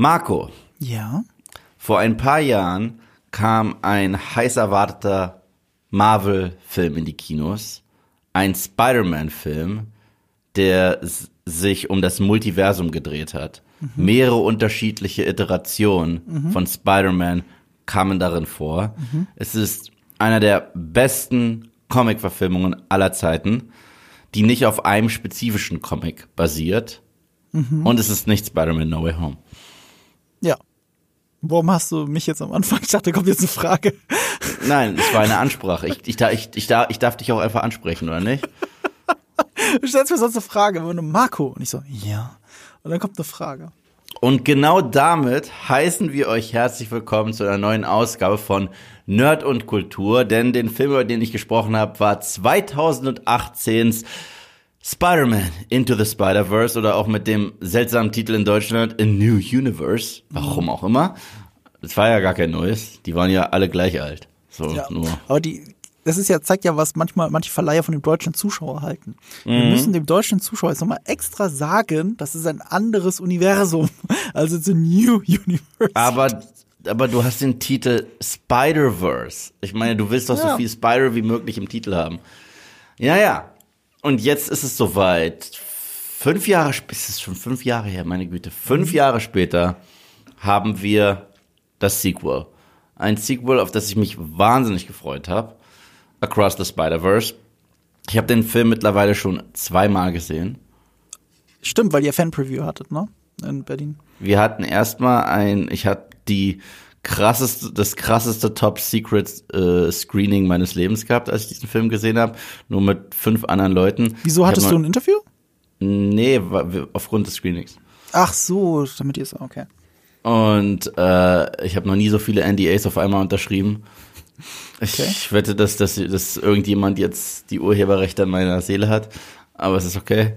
Marco, Ja. vor ein paar Jahren kam ein heiß erwarteter Marvel-Film in die Kinos. Ein Spider-Man-Film, der sich um das Multiversum gedreht hat. Mehrere unterschiedliche Iterationen von Spider-Man kamen darin vor. Es ist einer der besten Comic-Verfilmungen aller Zeiten, die nicht auf einem spezifischen Comic basiert. Und es ist nicht Spider-Man No Way Home. Ja. Warum hast du mich jetzt am Anfang? Ich dachte, kommt jetzt eine Frage. Nein, es war eine Ansprache. Ich, ich, da- ich, ich, da- ich darf dich auch einfach ansprechen, oder nicht? Du stellst mir sonst eine Frage, nur Marco. Und ich so, ja. Und dann kommt eine Frage. Und genau damit heißen wir euch herzlich willkommen zu einer neuen Ausgabe von Nerd und Kultur, denn den Film, über den ich gesprochen habe, war 2018's Spider-Man Into the Spider-Verse oder auch mit dem seltsamen Titel in Deutschland A New Universe. Warum auch immer. Es war ja gar kein neues. Die waren ja alle gleich alt. So, Ja. nur. Aber die, das ist ja, zeigt ja, was manchmal manche Verleiher von dem deutschen Zuschauer halten. Wir müssen dem deutschen Zuschauer jetzt nochmal extra sagen, das ist ein anderes Universum. Also it's a new universe. Aber, aber du hast den Titel Spider-Verse. Ich meine, du willst doch so Ja. viel Spider wie möglich im Titel haben. Ja, ja. Und jetzt ist es soweit. Fünf Jahre, es ist schon fünf Jahre her, meine Güte. Fünf Jahre später haben wir das Sequel. Ein Sequel, auf das ich mich wahnsinnig gefreut habe. Across the Spider-Verse. Ich habe den Film mittlerweile schon zweimal gesehen. Stimmt, weil ihr Fan-Preview hattet, ne? In Berlin. Wir hatten erstmal ein, ich hatte die krasseste, das krasseste Top Secret äh, Screening meines Lebens gehabt, als ich diesen Film gesehen habe, nur mit fünf anderen Leuten. Wieso hab hattest noch- du ein Interview? Nee, aufgrund des Screenings. Ach so, damit ihr es, okay. Und äh, ich habe noch nie so viele NDAs auf einmal unterschrieben. Ich, Okay. ich wette, dass, dass, dass irgendjemand jetzt die Urheberrechte an meiner Seele hat, aber es ist okay.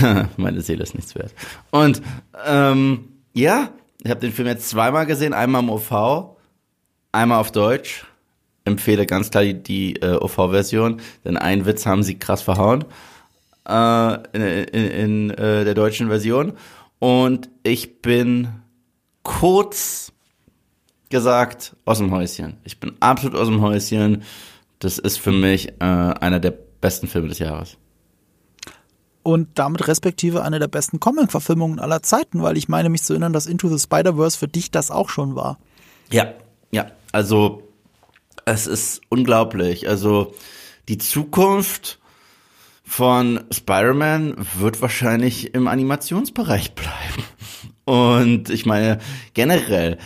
Meine Seele ist nichts wert. Und ähm, ja, ich habe den Film jetzt zweimal gesehen, einmal im OV, einmal auf Deutsch. Empfehle ganz klar die, die äh, OV-Version, denn einen Witz haben sie krass verhauen äh, in, in, in äh, der deutschen Version. Und ich bin kurz gesagt aus dem Häuschen. Ich bin absolut aus dem Häuschen. Das ist für mich äh, einer der besten Filme des Jahres. Und damit respektive eine der besten Comic-Verfilmungen aller Zeiten, weil ich meine mich zu erinnern, dass Into the Spider-Verse für dich das auch schon war. Ja, ja. Also es ist unglaublich. Also die Zukunft von Spider-Man wird wahrscheinlich im Animationsbereich bleiben. Und ich meine, generell,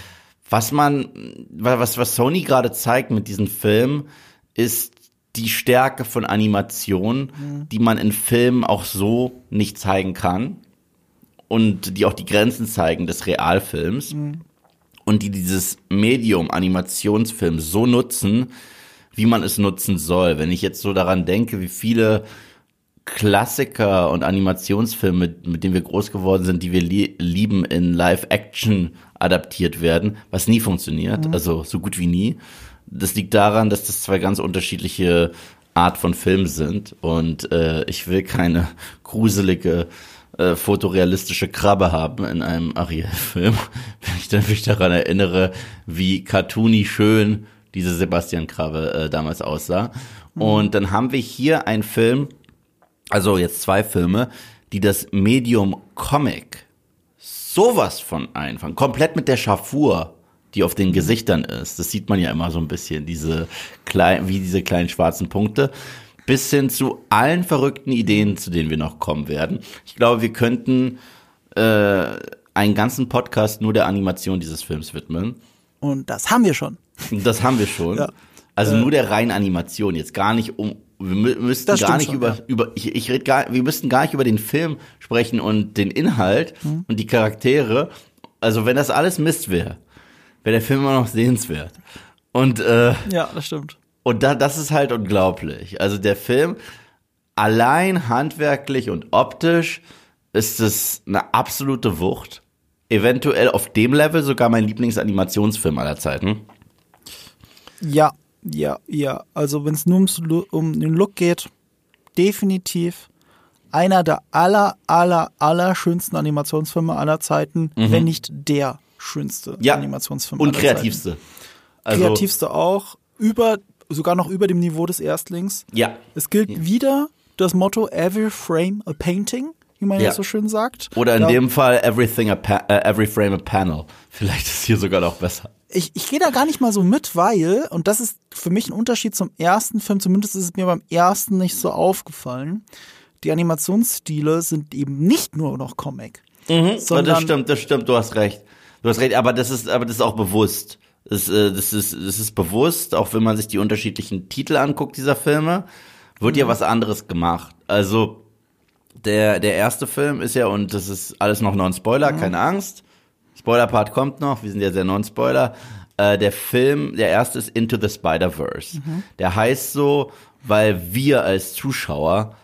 was man, was, was Sony gerade zeigt mit diesem Film, ist die Stärke von Animation, die man in Filmen auch so nicht zeigen kann. Und die auch die Grenzen zeigen des Realfilms und die dieses Medium Animationsfilm so nutzen, wie man es nutzen soll. Wenn ich jetzt so daran denke, wie viele Klassiker und Animationsfilme, mit, mit denen wir groß geworden sind, die wir lie lieben, in Live-Action adaptiert werden, was nie funktioniert, also so gut wie nie. Das liegt daran, dass das zwei ganz unterschiedliche Art von Film sind. Und äh, ich will keine gruselige äh, fotorealistische Krabbe haben in einem Ariel-Film, wenn ich dann mich daran erinnere, wie cartoony schön diese Sebastian Krabbe äh, damals aussah. Und dann haben wir hier einen Film, also jetzt zwei Filme, die das Medium Comic sowas von einfangen, komplett mit der Schafur, die auf den Gesichtern ist. Das sieht man ja immer so ein bisschen, diese kleinen, wie diese kleinen schwarzen Punkte, bis hin zu allen verrückten Ideen, zu denen wir noch kommen werden. Ich glaube, wir könnten äh, einen ganzen Podcast nur der Animation dieses Films widmen. Und das haben wir schon. Das haben wir schon. Ja. Also nur der reinen Animation, jetzt gar nicht um wir mü- müssten gar nicht schon, über ja. über ich, ich rede gar wir müssten gar nicht über den Film sprechen und den Inhalt Mhm. und die Charaktere. Also wenn das alles Mist wäre, wäre der Film immer noch sehenswert. Und äh, Ja, das stimmt. und da, das ist halt unglaublich. Also der Film, allein handwerklich und optisch, ist es eine absolute Wucht. Eventuell auf dem Level sogar mein Lieblingsanimationsfilm aller Zeiten. Ja, ja, ja. Also wenn es nur ums, um den Look geht, definitiv einer der aller, aller, aller schönsten Animationsfilme aller Zeiten, wenn nicht der. Schönste Ja. Animationsfilm. Und kreativste. Also, Kreativste auch, über, sogar noch über dem Niveau des Erstlings. Ja. Es gilt wieder das Motto Every Frame a Painting, wie man ja, Ja. so schön sagt. Oder in Ja, dem Fall everything a äh, every frame a panel. Vielleicht ist hier sogar noch besser. ich, ich gehe da gar nicht mal so mit, weil, und das ist für mich ein Unterschied zum ersten Film, zumindest ist es mir beim ersten nicht so aufgefallen, die Animationsstile sind eben nicht nur noch Comic. Ja, sondern das stimmt, das stimmt, du hast recht. Du hast recht, aber das ist, aber das ist auch bewusst. Das, äh, das, ist, das ist bewusst, auch wenn man sich die unterschiedlichen Titel anguckt dieser Filme, wird ja was anderes gemacht. Also der, der erste Film ist ja, und das ist alles noch Non-Spoiler, keine Angst. Spoiler-Part kommt noch, wir sind ja sehr Non-Spoiler. Äh, der Film, der erste ist Into the Spider-Verse. Der heißt so, weil wir als Zuschauer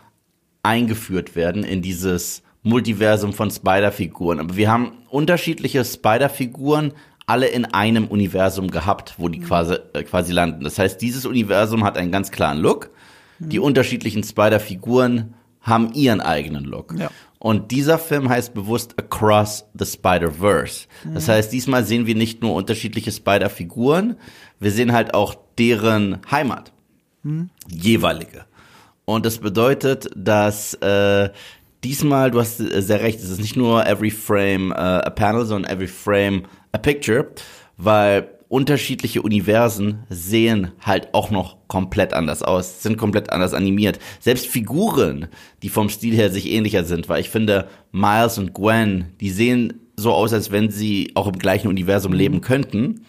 eingeführt werden in dieses Multiversum von Spider-Figuren. Aber wir haben unterschiedliche Spider-Figuren alle in einem Universum gehabt, wo die quasi, äh, quasi landen. Das heißt, dieses Universum hat einen ganz klaren Look. Die unterschiedlichen Spider-Figuren haben ihren eigenen Look. Ja. Und dieser Film heißt bewusst Across the Spider-Verse. Das heißt, diesmal sehen wir nicht nur unterschiedliche Spider-Figuren, wir sehen halt auch deren Heimat. Jeweilige. Und das bedeutet, dass äh, diesmal, du hast äh, sehr recht, es ist nicht nur every frame äh, a panel, sondern every frame a picture, weil unterschiedliche Universen sehen halt auch noch komplett anders aus, sind komplett anders animiert. Selbst Figuren, die vom Stil her sich ähnlicher sind, weil ich finde, Miles und Gwen, die sehen so aus, als wenn sie auch im gleichen Universum leben könnten.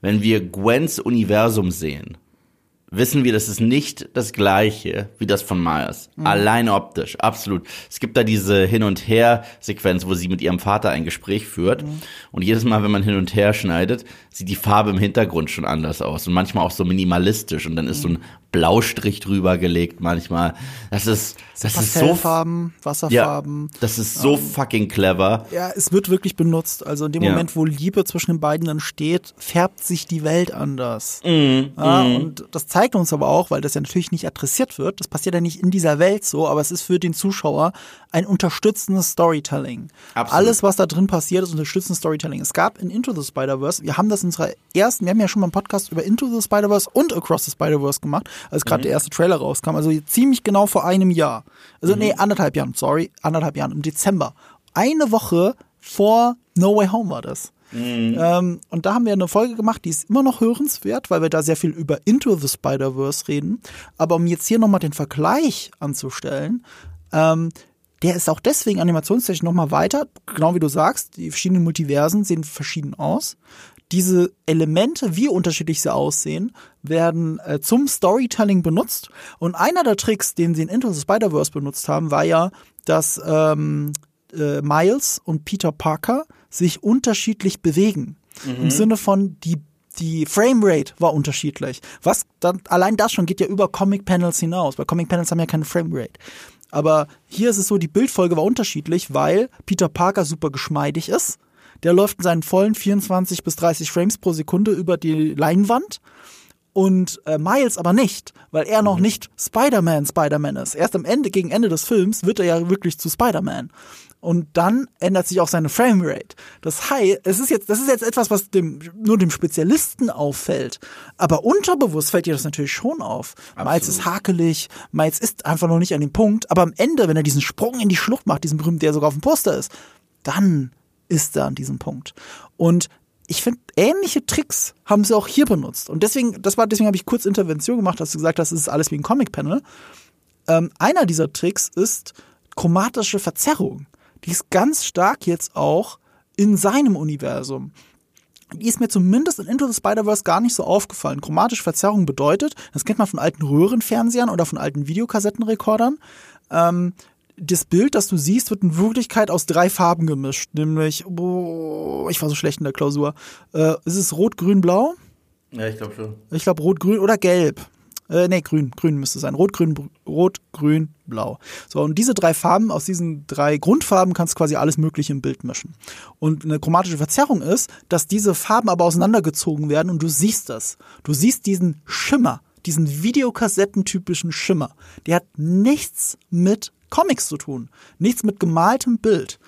Wenn wir Gwens Universum sehen, wissen wir, das ist nicht das gleiche wie das von Myers. Allein optisch, absolut. Es gibt da diese Hin- und Her-Sequenz, wo sie mit ihrem Vater ein Gespräch führt. Und jedes Mal, wenn man hin und her schneidet, sieht die Farbe im Hintergrund schon anders aus. Und manchmal auch so minimalistisch. Und dann ist so ein Blaustrich drüber gelegt manchmal. Das ist, das ist so, ja, Wasserfarben. das ist so fucking clever. Ja, es wird wirklich benutzt. Also in dem Ja. Moment, wo Liebe zwischen den beiden entsteht, färbt sich die Welt anders. Mhm, ja, Und das zeigt uns aber auch, weil das ja natürlich nicht adressiert wird, das passiert ja nicht in dieser Welt so, aber es ist für den Zuschauer ein unterstützendes Storytelling. Absolut. Alles, was da drin passiert, ist unterstützendes Storytelling. Es gab in Into the Spider-Verse, wir haben das in unserer ersten, wir haben ja schon mal einen Podcast über Into the Spider-Verse und Across the Spider-Verse gemacht, als gerade der erste Trailer rauskam, also ziemlich genau vor einem Jahr. Also nee, anderthalb Jahren, sorry, anderthalb Jahren, im Dezember. Eine Woche vor No Way Home war das. Ähm, und da haben wir eine Folge gemacht, die ist immer noch hörenswert, weil wir da sehr viel über Into the Spider-Verse reden. Aber um jetzt hier nochmal den Vergleich anzustellen, ähm, der ist auch deswegen animationstechnisch nochmal weiter, genau wie du sagst, die verschiedenen Multiversen sehen verschieden aus. Diese Elemente, wie unterschiedlich sie aussehen, werden äh, zum Storytelling benutzt. Und einer der Tricks, den sie in Into the Spider-Verse benutzt haben, war ja, dass ähm, äh, Miles und Peter Parker sich unterschiedlich bewegen. Im Sinne von die die Framerate war unterschiedlich. Was dann allein das schon geht ja über Comic Panels hinaus, weil Comic Panels haben ja keine Framerate. Aber hier ist es so, die Bildfolge war unterschiedlich, weil Peter Parker super geschmeidig ist. Der läuft in seinen vollen 24 bis 30 Frames pro Sekunde über die Leinwand und äh, Miles aber nicht, weil er noch nicht Spider-Man Spider-Man ist. Erst am Ende, gegen Ende des Films, wird er ja wirklich zu Spider-Man. Und dann ändert sich auch seine Framerate. Das heißt, es ist jetzt, das ist jetzt etwas, was dem, nur dem Spezialisten auffällt. Aber unterbewusst fällt dir das natürlich schon auf. Miles ist hakelig, Miles ist einfach noch nicht an dem Punkt. Aber am Ende, wenn er diesen Sprung in die Schlucht macht, diesen berühmten, der sogar auf dem Poster ist, dann ist er an diesem Punkt. Und ich finde, ähnliche Tricks haben sie auch hier benutzt. Und deswegen, das war, deswegen habe ich kurz Intervention gemacht, dass du gesagt hast, es ist alles wie ein Comic-Panel. Ähm, einer dieser Tricks ist chromatische Verzerrung. Die ist ganz stark jetzt auch in seinem Universum. Die ist mir zumindest in Into the Spider-Verse gar nicht so aufgefallen. Chromatische Verzerrung bedeutet, das kennt man von alten Röhrenfernsehern oder von alten Videokassettenrekordern, ähm, das Bild, das du siehst, wird in Wirklichkeit aus drei Farben gemischt. Nämlich, oh, ich war so schlecht in der Klausur. Äh, ist es rot, grün, blau? Ja, ich glaube schon. Ich glaube rot, grün oder gelb. Äh, nee, grün, grün müsste es sein. Rot, grün, rot, grün, blau. So, und diese drei Farben, aus diesen drei Grundfarben kannst du quasi alles Mögliche im Bild mischen. Und eine chromatische Verzerrung ist, dass diese Farben aber auseinandergezogen werden und du siehst das. Du siehst diesen Schimmer, diesen Videokassettentypischen Schimmer. Der hat nichts mit Comics zu tun. Nichts mit gemaltem Bild.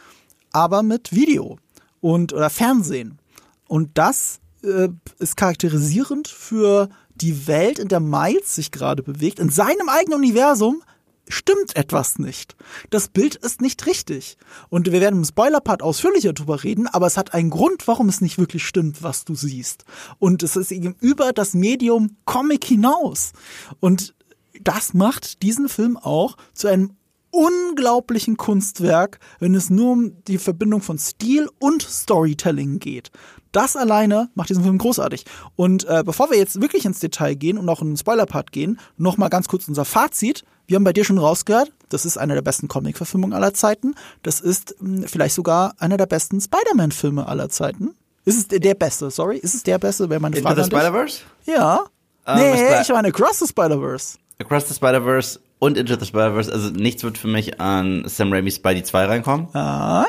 Aber mit Video und oder Fernsehen. und das äh, ist charakterisierend für die Welt, in der Miles sich gerade bewegt. In seinem eigenen Universum stimmt etwas nicht. Das Bild ist nicht richtig. Und wir werden im Spoiler-Part ausführlicher drüber reden, aber es hat einen Grund, warum es nicht wirklich stimmt, was du siehst. Und es ist eben über das Medium Comic hinaus. Und das macht diesen Film auch zu einem unglaublichen Kunstwerk, wenn es nur um die Verbindung von Stil und Storytelling geht. Das alleine macht diesen Film großartig. Und äh, bevor wir jetzt wirklich ins Detail gehen und auch in den Spoiler-Part gehen, noch mal ganz kurz unser Fazit. Wir haben bei dir schon rausgehört, das ist einer der besten Comic-Verfilmungen aller Zeiten. Das ist mh, vielleicht sogar einer der besten Spider-Man-Filme aller Zeiten. Ist es der, der beste, sorry? Ist es der beste, wäre meine Into Frage the an dich. Spider-Verse? Ja. Ähm, nee, ich meine Across the Spider-Verse. Across the Spider-Verse und Into the Spider-Verse, also nichts wird für mich an Sam Raimi's Spidey 2 reinkommen. Ah.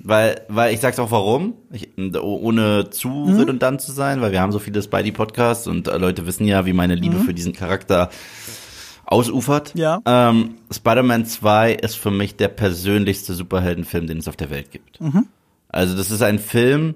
Weil, weil ich sag's auch warum, ich, ohne zu Mhm. redundant zu sein, weil wir haben so viele Spidey-Podcasts und äh, Leute wissen ja, wie meine Liebe für diesen Charakter ausufert. Mhm. Ja. Ähm, Spider-Man 2 ist für mich der persönlichste Superheldenfilm, den es auf der Welt gibt. Mhm. Also das ist ein Film,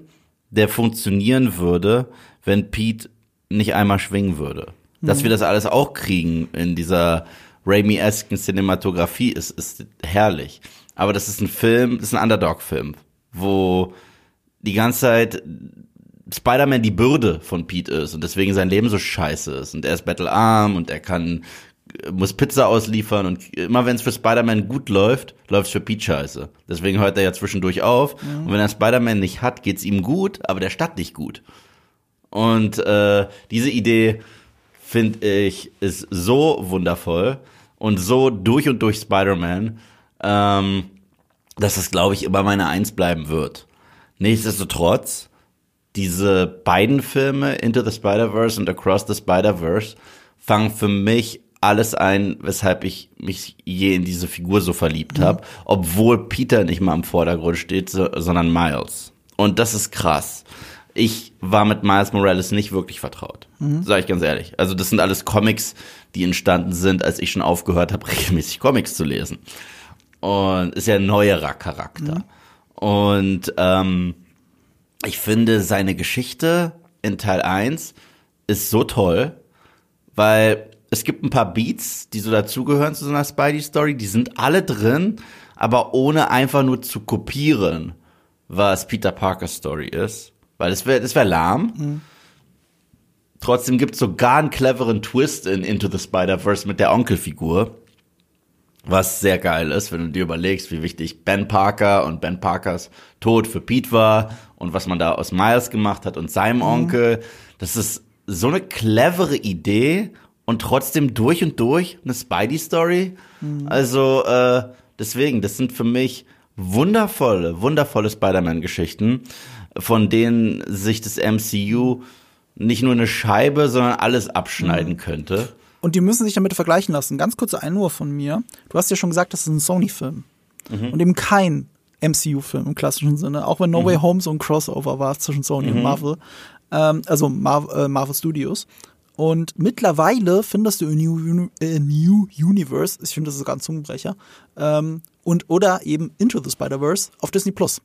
der funktionieren würde, wenn Pete nicht einmal schwingen würde. Dass wir das alles auch kriegen in dieser Raimi-esken Cinematografie ist, ist herrlich. Aber das ist ein Film, das ist ein Underdog-Film, wo die ganze Zeit Spider-Man die Bürde von Pete ist und deswegen sein Leben so scheiße ist. Und er ist battlearm und er kann, muss Pizza ausliefern und immer wenn es für Spider-Man gut läuft, läuft es für Pete scheiße. Deswegen hört er ja zwischendurch auf. Und wenn er Spider-Man nicht hat, geht's ihm gut, aber der Stadt nicht gut. Und äh, diese Idee finde ich ist so wundervoll und so durch und durch Spider-Man, ähm, dass es glaube ich immer meine Eins bleiben wird. Nichtsdestotrotz diese beiden Filme Into the Spider-Verse und Across the Spider-Verse fangen für mich alles ein, weshalb ich mich je in diese Figur so verliebt habe, obwohl Peter nicht mal im Vordergrund steht, so, sondern Miles. Und das ist krass. Ich war mit Miles Morales nicht wirklich vertraut, sage ich ganz ehrlich. Also das sind alles Comics, die entstanden sind, als ich schon aufgehört habe, regelmäßig Comics zu lesen. Und ist ja ein neuerer Charakter. Und ähm, ich finde, seine Geschichte in Teil 1 ist so toll, weil es gibt ein paar Beats, die so dazugehören zu so einer Spidey-Story, die sind alle drin, aber ohne einfach nur zu kopieren, was Peter Parkers Story ist. Weil das wäre das wär lahm. Trotzdem gibt es sogar einen cleveren Twist in Into the Spider-Verse mit der Onkelfigur. Was sehr geil ist, wenn du dir überlegst, wie wichtig Ben Parker und Ben Parkers Tod für Pete war und was man da aus Miles gemacht hat und seinem Onkel. Das ist so eine clevere Idee und trotzdem durch und durch eine Spidey-Story. Also äh, deswegen, das sind für mich wundervolle, wundervolle Spider-Man-Geschichten, von denen sich das MCU nicht nur eine Scheibe, sondern alles abschneiden könnte. Und die müssen sich damit vergleichen lassen. Ganz kurzer Einwurf von mir. Du hast ja schon gesagt, das ist ein Sony-Film. Und eben kein MCU-Film im klassischen Sinne. Auch wenn No Way Home so ein Crossover war zwischen Sony und Marvel. Ähm, also Mar äh, Marvel Studios. Und mittlerweile findest du in New, äh, New Universe, ich finde das ist ein Zungenbrecher, ähm, und oder eben Into the Spider-Verse auf Disney Plus.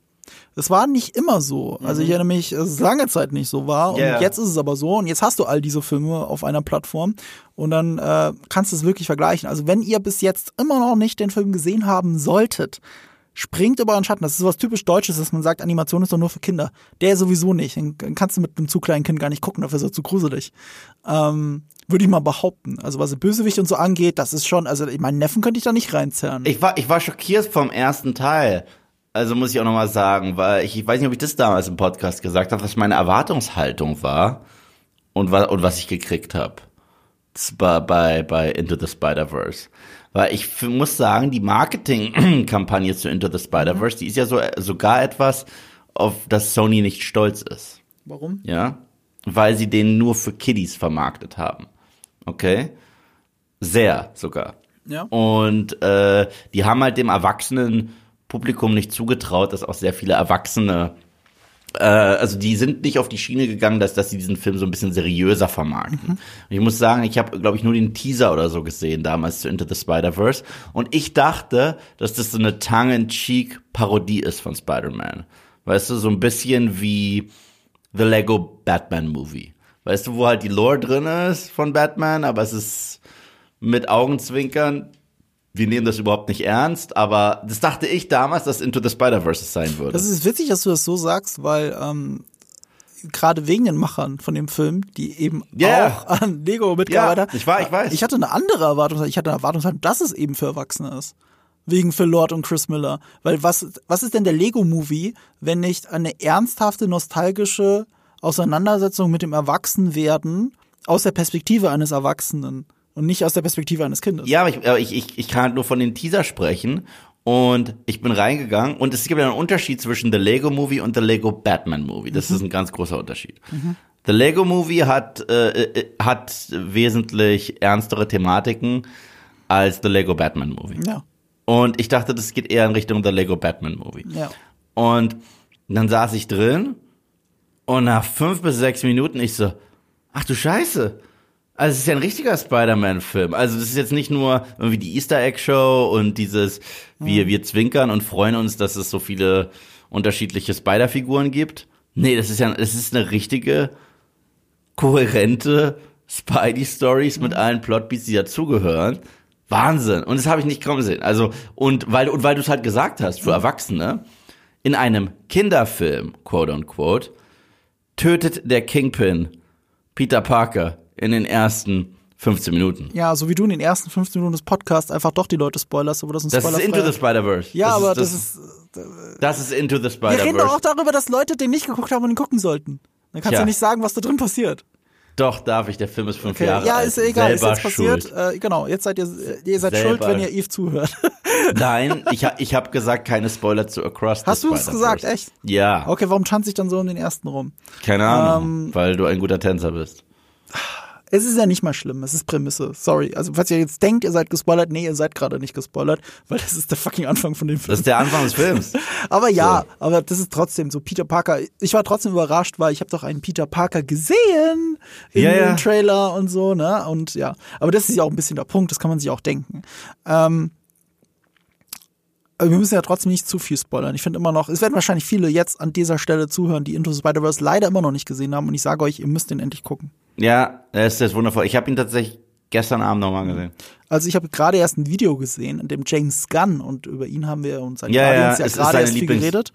Das war nicht immer so. Also ich erinnere mich, dass es lange Zeit nicht so war. Und Ja. jetzt ist es aber so. Und jetzt hast du all diese Filme auf einer Plattform. Und dann äh, kannst du es wirklich vergleichen. Also wenn ihr bis jetzt immer noch nicht den Film gesehen haben solltet, springt über euren Schatten. Das ist was typisch Deutsches, dass man sagt, Animation ist doch nur für Kinder. Der sowieso nicht. Den kannst du mit einem zu kleinen Kind gar nicht gucken, dafür ist er zu gruselig. Ähm, würde ich mal behaupten. Also was Bösewicht und so angeht, das ist schon, also meinen Neffen könnte ich da nicht reinzerren. Ich war, ich war schockiert vom ersten Teil. Also muss ich auch nochmal sagen, weil ich, ich weiß nicht, ob ich das damals im Podcast gesagt habe, was meine Erwartungshaltung war und, wa und was ich gekriegt habe. Bei, bei, bei Into the Spider-Verse. Weil ich muss sagen, die Marketingkampagne zu Into the Spider-Verse, die ist ja so, sogar etwas, auf das Sony nicht stolz ist. Warum? Ja? Weil sie den nur für Kiddies vermarktet haben. Okay? Sehr sogar. Ja. Und äh, die haben halt dem erwachsenen Publikum nicht zugetraut, dass auch sehr viele Erwachsene, äh, also die sind nicht auf die Schiene gegangen, dass, dass sie diesen Film so ein bisschen seriöser vermarkten. Und ich muss sagen, ich habe, glaube ich, nur den Teaser oder so gesehen damals zu Into the Spider-Verse. Und ich dachte, dass das so eine tongue-in-cheek Parodie ist von Spider-Man. Weißt du, so ein bisschen wie The Lego Batman Movie. Weißt du, wo halt die Lore drin ist von Batman, aber es ist mit Augenzwinkern. Wir nehmen das überhaupt nicht ernst, aber das dachte ich damals, dass Into the Spider-Verse sein würde. Das ist witzig, dass du das so sagst, weil ähm, gerade wegen den Machern von dem Film, die eben Ja. auch an Lego mitgearbeitet Ja, ich war- ich weiß. Ich hatte eine andere Erwartung, ich hatte eine Erwartung, dass es eben für Erwachsene ist. Wegen Phil Lord und Chris Miller. Weil was, was ist denn der Lego-Movie, wenn nicht eine ernsthafte, nostalgische Auseinandersetzung mit dem Erwachsenwerden aus der Perspektive eines Erwachsenen und nicht aus der Perspektive eines Kindes? Ja, aber ich, aber ich, ich, ich kann halt nur von den Teaser sprechen. Und ich bin reingegangen und es gibt einen Unterschied zwischen The Lego Movie und The Lego Batman Movie. Das ist ein ganz großer Unterschied. The Lego Movie hat, äh, äh, hat wesentlich ernstere Thematiken als The Lego Batman Movie. Ja. Und ich dachte, das geht eher in Richtung The Lego Batman Movie. Ja. Und dann saß ich drin und nach fünf bis sechs Minuten ich so, ach du Scheiße. Also es ist ja ein richtiger Spider-Man-Film. Also das ist jetzt nicht nur irgendwie die Easter Egg-Show und dieses, wir, wir zwinkern und freuen uns, dass es so viele unterschiedliche Spider-Figuren gibt. Nee, das ist ja, es ist eine richtige, kohärente Spidey-Stories mit allen Plotbeats, die dazugehören. Wahnsinn. Und das habe ich nicht kommen sehen. Also, und weil, und weil du es halt gesagt hast, für Erwachsene, in einem Kinderfilm, quote unquote, tötet der Kingpin Peter Parker in den ersten 15 Minuten. Ja, so wie du in den ersten 15 Minuten des Podcasts einfach doch die Leute spoilerst, aber das ist ein Das ist Spoiler. Into the Spider-Verse. ja, aber das, das, ist. das ist Into the Wir reden doch auch Spider-Verse. darüber, dass Leute den nicht geguckt haben und ihn gucken sollten. Dann kannst Tja. du nicht sagen, was da drin passiert. Doch, darf ich. Der Film ist fünf Okay. Jahre Ja, alt. ist egal, Selber ist jetzt passiert. Äh, genau, jetzt seid ihr, ihr seid Selber. schuld, wenn ihr Eve zuhört. Nein, ich, ha- ich habe gesagt, keine Spoiler zu Across Hast du es Spider-Verse. gesagt, echt? Ja, Okay, warum tanze ich dann so um den ersten rum? keine Ahnung, Ähm, weil du ein guter Tänzer bist. Es ist ja nicht mal schlimm, es ist Prämisse. Sorry. Also, falls ihr jetzt denkt, ihr seid gespoilert, nee, ihr seid gerade nicht gespoilert, weil das ist der fucking Anfang von dem Film. Das ist der Anfang des Films. Aber ja, aber das ist trotzdem so Peter Parker. Ich war trotzdem überrascht, weil ich habe doch einen Peter Parker gesehen in Ja, ja. dem Trailer und so, ne? Und ja, aber das ist ja auch ein bisschen der Punkt, das kann man sich auch denken. Ähm, wir müssen ja trotzdem nicht zu viel spoilern. Ich finde immer noch, es werden wahrscheinlich viele jetzt an dieser Stelle zuhören, die Into the Spider-Verse leider immer noch nicht gesehen haben. Und ich sage euch, ihr müsst den endlich gucken. Ja, er ist wundervoll. Ich habe ihn tatsächlich gestern Abend nochmal gesehen. Also ich habe gerade erst ein Video gesehen, in dem James Gunn und über ihn haben wir und seine Ja, ja, Guardians ja, es ist gerade erst viel Lieblings- geredet.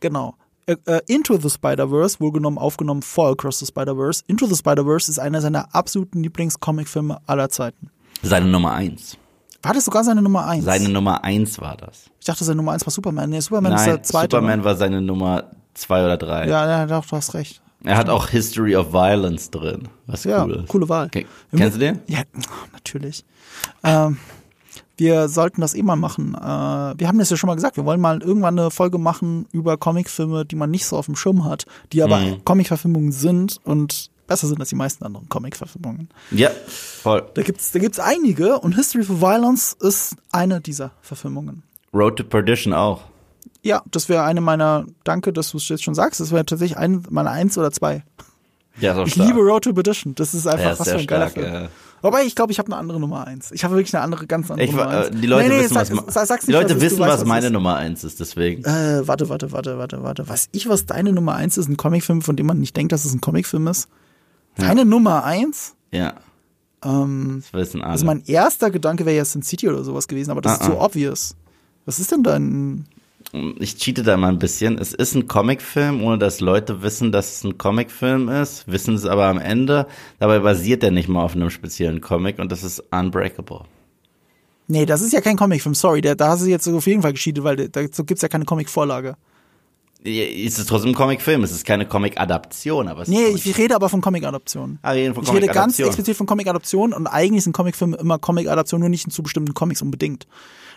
Genau. Äh, äh, Into the Spider-Verse, wohlgenommen aufgenommen vor Across the Spider-Verse. Into the Spider-Verse ist einer seiner absoluten Lieblings-Comic-Filme aller Zeiten. Seine Nummer eins. War das sogar seine Nummer eins? Seine Nummer eins war das. ich dachte, seine Nummer eins war Superman. Nee, Superman ist Nein, der zweite. Superman war seine Nummer zwei oder drei. Ja, ja, doch, du hast recht. Er hat auch History of Violence drin, was Ja, cool ist. coole Wahl. Okay. Kennst du den? Ja, natürlich. Ähm, wir sollten das eh mal machen. Äh, wir haben das ja schon mal gesagt, wir wollen mal irgendwann eine Folge machen über Comicfilme, die man nicht so auf dem Schirm hat, die aber Mhm. Comicverfilmungen sind und besser sind als die meisten anderen Comicverfilmungen. Ja, voll. Da gibt's, da gibt's einige und History for Violence ist eine dieser Verfilmungen. Road to Perdition auch. Ja, das wäre eine meiner, danke, dass du es jetzt schon sagst, das wäre tatsächlich eine meiner eins oder zwei. Ja, ist auch Ich stark. liebe Road to Perdition. Das ist einfach ist was für ein geiler stark, Film. ja. Wobei, ich glaube, ich habe eine andere Nummer eins. Ich habe wirklich eine andere, ganz andere Ich, Nummer eins. die Leute Nee, nee, wissen, sag, was, ma- sag, sag's die nicht, Leute was es- wissen, du weißt, was meine es Nummer eins ist, deswegen. ist. Äh, warte, warte, warte, warte, warte. Weiß ich, was deine Nummer eins ist? Ein Comicfilm, von dem man nicht denkt, dass es ein Comicfilm ist? Deine Nummer eins? Ja, Ähm, das wissen alle. also mein erster Gedanke wäre ja Sin City oder sowas gewesen, aber das Ah, ist so ah. obvious. Was ist denn dein. ich cheate da mal ein bisschen. Es ist ein Comicfilm, ohne dass Leute wissen, dass es ein Comicfilm ist, wissen es aber am Ende. Dabei basiert er nicht mal auf einem speziellen Comic und das ist Unbreakable. Nee, das ist ja kein Comicfilm, sorry. Der, da hast du jetzt auf jeden Fall gescheatet, weil dazu gibt's ja keine Comicvorlage. Ja, Es ist trotzdem ein Comicfilm, es ist keine Comic-Adaption, aber es Nee, ist ich rede aber von Comic-Adaptionen. Ah, reden von Ich rede ganz Comic-Adaption. explizit von Comic-Adaptionen und eigentlich sind Comicfilme immer Comic-Adaptionen, nur nicht zu bestimmten Comics unbedingt.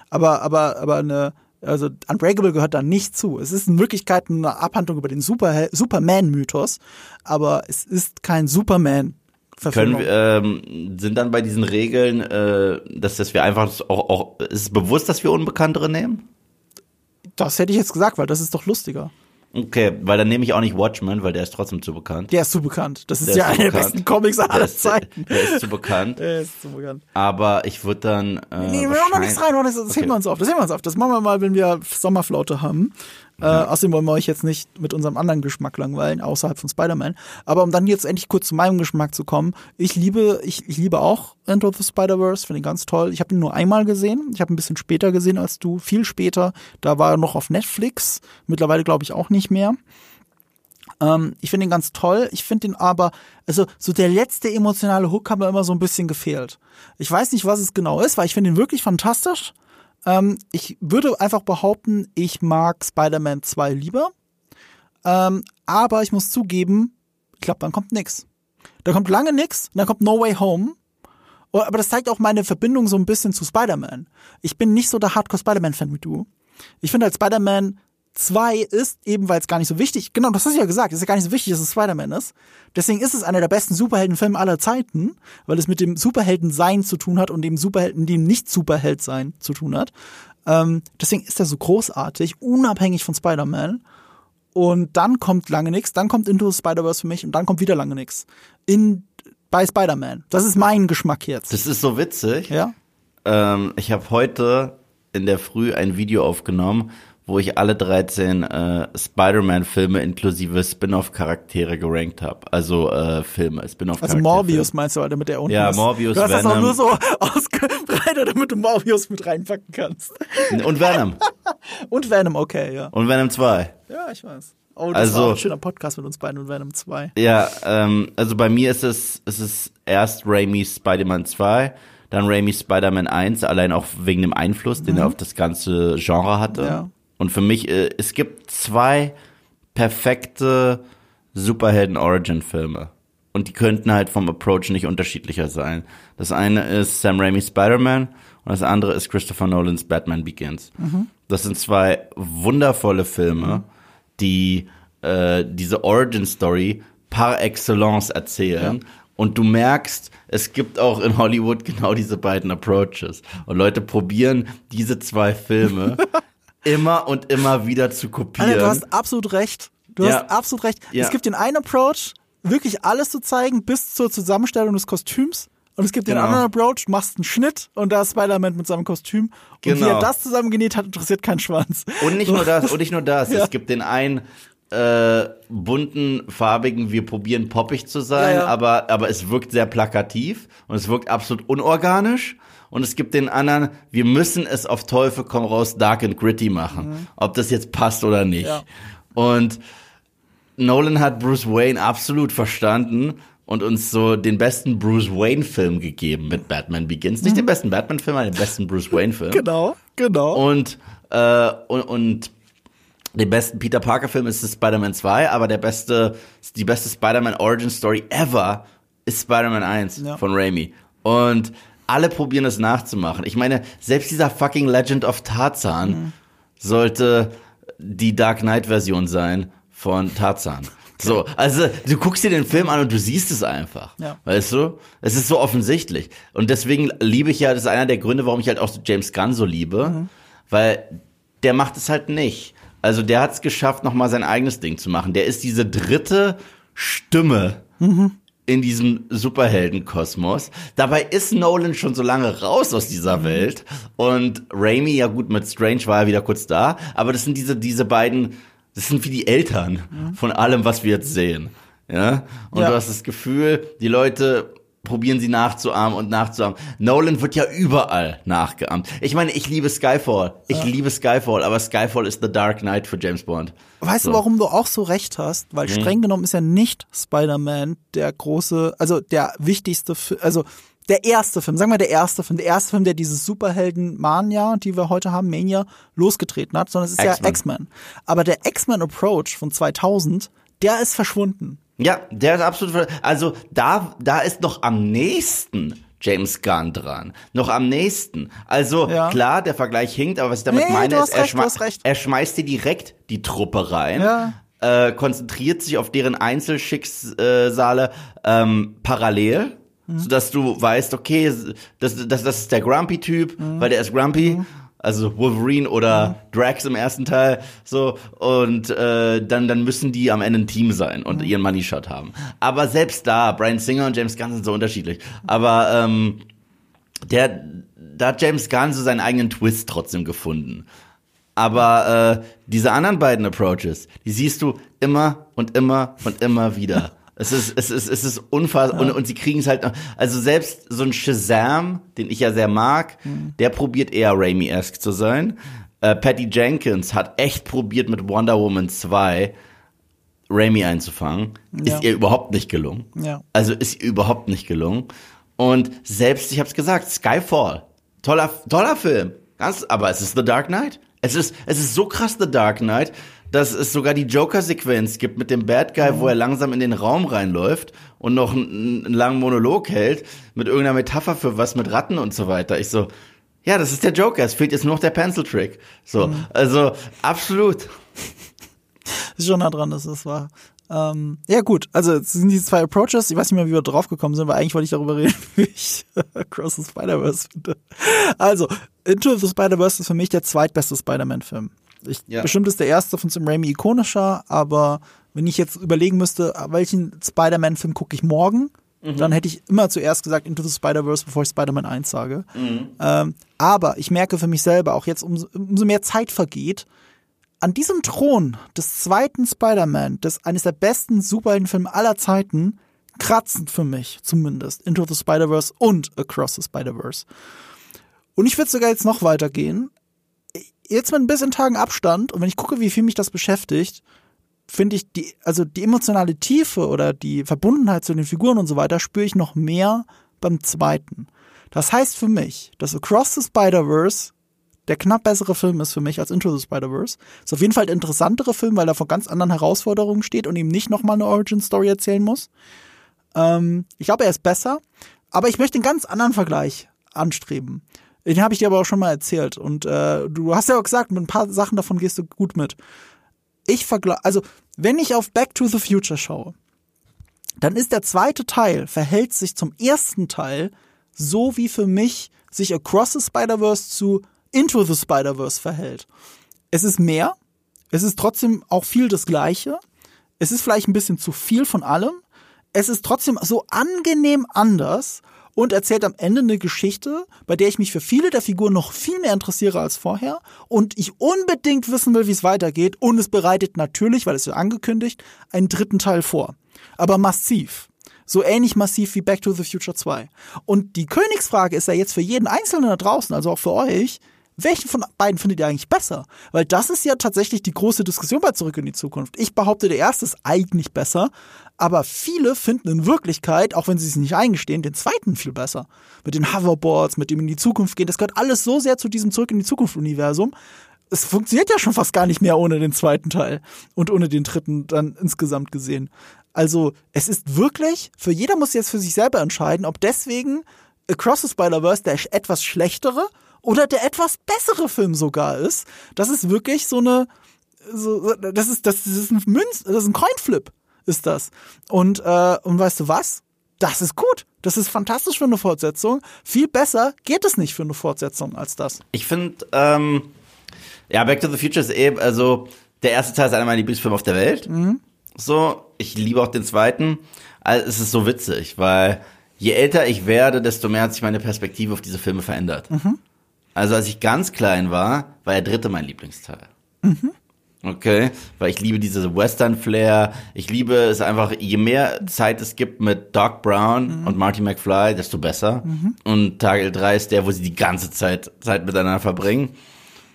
Aber, aber, aber eine, also Unbreakable gehört da nicht zu. Es ist in Wirklichkeit eine Abhandlung über den Super Superman-Mythos, aber es ist kein Superman. Können wir, ähm, sind dann bei diesen Regeln, äh, dass, dass wir einfach auch, auch, ist es bewusst, dass wir Unbekanntere nehmen? Das hätte ich jetzt gesagt, weil das ist doch lustiger. Okay, weil dann nehme ich auch nicht Watchmen, weil der ist trotzdem zu bekannt. Der ist zu bekannt. Das ist Der ja einer der besten Comics aller ist, Zeiten. der ist zu bekannt. Der ist zu bekannt. Aber ich würde dann. Äh, Nee, wir machen noch nichts rein, das Okay. heben wir uns auf. Das heben wir uns auf. Das machen wir mal, wenn wir Sommerflaute haben. Äh, außerdem wollen wir euch jetzt nicht mit unserem anderen Geschmack langweilen, außerhalb von Spider-Man. Aber um dann jetzt endlich kurz zu meinem Geschmack zu kommen, ich liebe, ich, ich liebe auch Into the Spider-Verse, finde ihn ganz toll. Ich habe ihn nur einmal gesehen. Ich habe ein bisschen später gesehen als du, viel später. Da war er noch auf Netflix. Mittlerweile glaube ich auch nicht mehr. Ähm, ich finde ihn ganz toll. Ich finde ihn aber, also so der letzte emotionale Hook hat mir immer so ein bisschen gefehlt. Ich weiß nicht, was es genau ist, weil ich finde ihn wirklich fantastisch. Ähm, ich würde einfach behaupten, ich mag Spider-Man 2 lieber. Ähm, aber ich muss zugeben, ich glaube, dann kommt nix. Da kommt lange nix, dann kommt No Way Home. Oh, aber das zeigt auch meine Verbindung so ein bisschen zu Spider-Man. Ich bin nicht so der Hardcore Spider-Man-Fan wie du. Ich finde halt Spider-Man 2 ist, eben weil es gar nicht so wichtig, genau, das hast du ja gesagt, es ist ja gar nicht so wichtig, dass es Spider-Man ist. Deswegen ist es einer der besten Superheldenfilme aller Zeiten, weil es mit dem Superhelden-Sein zu tun hat und dem Superhelden, dem Nicht-Superheld-Sein zu tun hat. Ähm, deswegen ist er so großartig, unabhängig von Spider-Man. Und dann kommt lange nix, dann kommt Into the Spider-Verse für mich und dann kommt wieder lange nix. In, bei Spider-Man. Das ist mein Geschmack jetzt. Das ist so witzig. Ja? Ähm, ich habe heute in der Früh ein Video aufgenommen, wo ich alle 13 äh, Spider-Man-Filme inklusive Spin-off-Charaktere gerankt habe. Also äh, Filme, Spin-off-Charaktere. Also Morbius meinst du, weil damit der unten Ja, ist. Morbius, Du hast das auch nur so ausgebreitet, damit du Morbius mit reinpacken kannst. Und Venom. Und Venom, okay, ja. Und Venom 2. Ja, ich weiß. Oh, das Also- war ein schöner Podcast mit uns beiden und Venom 2. Ja, ähm, also bei mir ist es, es ist erst Raimi's Spider-Man 2, dann Raimi's Spider-Man 1, allein auch wegen dem Einfluss, den er auf das ganze Genre hatte. Ja. Und für mich, äh, es gibt zwei perfekte Superhelden-Origin-Filme. Und die könnten halt vom Approach nicht unterschiedlicher sein. Das eine ist Sam Raimi's Spider-Man und das andere ist Christopher Nolans Batman Begins. Das sind zwei wundervolle Filme, die äh, diese Origin-Story par excellence erzählen. Und du merkst, es gibt auch in Hollywood genau diese beiden Approaches. Und Leute probieren diese zwei Filme immer und immer wieder zu kopieren. Alter, du hast absolut recht. Du Ja. hast absolut recht. Ja. Es gibt den einen Approach, wirklich alles zu zeigen, bis zur Zusammenstellung des Kostüms. Und es gibt den Genau. anderen Approach, du machst einen Schnitt und da ist Spider-Man mit seinem Kostüm. Und wie Genau. er das zusammengenäht hat, interessiert keinen Schwanz. Und nicht nur das, und nicht nur das. Ja. Es gibt den einen äh, bunten, farbigen, wir probieren poppig zu sein, Ja, ja. aber aber es wirkt sehr plakativ und es wirkt absolut unorganisch. Und es gibt den anderen, wir müssen es auf Teufel komm raus dark and gritty machen, ob das jetzt passt oder nicht. Mhm. Ja. Und Nolan hat Bruce Wayne absolut verstanden und uns so den besten Bruce Wayne Film gegeben mit Batman Begins. Nicht den besten Batman Film, aber den besten Bruce Wayne Film. Mhm. Genau, genau. Und, äh, und, und den besten Peter Parker Film ist Spider-Man 2, aber der beste, die beste Spider-Man Origin Story ever ist Spider-Man 1 Ja. von Raimi. Und alle probieren es nachzumachen. Ich meine, selbst dieser fucking Legend of Tarzan Mhm. sollte die Dark Knight Version sein von Tarzan. So, also du guckst dir den Film an und du siehst es einfach. Ja. Weißt du? Es ist so offensichtlich. Und deswegen liebe ich ja, das ist einer der Gründe, warum ich halt auch James Gunn so liebe, Mhm. weil der macht es halt nicht. Also der hat es geschafft, nochmal sein eigenes Ding zu machen. Der ist diese dritte Stimme Mhm. In diesem Superheldenkosmos. Dabei ist Nolan schon so lange raus aus Mhm. dieser Welt. Und Raimi, ja gut, mit Strange war er wieder kurz da. Aber das sind diese, diese beiden, das sind wie die Eltern von allem, was wir jetzt sehen. Ja. Und Ja. du hast das Gefühl, die Leute probieren sie nachzuahmen und nachzuahmen. Nolan wird ja überall nachgeahmt. Ich meine, ich liebe Skyfall. Ich liebe Skyfall, aber Skyfall ist The Dark Knight für James Bond. Weißt So. du, warum du auch so recht hast? Weil streng genommen ist ja nicht Spider-Man der große, also der wichtigste, also der erste Film, sagen wir der erste Film, der erste Film, der dieses Superhelden-Mania, die wir heute haben, Mania, losgetreten hat, sondern es ist ja X-Men. Aber der X-Men-Approach von 2000, der ist verschwunden. Ja, der ist absolut, also da, da ist noch am nächsten James Gunn dran. Noch am nächsten. Also Ja. klar, der Vergleich hinkt, aber was ich damit Nee, meine ist, er, recht, recht. er schmeißt dir direkt die Truppe rein. Ja. Äh, konzentriert sich auf deren Einzelschicksale ähm, parallel, Mhm. sodass du weißt, okay, das, das, das ist der Grumpy-Typ, Mhm. weil der ist Grumpy. Also Wolverine oder Drax im ersten Teil, so und äh, dann dann müssen die am Ende ein Team sein und ihren Money Shot haben. Aber selbst da, Brian Singer und James Gunn sind so unterschiedlich. Aber ähm, der, da hat James Gunn so seinen eigenen Twist trotzdem gefunden. Aber äh, diese anderen beiden Approaches, die siehst du immer und immer und immer wieder. Es ist, es ist, es ist unfassbar. Und, und sie kriegen es halt noch. Also selbst so ein Shazam, den ich ja sehr mag, Mhm. der probiert eher Raimi-esque zu sein. Äh, Patty Jenkins hat echt probiert mit Wonder Woman 2 Raimi einzufangen. Ja. Ist ihr überhaupt nicht gelungen. Ja. Also ist ihr überhaupt nicht gelungen. Und selbst, ich habe es gesagt, Skyfall, toller, toller Film. Ganz, aber es ist The Dark Knight. Es ist, es ist so krass The Dark Knight, dass es sogar die Joker-Sequenz gibt mit dem Bad Guy, wo er langsam in den Raum reinläuft und noch einen, einen langen Monolog hält mit irgendeiner Metapher für was mit Ratten und so weiter. Ich so, ja, das ist der Joker. Es fehlt jetzt nur noch der Pencil Trick. So, also absolut. ist schon nah dran, dass das war. Ähm, ja gut, also es sind diese zwei Approaches. Ich weiß nicht mehr, wie wir drauf gekommen sind, weil eigentlich wollte ich darüber reden, wie ich Cross the Spider-Verse finde. Also, Into the Spider-Verse ist für mich der zweitbeste Spider-Man-Film. Ich, Ja. Bestimmt ist der erste von Sam Raimi ikonischer, aber wenn ich jetzt überlegen müsste, welchen Spider-Man-Film gucke ich morgen, dann hätte ich immer zuerst gesagt Into the Spider-Verse, bevor ich Spider-Man 1 sage. Ähm, aber ich merke für mich selber, auch jetzt umso, umso mehr Zeit vergeht, an diesem Thron des zweiten Spider-Man, des eines der besten Superheldenfilme aller Zeiten, kratzen für mich zumindest Into the Spider-Verse und Across the Spider-Verse. Und ich würde sogar jetzt noch weitergehen. Jetzt mit ein bisschen Tagen Abstand und wenn ich gucke, wie viel mich das beschäftigt, finde ich die, also die emotionale Tiefe oder die Verbundenheit zu den Figuren und so weiter spüre ich noch mehr beim zweiten. Das heißt für mich, dass Across the Spider-Verse der knapp bessere Film ist für mich als Into the Spider-Verse. Ist auf jeden Fall der interessantere Film, weil er vor ganz anderen Herausforderungen steht und ihm nicht nochmal eine Origin-Story erzählen muss. Ähm, ich glaube, er ist besser, aber ich möchte einen ganz anderen Vergleich anstreben. Den habe ich dir aber auch schon mal erzählt. Und äh, du hast ja auch gesagt, mit ein paar Sachen davon gehst du gut mit. Ich vergleiche, also wenn ich auf Back to the Future schaue, dann ist der zweite Teil, verhält sich zum ersten Teil so, wie für mich sich Across the Spider-Verse zu Into the Spider-Verse verhält. Es ist mehr, es ist trotzdem auch viel das Gleiche, es ist vielleicht ein bisschen zu viel von allem, es ist trotzdem so angenehm anders und erzählt am Ende eine Geschichte, bei der ich mich für viele der Figuren noch viel mehr interessiere als vorher und ich unbedingt wissen will, wie es weitergeht und es bereitet natürlich, weil es ja angekündigt, einen dritten Teil vor. Aber massiv. So ähnlich massiv wie Back to the Future 2. Und die Königsfrage ist ja jetzt für jeden Einzelnen da draußen, also auch für euch, welchen von beiden findet ihr eigentlich besser? Weil das ist ja tatsächlich die große Diskussion bei Zurück in die Zukunft. Ich behaupte, der erste ist eigentlich besser, aber viele finden in Wirklichkeit, auch wenn sie es nicht eingestehen, den zweiten viel besser. Mit den Hoverboards, mit dem in die Zukunft gehen, das gehört alles so sehr zu diesem Zurück in die Zukunft Universum. Es funktioniert ja schon fast gar nicht mehr ohne den zweiten Teil und ohne den dritten dann insgesamt gesehen. Also es ist wirklich, für jeder muss jetzt für sich selber entscheiden, ob deswegen Across the Spider-Verse der etwas schlechtere oder der etwas bessere Film sogar ist. Das ist wirklich so eine, so, das ist, das ist ein Münz, das ist ein Coinflip, ist das. Und, äh, und weißt du was? Das ist gut. Das ist fantastisch für eine Fortsetzung. Viel besser geht es nicht für eine Fortsetzung als das. Ich finde, ähm, ja, Back to the Future ist eben, also der erste Teil ist einer meiner Lieblingsfilme auf der Welt. So, ich liebe auch den zweiten. Also, es ist so witzig, weil je älter ich werde, desto mehr hat sich meine Perspektive auf diese Filme verändert. Also als ich ganz klein war, war der dritte mein Lieblingsteil. Okay, weil ich liebe diese Western-Flair. Ich liebe es einfach, je mehr Zeit es gibt mit Doc Brown und Marty McFly, desto besser. Und Teil 3 ist der, wo sie die ganze Zeit Zeit miteinander verbringen.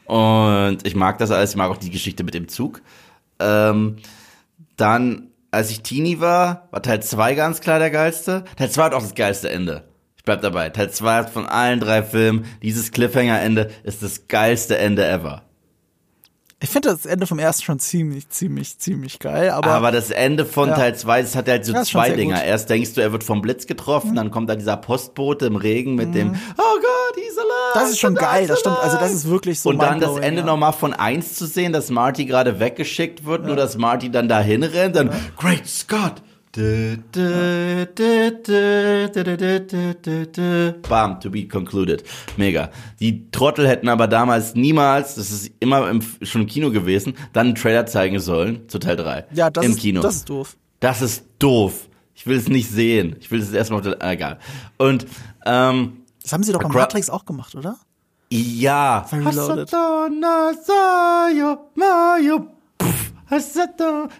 Und ich mag das alles. Ich mag auch die Geschichte mit dem Zug. Ähm, dann, als ich Teenie war, war Teil 2 ganz klar der geilste. Teil 2 hat auch das geilste Ende. Ich bleib dabei. Teil 2 hat von allen drei Filmen, dieses Cliffhanger-Ende ist das geilste Ende ever. Ich finde das Ende vom ersten schon ziemlich, ziemlich, ziemlich geil, aber, Aber das Ende von Ja. Teil 2, das hat halt so Ja, zwei Dinger. gut. Mhm. Erst denkst du, er wird vom Blitz getroffen, dann kommt da dieser Postbote im Regen mit dem, oh Gott, he's alive. das ist schon geil. Das stimmt. Also das alive." ist wirklich so Und dann das Ende ja. nochmal von eins zu sehen, dass Marty gerade weggeschickt wird, nur dass Marty dann dahin rennt, dann Great Scott. Bam, to be concluded. Mega. Die Trottel hätten aber damals niemals, das ist immer im, schon im Kino gewesen, dann einen Trailer zeigen sollen zu Teil 3. Ja, das, Im ist, Kino. das ist doof. Das ist doof. Ich will es nicht sehen. Ich will es erstmal, äh, egal. Und, ähm, Das haben sie doch bei Matrix auch gemacht, oder? Ja. Reloaded.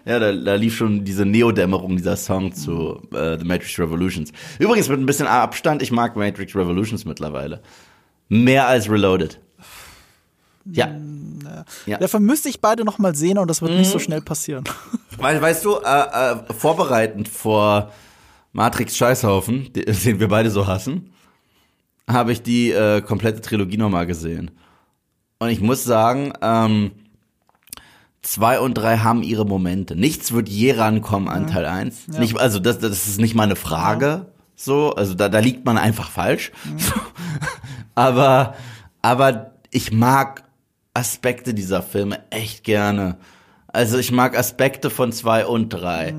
Ja, da, da lief schon diese Neodämmerung, dieser Song zu äh, The Matrix Revolutions. Übrigens mit ein bisschen Abstand, ich mag Matrix Revolutions mittlerweile. Mehr als Reloaded. Ja. Ja. Dafür müsste ich beide noch mal sehen und das wird nicht Mhm. so schnell passieren. Weil, weißt du, äh, äh, vorbereitend vor Matrix Scheißhaufen, den wir beide so hassen, habe ich die äh, komplette Trilogie nochmal gesehen. Und ich muss sagen, ähm, zwei und drei haben ihre Momente. Nichts wird je rankommen an Teil eins. Nicht, also das, das ist nicht mal eine Frage. So, also da, da liegt man einfach falsch. So. aber, aber ich mag Aspekte dieser Filme echt gerne. Also ich mag Aspekte von zwei und drei.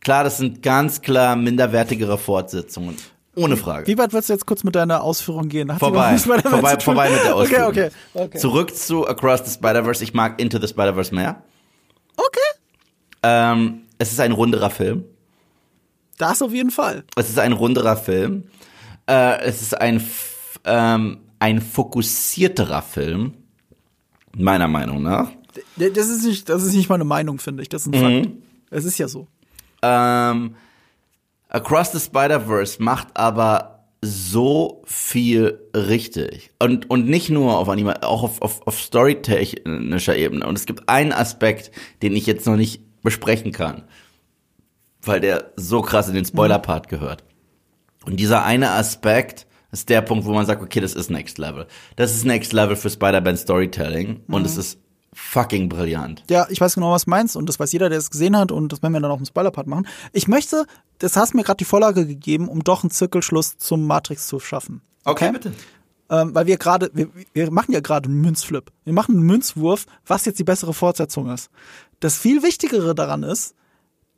Klar, das sind ganz klar minderwertigere Fortsetzungen. Ohne Frage. Wie weit würdest du jetzt kurz mit deiner Ausführung gehen? Hat Vorbei. vorbei, vorbei mit der Ausführung. Okay, okay, okay. Zurück zu Across the Spider-Verse. Ich mag Into the Spider-Verse mehr. Okay. Ähm, es ist ein runderer Film. Das auf jeden Fall. Es ist ein runderer Film. Äh, es ist ein, ähm, ein fokussierterer Film. Meiner Meinung nach. Das ist nicht, das ist nicht meine Meinung, finde ich. Das ist ein Mhm. Fakt. Es ist ja so. Ähm, Across the Spider-Verse macht aber so viel richtig. Und, und nicht nur auf Anima, auch auf, auf, auf storytechnischer Ebene. Und es gibt einen Aspekt, den ich jetzt noch nicht besprechen kann, weil der so krass in den Spoiler-Part gehört. Und dieser eine Aspekt ist der Punkt, wo man sagt, okay, das ist Next Level. Das ist Next Level für Spider-Man Storytelling und es ist fucking brillant. Ja, ich weiß genau, was du meinst und das weiß jeder, der es gesehen hat und das werden wir dann auch im Spoiler-Part machen. Ich möchte, das hast mir gerade die Vorlage gegeben, um doch einen Zirkelschluss zum Matrix zu schaffen. bitte. Ähm, weil wir gerade, wir, wir machen ja gerade einen Münzflip. Wir machen einen Münzwurf, was jetzt die bessere Fortsetzung ist. Das viel Wichtigere daran ist,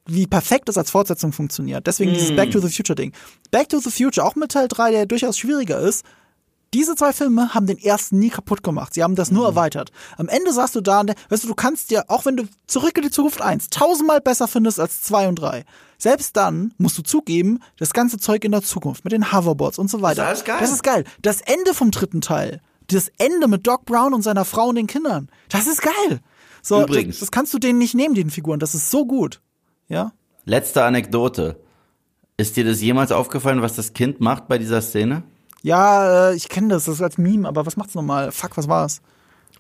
wie perfekt es als Fortsetzung funktioniert. Deswegen dieses Back to the Future Ding. Back to the Future, auch mit Teil 3, der durchaus schwieriger ist, diese zwei Filme haben den ersten nie kaputt gemacht. Sie haben das nur erweitert. Am Ende saßt du da und, weißt du, du kannst dir, auch wenn du zurück in die Zukunft 1 tausendmal besser findest als 2 und 3, selbst dann musst du zugeben, das ganze Zeug in der Zukunft mit den Hoverboards und so weiter. alles geil. Das ist geil. Das Ende vom dritten Teil, das Ende mit Doc Brown und seiner Frau und den Kindern, das ist geil. So, Übrigens. Das, das kannst du denen nicht nehmen, den Figuren. Das ist so gut. Ja? Letzte Anekdote. Ist dir das jemals aufgefallen, was das Kind macht bei dieser Szene? Ja, äh, ich kenne das, das ist als Meme, aber was macht's nochmal? Fuck, was war's?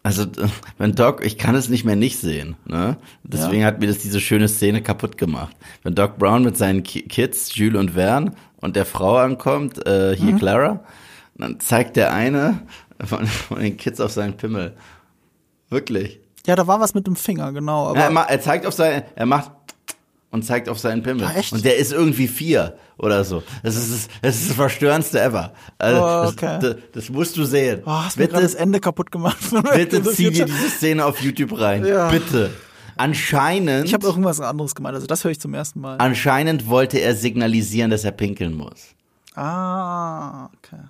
Also, wenn Doc, ich kann es nicht mehr nicht sehen, ne? Deswegen hat mir das diese schöne Szene kaputt gemacht. Wenn Doc Brown mit seinen Ki Kids, Jules und Vern, und der Frau ankommt, äh, hier Mhm. Clara, dann zeigt der eine von, von den Kids auf seinen Pimmel. Wirklich. Ja, da war was mit dem Finger, genau. Aber Ja, er, er zeigt auf seinen, er macht und zeigt auf seinen Pimmel. Ja? Und der ist irgendwie vier oder so. Das ist das, das, ist das verstörendste ever. Also, Oh, okay. das, das, musst du sehen. oh, hast mir gerade das Ende kaputt gemacht. Bitte zieh dir diese Szene auf YouTube rein. Ja. Bitte. Anscheinend, Ich habe irgendwas anderes gemeint, also das höre ich zum ersten Mal. anscheinend wollte er signalisieren, dass er pinkeln muss. Ah, okay.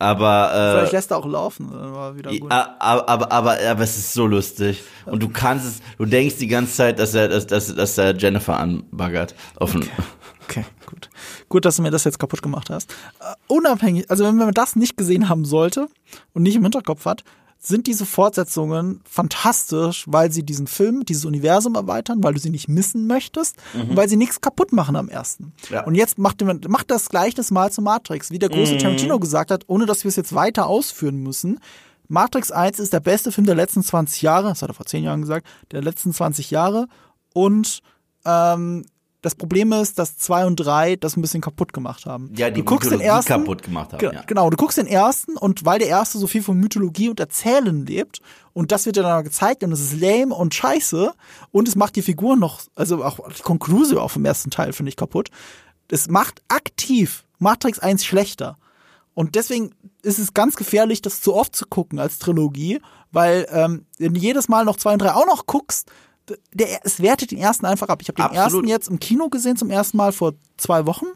Aber, Vielleicht äh, lässt er auch laufen, dann war wieder gut. aber, aber, aber, aber es ist so lustig. Und du kannst es, du denkst die ganze Zeit, dass er, dass, dass, dass er Jennifer anbaggert. Auf okay. Okay, gut. Gut, dass du mir das jetzt kaputt gemacht hast. Äh, unabhängig, also wenn man das nicht gesehen haben sollte und nicht im Hinterkopf hat, sind diese Fortsetzungen fantastisch, weil sie diesen Film, dieses Universum erweitern, weil du sie nicht missen möchtest und weil sie nichts kaputt machen am ersten. Ja. Und jetzt macht, man- macht das Gleichnis mal zu Matrix, wie der große Tarantino gesagt hat, ohne dass wir es jetzt weiter ausführen müssen. Matrix 1 ist der beste Film der letzten 20 Jahre, das hat er vor 10 Jahren gesagt, der letzten 20 Jahre und ähm, das Problem ist, dass 2 und 3 das ein bisschen kaputt gemacht haben. Ja, die du guckst den Mythologie ersten, kaputt gemacht haben, Ge- ja. Genau, du guckst den ersten und weil der erste so viel von Mythologie und Erzählen lebt und das wird dir dann gezeigt und es ist lame und scheiße und es macht die Figur noch, also auch die Conclusio auch vom ersten Teil finde ich kaputt. Es macht aktiv Matrix 1 schlechter. Und deswegen ist es ganz gefährlich, das zu oft zu gucken als Trilogie, weil ähm, wenn du jedes Mal noch zwei und drei auch noch guckst, der, es wertet den ersten einfach ab. Ich habe den Absolut. ersten jetzt im Kino gesehen zum ersten Mal vor zwei Wochen.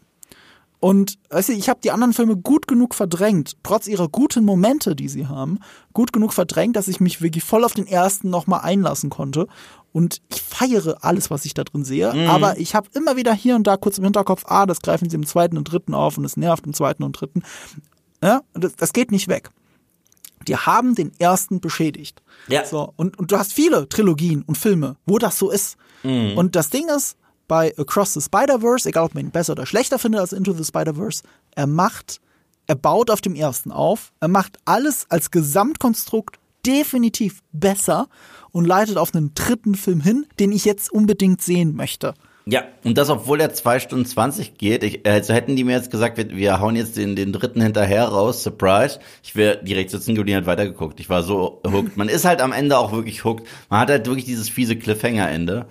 Und weißt du, ich habe die anderen Filme gut genug verdrängt, trotz ihrer guten Momente, die sie haben, gut genug verdrängt, dass ich mich wirklich voll auf den ersten nochmal einlassen konnte. Und ich feiere alles, was ich da drin sehe. Aber ich habe immer wieder hier und da kurz im Hinterkopf, ah, das greifen sie im zweiten und dritten auf und es nervt im zweiten und dritten. Ja, das, das geht nicht weg. Die haben den ersten beschädigt. Ja. So, und, und du hast viele Trilogien und Filme, wo das so ist. Mhm. Und das Ding ist, bei Across the Spider-Verse, egal ob man ihn besser oder schlechter findet als Into the Spider-Verse, er macht, er baut auf dem ersten auf, er macht alles als Gesamtkonstrukt definitiv besser und leitet auf einen dritten Film hin, den ich jetzt unbedingt sehen möchte. Ja, und das, obwohl der 2 Stunden 20 geht. Ich, also hätten die mir jetzt gesagt, wir, wir hauen jetzt den, den dritten hinterher raus, Surprise. Ich wäre direkt sitzen geblieben und weitergeguckt. Ich war so hooked. Man ist halt am Ende auch wirklich hooked. Man hat halt wirklich dieses fiese Cliffhanger-Ende.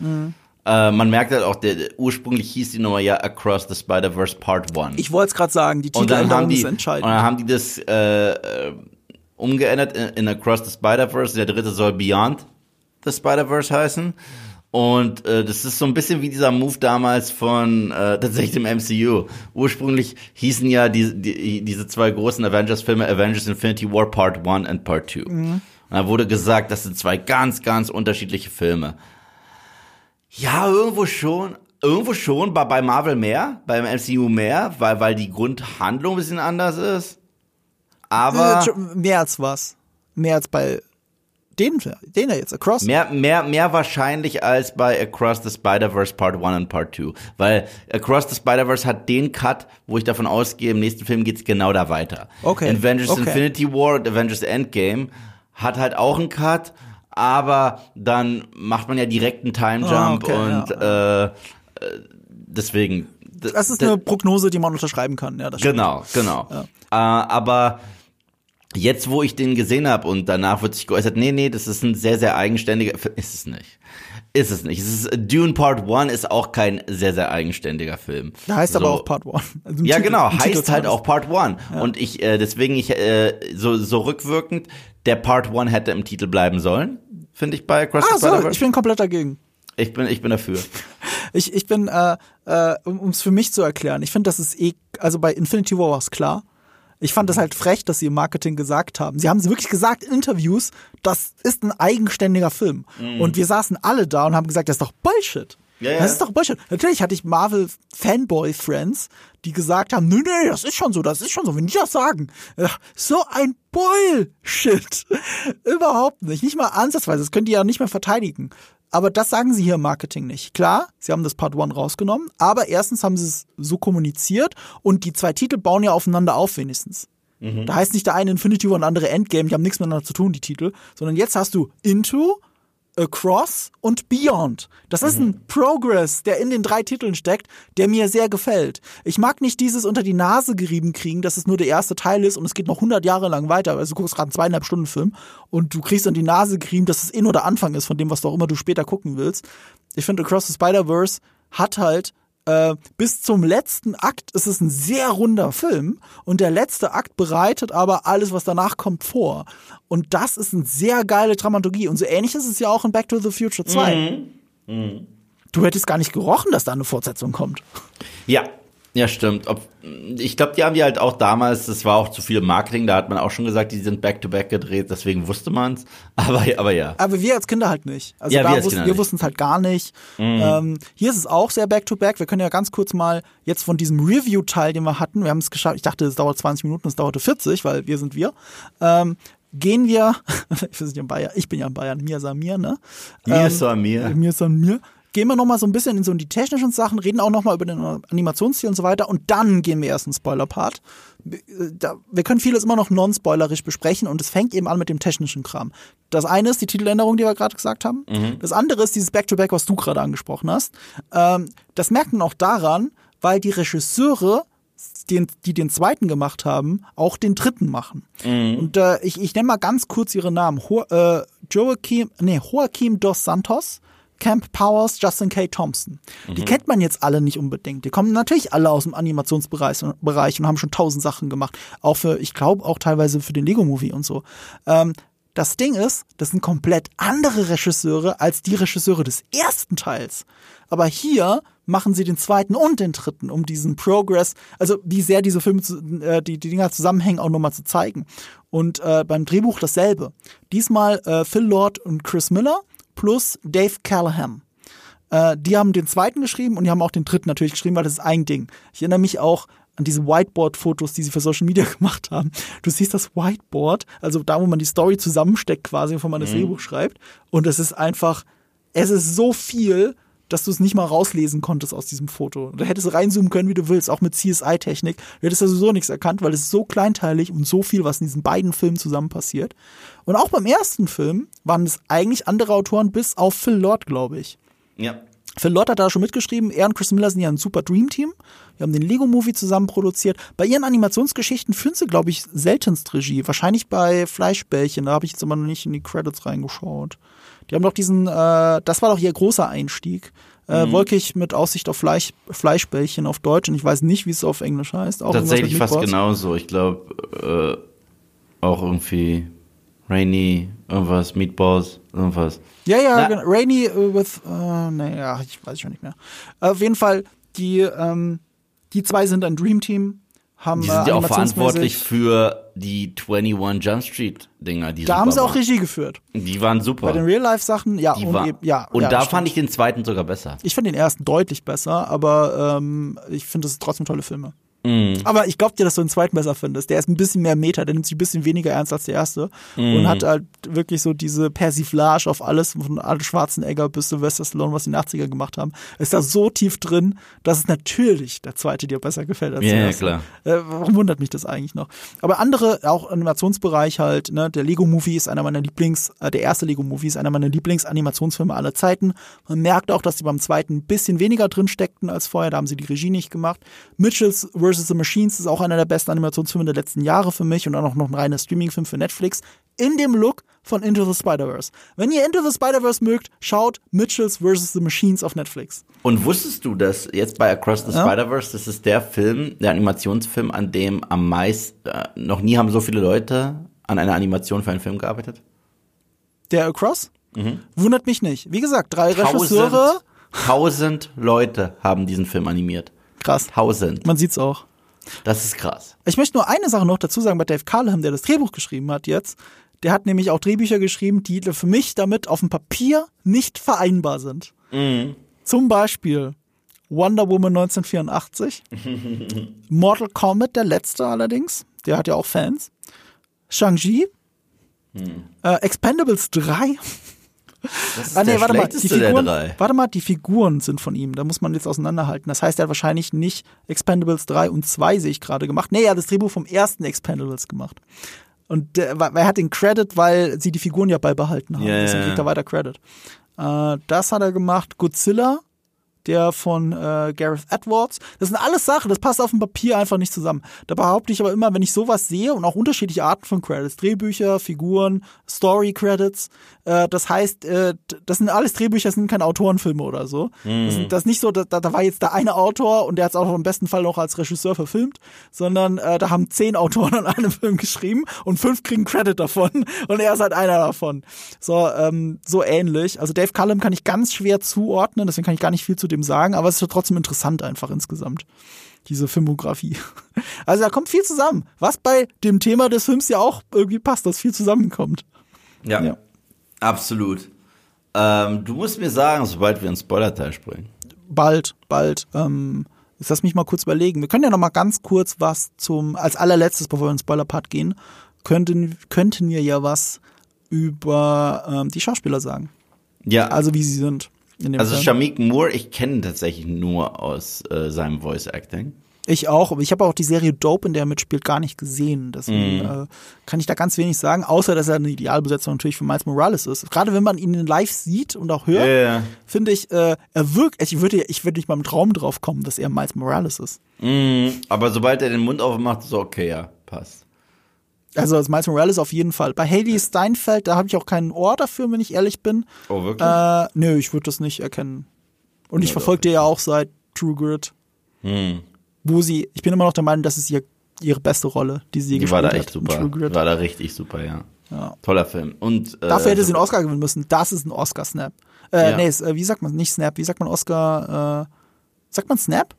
Äh, man merkt halt auch, der, ursprünglich hieß die Nummer ja Across the Spider-Verse Part 1. Ich wollte es gerade sagen, die und Titeländerung ist und entscheidend. dann haben die das äh, äh, umgeändert in, in Across the Spider-Verse. Der dritte soll Beyond the Spider-Verse heißen. Und äh, das ist so ein bisschen wie dieser Move damals von äh, tatsächlich dem MCU. Ursprünglich hießen ja die, die, diese zwei großen Avengers-Filme Avengers Infinity War Part 1 und Part 2. Und da wurde gesagt, das sind zwei ganz, ganz unterschiedliche Filme. Ja, irgendwo schon. Irgendwo schon, bei, bei Marvel mehr, beim MCU mehr, weil, weil die Grundhandlung ein bisschen anders ist. Aber Äh, mehr als was. Mehr als bei den, den er jetzt, Across. mehr, mehr, mehr wahrscheinlich als bei Across the Spider-Verse Part 1 und Part 2. Weil Across the Spider-Verse hat den Cut, wo ich davon ausgehe, im nächsten Film geht's genau da weiter. Okay, Avengers okay. Infinity War und Avengers Endgame hat halt auch einen Cut, aber dann macht man ja direkt einen Time Ah, Jump okay, und äh, äh, deswegen. Das ist eine Prognose, die man unterschreiben kann. Ja, das stimmt. Genau, genau. Äh, aber jetzt, wo ich den gesehen habe und danach wird sich geäußert, nee, nee, das ist ein sehr, sehr eigenständiger Film. Ist es nicht. Ist es nicht. Es ist, Dune Part 1 ist auch kein sehr, sehr eigenständiger Film. Der heißt So. aber auch Part 1. Also Ja, Titel- genau, heißt halt auch Part 1. Und ich, äh, deswegen, ich, äh, so, so rückwirkend, der Part 1 hätte im Titel bleiben sollen, finde ich bei Across Ah, the so, ich bin komplett dagegen. Ich bin, ich bin dafür. Ich, ich bin, äh, äh, um es für mich zu erklären, ich finde, das ist eh, also bei Infinity War war es klar. Ich fand das halt frech, dass sie im Marketing gesagt haben. Sie haben es wirklich gesagt in Interviews, das ist ein eigenständiger Film. Und wir saßen alle da und haben gesagt, das ist doch Bullshit. Ja, ja. Das ist doch Bullshit. Natürlich hatte ich Marvel Fanboy Friends, die gesagt haben, nee, nee, das ist schon so, das ist schon so, wenn die das sagen. Ja, so ein Bullshit. Überhaupt nicht. Nicht mal ansatzweise. Das könnt ihr ja nicht mehr verteidigen. Aber das sagen sie hier im Marketing nicht. Klar, sie haben das Part 1 rausgenommen, aber erstens haben sie es so kommuniziert und die zwei Titel bauen ja aufeinander auf wenigstens. Da heißt nicht der eine Infinity War und der andere Endgame, die haben nichts miteinander zu tun, die Titel, sondern jetzt hast du Into, Across und Beyond. Das ist ein Progress, der in den drei Titeln steckt, der mir sehr gefällt. Ich mag nicht dieses unter die Nase gerieben kriegen, dass es nur der erste Teil ist und es geht noch 100 Jahre lang weiter. Also du guckst gerade einen zweieinhalb Stunden Film und du kriegst an die Nase gerieben, dass es eh nur der Anfang ist von dem, was du auch immer du später gucken willst. Ich finde Across the Spider-Verse hat halt äh, bis zum letzten Akt ist es ein sehr runder Film und der letzte Akt bereitet aber alles, was danach kommt, vor. Und das ist eine sehr geile Dramaturgie. Und so ähnlich ist es ja auch in Back to the Future 2. Du hättest gar nicht gerochen, dass da eine Fortsetzung kommt. Ja, ja, stimmt. Ob, ich glaube, die haben die halt auch damals, das war auch zu viel Marketing, da hat man auch schon gesagt, die sind back-to-back gedreht, deswegen wusste man's. Aber, aber ja. Aber wir als Kinder halt nicht. Also Ja, wir wussten, wir wussten es halt gar nicht. Ähm, hier ist es auch sehr back-to-back. Wir können ja ganz kurz mal jetzt von diesem Review-Teil, den wir hatten, wir haben es geschafft, ich dachte, es dauert 20 Minuten, es dauerte 40, weil wir sind wir. Ähm, gehen wir, wir sind ja in Bayern, ich bin ja in Bayern, mir ist an mir, ne? Mir ist so an mir. Mir ist an mir. Gehen wir nochmal so ein bisschen in so die technischen Sachen, reden auch nochmal über den Animationsstil und so weiter und dann gehen wir erst in den Spoiler-Part. Da- Wir können vieles immer noch non-spoilerisch besprechen und es fängt eben an mit dem technischen Kram. Das eine ist die Titeländerung, die wir gerade gesagt haben. Das andere ist dieses Back-to-Back, was du gerade angesprochen hast. Ähm, das merkt man auch daran, weil die Regisseure den, die den zweiten gemacht haben, auch den dritten machen. Und äh, ich, ich nenne mal ganz kurz ihre Namen. Ho äh, Joaquim, nee, Joaquim dos Santos, Camp Powers, Justin K. Thompson. Die kennt man jetzt alle nicht unbedingt. Die kommen natürlich alle aus dem Animationsbereich Bereich und haben schon tausend Sachen gemacht. Auch für, ich glaube, auch teilweise für den Lego-Movie und so. Ähm, das Ding ist, das sind komplett andere Regisseure als die Regisseure des ersten Teils. Aber hier machen sie den zweiten und den dritten, um diesen Progress, also wie sehr diese Filme, äh, die, die Dinger zusammenhängen, auch nochmal zu zeigen. Und äh, beim Drehbuch dasselbe. Diesmal äh, Phil Lord und Chris Miller plus Dave Callahan. Äh, die haben den zweiten geschrieben und die haben auch den dritten natürlich geschrieben, weil das ist ein Ding. Ich erinnere mich auch an diese Whiteboard-Fotos, die sie für Social Media gemacht haben. Du siehst das Whiteboard, also da, wo man die Story zusammensteckt quasi, bevor man das Drehbuch schreibt. Und es ist einfach, es ist so viel, dass du es nicht mal rauslesen konntest aus diesem Foto. Du hättest reinzoomen können, wie du willst, auch mit CSI-Technik. Du hättest da sowieso nichts erkannt, weil es ist so kleinteilig und so viel, was in diesen beiden Filmen zusammen passiert. Und auch beim ersten Film waren es eigentlich andere Autoren, bis auf Phil Lord, glaube ich. Ja. Phil Lord hat da schon mitgeschrieben. Er und Chris Miller sind ja ein super Dream-Team. Wir haben den Lego-Movie zusammen produziert. Bei ihren Animationsgeschichten führen sie, glaube ich, seltenst Regie. Wahrscheinlich bei Fleischbällchen. Da habe ich jetzt aber noch nicht in die Credits reingeschaut. Die haben doch diesen, äh, das war doch ihr großer Einstieg. Äh, Wolkig mit Aussicht auf Fleisch, Fleischbällchen auf Deutsch. Und ich weiß nicht, wie es auf Englisch heißt. Auch Tatsächlich fast genauso. Ich glaube, äh, auch irgendwie Rainy, irgendwas, Meatballs, irgendwas. Ja, ja, Na-. Rainy äh, with, äh, naja, ich weiß schon nicht mehr. Auf jeden Fall, die, ähm, die zwei sind ein Dream-Team, haben Die äh, sind ja auch animationsmäßig- verantwortlich für die 21 Jump Street Dinger, die Da haben sie auch waren. Regie geführt. Die waren super. Bei den Real-Life-Sachen, ja, die und war, eben, ja. und ja, da fand ich den zweiten sogar besser. Ich finde den ersten deutlich besser, aber ähm, ich finde, es trotzdem tolle Filme. Mhm. Aber ich glaube dir, dass du den zweiten besser findest. Der ist ein bisschen mehr Meta, der nimmt sich ein bisschen weniger ernst als der erste Mhm. und hat halt wirklich so diese Persiflage auf alles von Arnold Schwarzenegger bis Sylvester Stallone, was die 80er gemacht haben. Ist da so tief drin, dass es natürlich der zweite dir besser gefällt als Ja, der ja, erste. klar. Äh, warum wundert mich das eigentlich noch? Aber andere, auch Animationsbereich halt, ne, der Lego-Movie ist einer meiner Lieblings, äh, der erste Lego-Movie ist einer meiner Lieblings-Animationsfilme aller Zeiten. Man merkt auch, dass die beim zweiten ein bisschen weniger drin steckten als vorher, da haben sie die Regie nicht gemacht. Mitchells vs. The Machines ist auch einer der besten Animationsfilme der letzten Jahre für mich und dann auch noch ein reiner Streaming-Film für Netflix. In dem Look von Into the Spider-Verse. Wenn ihr Into the Spider-Verse mögt, schaut Mitchells vs. The Machines auf Netflix. Und wusstest du, dass jetzt bei Across the Ja. Spider-Verse, das ist der Film, der Animationsfilm, an dem am meisten, äh, noch nie haben so viele Leute an einer Animation für einen Film gearbeitet? Der Across? Wundert mich nicht. Wie gesagt, drei Mhm. Tausend, Regisseure. tausend Leute haben diesen Film animiert. Krass. Tausend. Man sieht's auch. Das ist krass. Ich möchte nur eine Sache noch dazu sagen bei Dave Carlham, der das Drehbuch geschrieben hat jetzt. Der hat nämlich auch Drehbücher geschrieben, die für mich damit auf dem Papier nicht vereinbar sind. Zum Beispiel Wonder Woman 1984, Mortal Kombat, der letzte allerdings, der hat ja auch Fans, Shang-Chi, äh, Expendables 3, Das ist Ah, nee, der warte mal, die Figuren, warte mal, die Figuren sind von ihm. Da muss man jetzt auseinanderhalten. Das heißt, er hat wahrscheinlich nicht Expendables 3 und 2 sehe ich gerade gemacht. Nee, er hat das Drehbuch vom ersten Expendables gemacht. Und der, er hat den Credit, weil sie die Figuren ja beibehalten haben. Ja, Deswegen kriegt er weiter Credit. Äh, das hat er gemacht. Godzilla, der von äh, Gareth Edwards. Das sind alles Sachen, das passt auf dem Papier einfach nicht zusammen. Da behaupte ich aber immer, wenn ich sowas sehe und auch unterschiedliche Arten von Credits, Drehbücher, Figuren, Story-Credits, äh, das heißt, äh, das sind alles Drehbücher, das sind keine Autorenfilme oder so. Das, sind, das ist nicht so, da, da war jetzt der eine Autor und der hat es auch im besten Fall noch als Regisseur verfilmt, sondern äh, da haben zehn Autoren an einem Film geschrieben und fünf kriegen Credit davon und er ist halt einer davon. So, ähm, so ähnlich. Also Dave Cullum kann ich ganz schwer zuordnen, deswegen kann ich gar nicht viel zu dem sagen, aber es ist ja trotzdem interessant einfach insgesamt. Diese Filmografie. Also da kommt viel zusammen. Was bei dem Thema des Films ja auch irgendwie passt, dass viel zusammenkommt. Ja, Ja. Absolut. Ähm, du musst mir sagen, sobald wir ins Spoiler-Teil springen. bald, bald. Ähm, jetzt lass mich mal kurz überlegen. Wir können ja noch mal ganz kurz was zum, als allerletztes, bevor wir in den Spoiler-Part gehen, könnten, könnten wir ja was über ähm, die Schauspieler sagen. Ja, Also wie sie sind. Also Film. Shamik Moore, ich kenne ihn tatsächlich nur aus äh, seinem Voice-Acting. Ich auch, aber ich habe auch die Serie Dope, in der er mitspielt, gar nicht gesehen. Deswegen äh, kann ich da ganz wenig sagen, außer dass er eine Idealbesetzung natürlich für Miles Morales ist. Gerade wenn man ihn in live sieht und auch hört, Ja. finde ich, äh, er wirkt, ich würde, ich würde nicht mal im Traum drauf kommen, dass er Miles Morales ist. Mm, aber sobald er den Mund aufmacht, ist so okay, ja, passt. Also als Miles Morales auf jeden Fall. Bei Haley Steinfeld, da habe ich auch keinen Ohr dafür, wenn ich ehrlich bin. Oh, wirklich? Äh, nö, ich würde das nicht erkennen. Und ich Ja, verfolge die ja auch seit True Grit, Hm. Wo sie, ich bin immer noch der Meinung, das ist ihr, ihre beste Rolle, die sie je Die war gespielt da echt hat. super. War da richtig super, ja. Ja. Toller Film. Und äh, Dafür hätte sie so- einen Oscar gewinnen müssen. Das ist ein Oscar-Snap. Äh, Ja. nee, äh, wie sagt man, nicht Snap, wie sagt man Oscar, äh, sagt man Snap?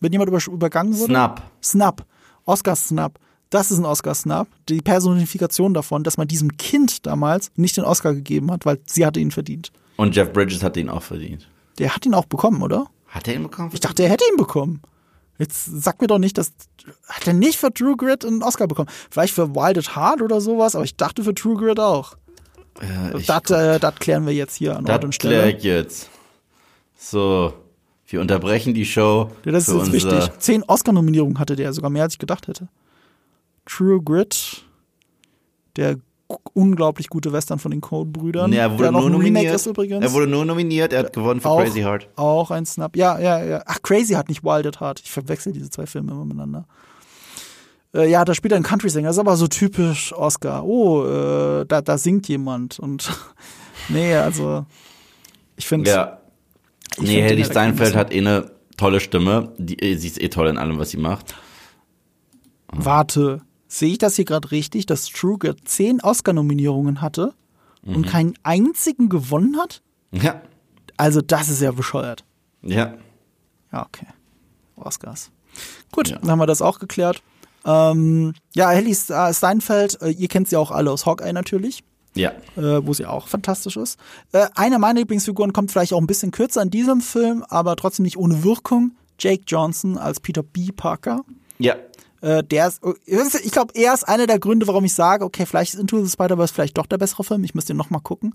Wenn jemand über, übergangen wurde? Snap. Snap. Oscar-Snap. Das ist ein Oscar-Snap. Die Personifikation davon, dass man diesem Kind damals nicht den Oscar gegeben hat, weil sie hatte ihn verdient. Und Jeff Bridges hat ihn auch verdient. Der hat ihn auch bekommen, oder? Hat er ihn bekommen? Ich dachte, er hätte ihn bekommen. Jetzt sag mir doch nicht, dass hat er nicht für True Grit einen Oscar bekommen. Vielleicht für Wild at Heart oder sowas, aber ich dachte für True Grit auch. Äh, Das, äh, das klären wir jetzt hier an Ort und Das Stelle. ich jetzt. So, wir unterbrechen die Show. Ja, das ist jetzt wichtig. Zehn Oscar-Nominierungen hatte der, sogar mehr als ich gedacht hätte. True Grit, der unglaublich gute Western von den Code-Brüdern. Nee, er wurde nur ein nominiert. Er wurde nur nominiert, er hat gewonnen für auch, Crazy Heart. Auch ein Snap. Ja, ja, ja. Ach, Crazy hat nicht Wild at Heart. Ich verwechsel diese zwei Filme immer miteinander. Äh, ja, da spielt er einen Country-Sänger. Das ist aber so typisch Oscar. Oh, äh, da, da singt jemand. Und nee, also ich finde, Ja. Ich Nee, find, Hedy Steinfeld hat eh eine tolle Stimme. Die, äh, sie ist eh toll in allem, was sie macht. warte, sehe ich das hier gerade richtig, dass Grit zehn Oscar-Nominierungen hatte Mhm. und keinen einzigen gewonnen hat? Ja. Also das ist ja bescheuert. Ja. Ja, okay. Oscars. Gut, Ja. dann haben wir das auch geklärt. Ähm, ja, Helly Steinfeld, äh, ihr kennt sie auch alle aus Hawkeye natürlich, Ja. äh, wo sie auch fantastisch ist. Äh, eine meiner Lieblingsfiguren kommt vielleicht auch ein bisschen kürzer in diesem Film, aber trotzdem nicht ohne Wirkung. Jake Johnson als Peter B. Parker. Ja. Äh, der ist, ich glaube, er ist einer der Gründe, warum ich sage, okay, vielleicht ist Into the Spider-Verse vielleicht doch der bessere Film. Ich müsste ihn noch mal gucken.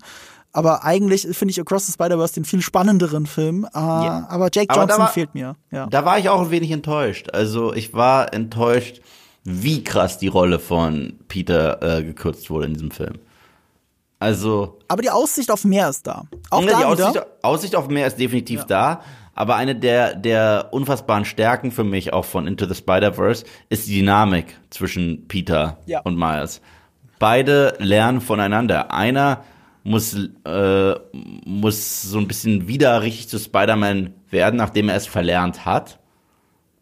Aber eigentlich finde ich Across the Spider-Verse den viel spannenderen Film. Äh, Aber Jake Aber da Johnson war- fehlt mir. Ja. Da war ich auch ein wenig enttäuscht. Also ich war enttäuscht, wie krass die Rolle von Peter äh, gekürzt wurde in diesem Film. Also Aber die Aussicht auf mehr ist da. Auch Ja, da die. Aussicht, Aussicht auf mehr ist definitiv da. Aber eine der, der unfassbaren Stärken für mich auch von Into the Spider-Verse ist die Dynamik zwischen Peter Ja. und Miles. Beide lernen voneinander. Einer muss, äh, muss so ein bisschen wieder richtig zu Spider-Man werden, nachdem er es verlernt hat.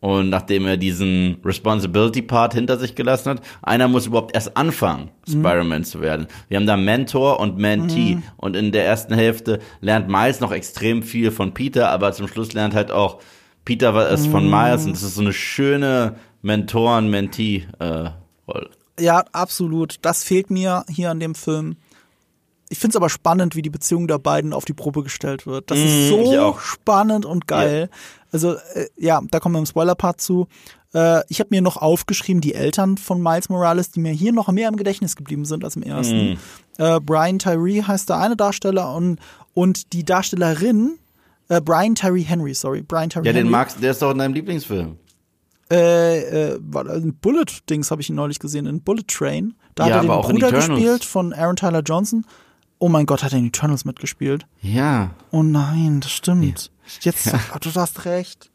Und nachdem er diesen Responsibility-Part hinter sich gelassen hat, einer muss überhaupt erst anfangen, Spider-Man zu werden. Wir haben da Mentor und Mentee. Und in der ersten Hälfte lernt Miles noch extrem viel von Peter, aber zum Schluss lernt halt auch Peter was von Miles. Und das ist so eine schöne Mentoren-Mentee-Rolle. Ja, absolut. Das fehlt mir hier an dem Film. Ich finde es aber spannend, wie die Beziehung der beiden auf die Probe gestellt wird. Das ist Mhm, ich so spannend und geil. Also, äh, ja, da kommen wir im Spoiler-Part zu. Äh, ich habe mir noch aufgeschrieben, die Eltern von Miles Morales, die mir hier noch mehr im Gedächtnis geblieben sind als im ersten. Mhm. Äh, Brian Tyree heißt der eine Darsteller und, und die Darstellerin, äh, Brian Tyree Henry, sorry, Brian Tyree Ja, Henry. den magst der ist doch in deinem Lieblingsfilm. Äh, äh, ein Bullet-Dings habe ich ihn neulich gesehen, in Bullet Train. Da Ja, hat er den Bruder gespielt von Aaron Tyler Johnson. Oh mein Gott, hat er in Eternals mitgespielt? Ja. Oh nein, das stimmt. Jetzt, ach, du hast recht.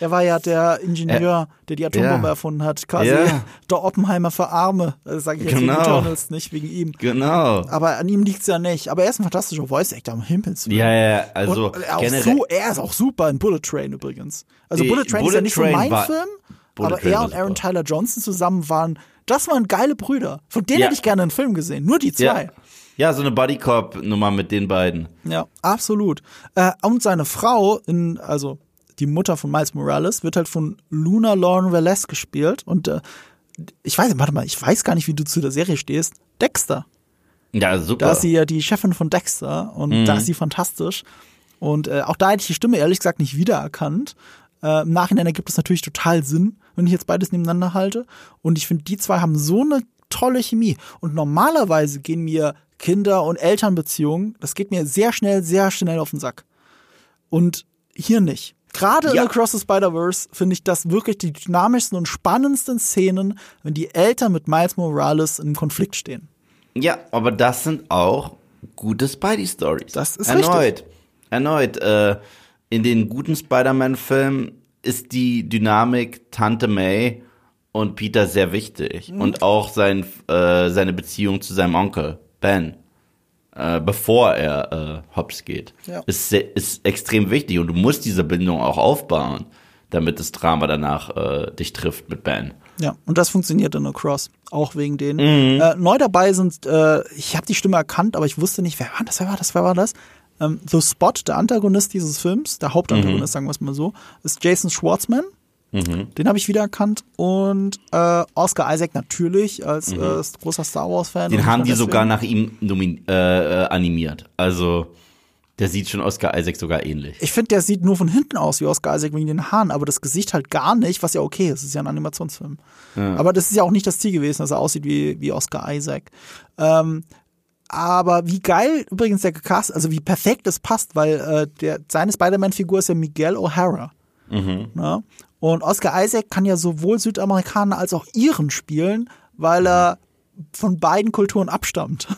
Er war ja der Ingenieur, der die Atombombe ja. erfunden hat. Quasi Ja. der Oppenheimer für Arme. Das sage ich jetzt Genau. wegen Eternals, nicht wegen ihm. Genau. Aber an ihm liegt's ja nicht. Aber er ist ein fantastischer Voice Actor am Himmels. Ja, ja, ja, also Und er, generell. so, er ist auch super in Bullet Train übrigens. Also Bullet Train ist Bullet ja nicht so Train mein war- Film, Bullet aber Train er und Aaron. Tyler Johnson zusammen waren, das waren geile Brüder. Von denen Ja. hätte ich gerne einen Film gesehen. Nur die Ja. zwei. Ja, so eine Buddy-Cop-Nummer mit den beiden. Ja, absolut. Äh, und seine Frau, in, also die Mutter von Miles Morales, wird halt von Luna Lauren Velez gespielt. Und äh, ich weiß, warte mal, ich weiß gar nicht, wie du zu der Serie stehst. Dexter. Ja, super. Da ist sie ja die Chefin von Dexter und Mhm. da ist sie fantastisch. Und äh, auch da hätte ich die Stimme ehrlich gesagt nicht wiedererkannt. Äh, Im Nachhinein ergibt es natürlich total Sinn, wenn ich jetzt beides nebeneinander halte. Und ich finde, die zwei haben so eine tolle Chemie. Und normalerweise gehen mir Kinder- und Elternbeziehungen, das geht mir sehr schnell, sehr schnell auf den Sack. Und hier nicht. Gerade Ja. in Across the Spider-Verse finde ich das wirklich die dynamischsten und spannendsten Szenen, wenn die Eltern mit Miles Morales im Konflikt stehen. Ja, aber das sind auch gute Spidey-Stories. Das ist Erneut. Erneut. Äh, in den guten Spider-Man-Filmen ist die Dynamik Tante May und Peter sehr wichtig. Mhm. Und auch sein, äh, seine Beziehung zu seinem Onkel, Ben. Äh, bevor er äh, hops geht. Ja. Ist, ist extrem wichtig. Und du musst diese Bindung auch aufbauen, damit das Drama danach äh, dich trifft mit Ben. Ja, und das funktioniert in Across, auch wegen denen. Mhm. Äh, neu dabei sind, äh, ich habe die Stimme erkannt, aber ich wusste nicht, wer war das, wer war das, wer war das? Ähm, The Spot, der Antagonist dieses Films, der Hauptantagonist, sagen wir es mal so, ist Jason Schwartzman. Den habe ich wiedererkannt. Und äh, Oscar Isaac natürlich als äh, großer Star Wars-Fan. Den haben die sogar nach ihm äh, äh, animiert. Also Der sieht schon Oscar Isaac sogar ähnlich. Ich finde, der sieht nur von hinten aus wie Oscar Isaac wegen den Haaren, aber das Gesicht halt gar nicht, was ja okay ist. Es ist ja ein Animationsfilm. Aber das ist ja auch nicht das Ziel gewesen, dass er aussieht wie, wie Oscar Isaac. Ähm, aber wie geil übrigens der gecast, also wie perfekt es passt, weil äh, der, seine Spider-Man-Figur ist ja Miguel O'Hara. Ne? Und Oscar Isaac kann ja sowohl Südamerikaner als auch Iren spielen, weil er von beiden Kulturen abstammt.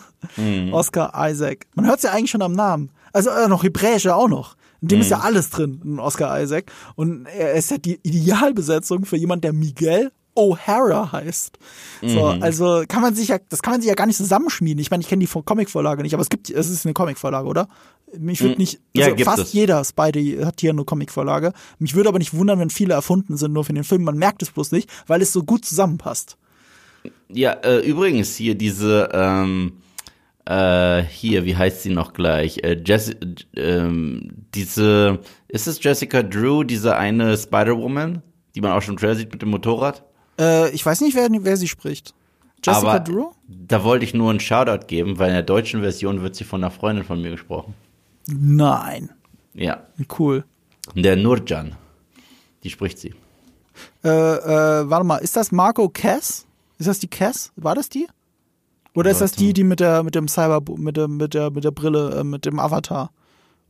Oscar Isaac. Man hört es ja eigentlich schon am Namen. Also äh, noch Hebräisch ja auch noch. In dem ist ja alles drin, in Oscar Isaac. Und er ist ja die Idealbesetzung für jemand, der Miguel O'Hara heißt. So, also kann man sich ja, das kann man sich ja gar nicht zusammenschmieden. Ich meine, ich kenne die Comic-Vorlage nicht, aber es gibt, es ist eine Comic-Vorlage, oder? Mich würde nicht, Ja, also gibt fast es. jeder Spidey hat hier eine Comic-Vorlage. Mich würde aber nicht wundern, wenn viele erfunden sind nur für den Film. Man merkt es bloß nicht, weil es so gut zusammenpasst. Ja, äh, übrigens hier diese, ähm, äh, hier, wie heißt sie noch gleich? Äh, Jess, äh, ähm, diese, ist es Jessica Drew, diese eine Spider-Woman, die man auch schon im Trailer sieht mit dem Motorrad? Äh, ich weiß nicht, wer, wer sie spricht. Jessica Aber Drew? Da wollte ich nur einen Shoutout geben, weil in der deutschen Version wird sie von einer Freundin von mir gesprochen. Nein. Ja, Cool. der Nurjan. Die spricht sie. Äh, äh, warte mal, ist das Marco Cass? Ist das die Cass? War das die? Oder ist das die, die mit der mit dem Cyber mit der mit der mit der Brille äh, mit dem Avatar?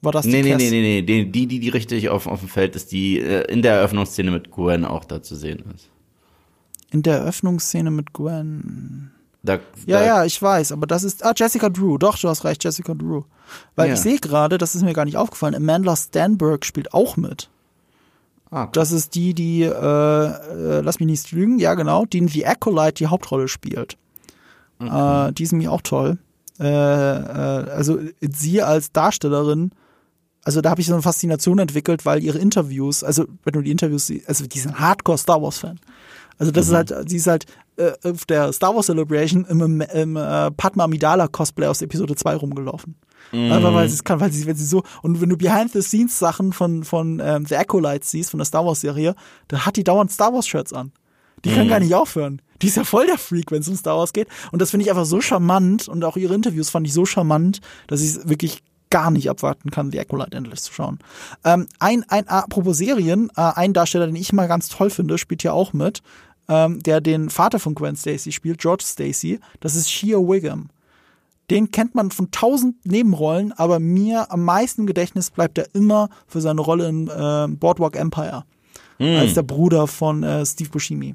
War das die Nee, nee, Cass? nee, nee, nee. Die, die, die, die richtig auf, auf dem Feld ist, die äh, in der Eröffnungsszene mit Gwen auch da zu sehen ist. In der Eröffnungsszene mit Gwen. Da, Ja, da, ja, ich weiß, aber das ist ah Jessica Drew. Doch, du hast recht, Jessica Drew. Weil Ja. ich sehe gerade, das ist mir gar nicht aufgefallen. Amanda Stanberg spielt auch mit. Ah, cool. Das ist die, die, äh, äh, lass mich nicht lügen, ja genau, die in The Acolyte die Hauptrolle spielt. Äh, die ist nämlich auch toll. Äh, äh, also sie als Darstellerin, also da habe ich so eine Faszination entwickelt, weil ihre Interviews, also wenn du die Interviews siehst, also die sind Hardcore Star Wars Fan. Also das ist halt, sie ist halt äh, auf der Star Wars Celebration im, im, äh, Padma Amidala Cosplay aus Episode 2 rumgelaufen. Einfach weil sie es kann, weil sie, wenn sie so, und wenn du Behind-the-Scenes-Sachen von, von ähm, The Acolytes siehst, von der Star Wars-Serie, da hat die dauernd Star Wars-Shirts an. Die kann gar nicht aufhören. Die ist ja voll der Freak, wenn es um Star Wars geht. Und das finde ich einfach so charmant und auch ihre Interviews fand ich so charmant, dass ich es wirklich gar nicht abwarten kann, The Acolyte endlich zu schauen. Ähm, ein, ein, apropos Serien, äh, ein Darsteller, den ich mal ganz toll finde, spielt hier auch mit, ähm, der den Vater von Gwen Stacy spielt, George Stacy. Das ist Shea Wiggum. Den kennt man von tausend Nebenrollen, aber mir am meisten im Gedächtnis bleibt er immer für seine Rolle in äh, Boardwalk Empire. Als der Bruder von äh, Steve Buscemi.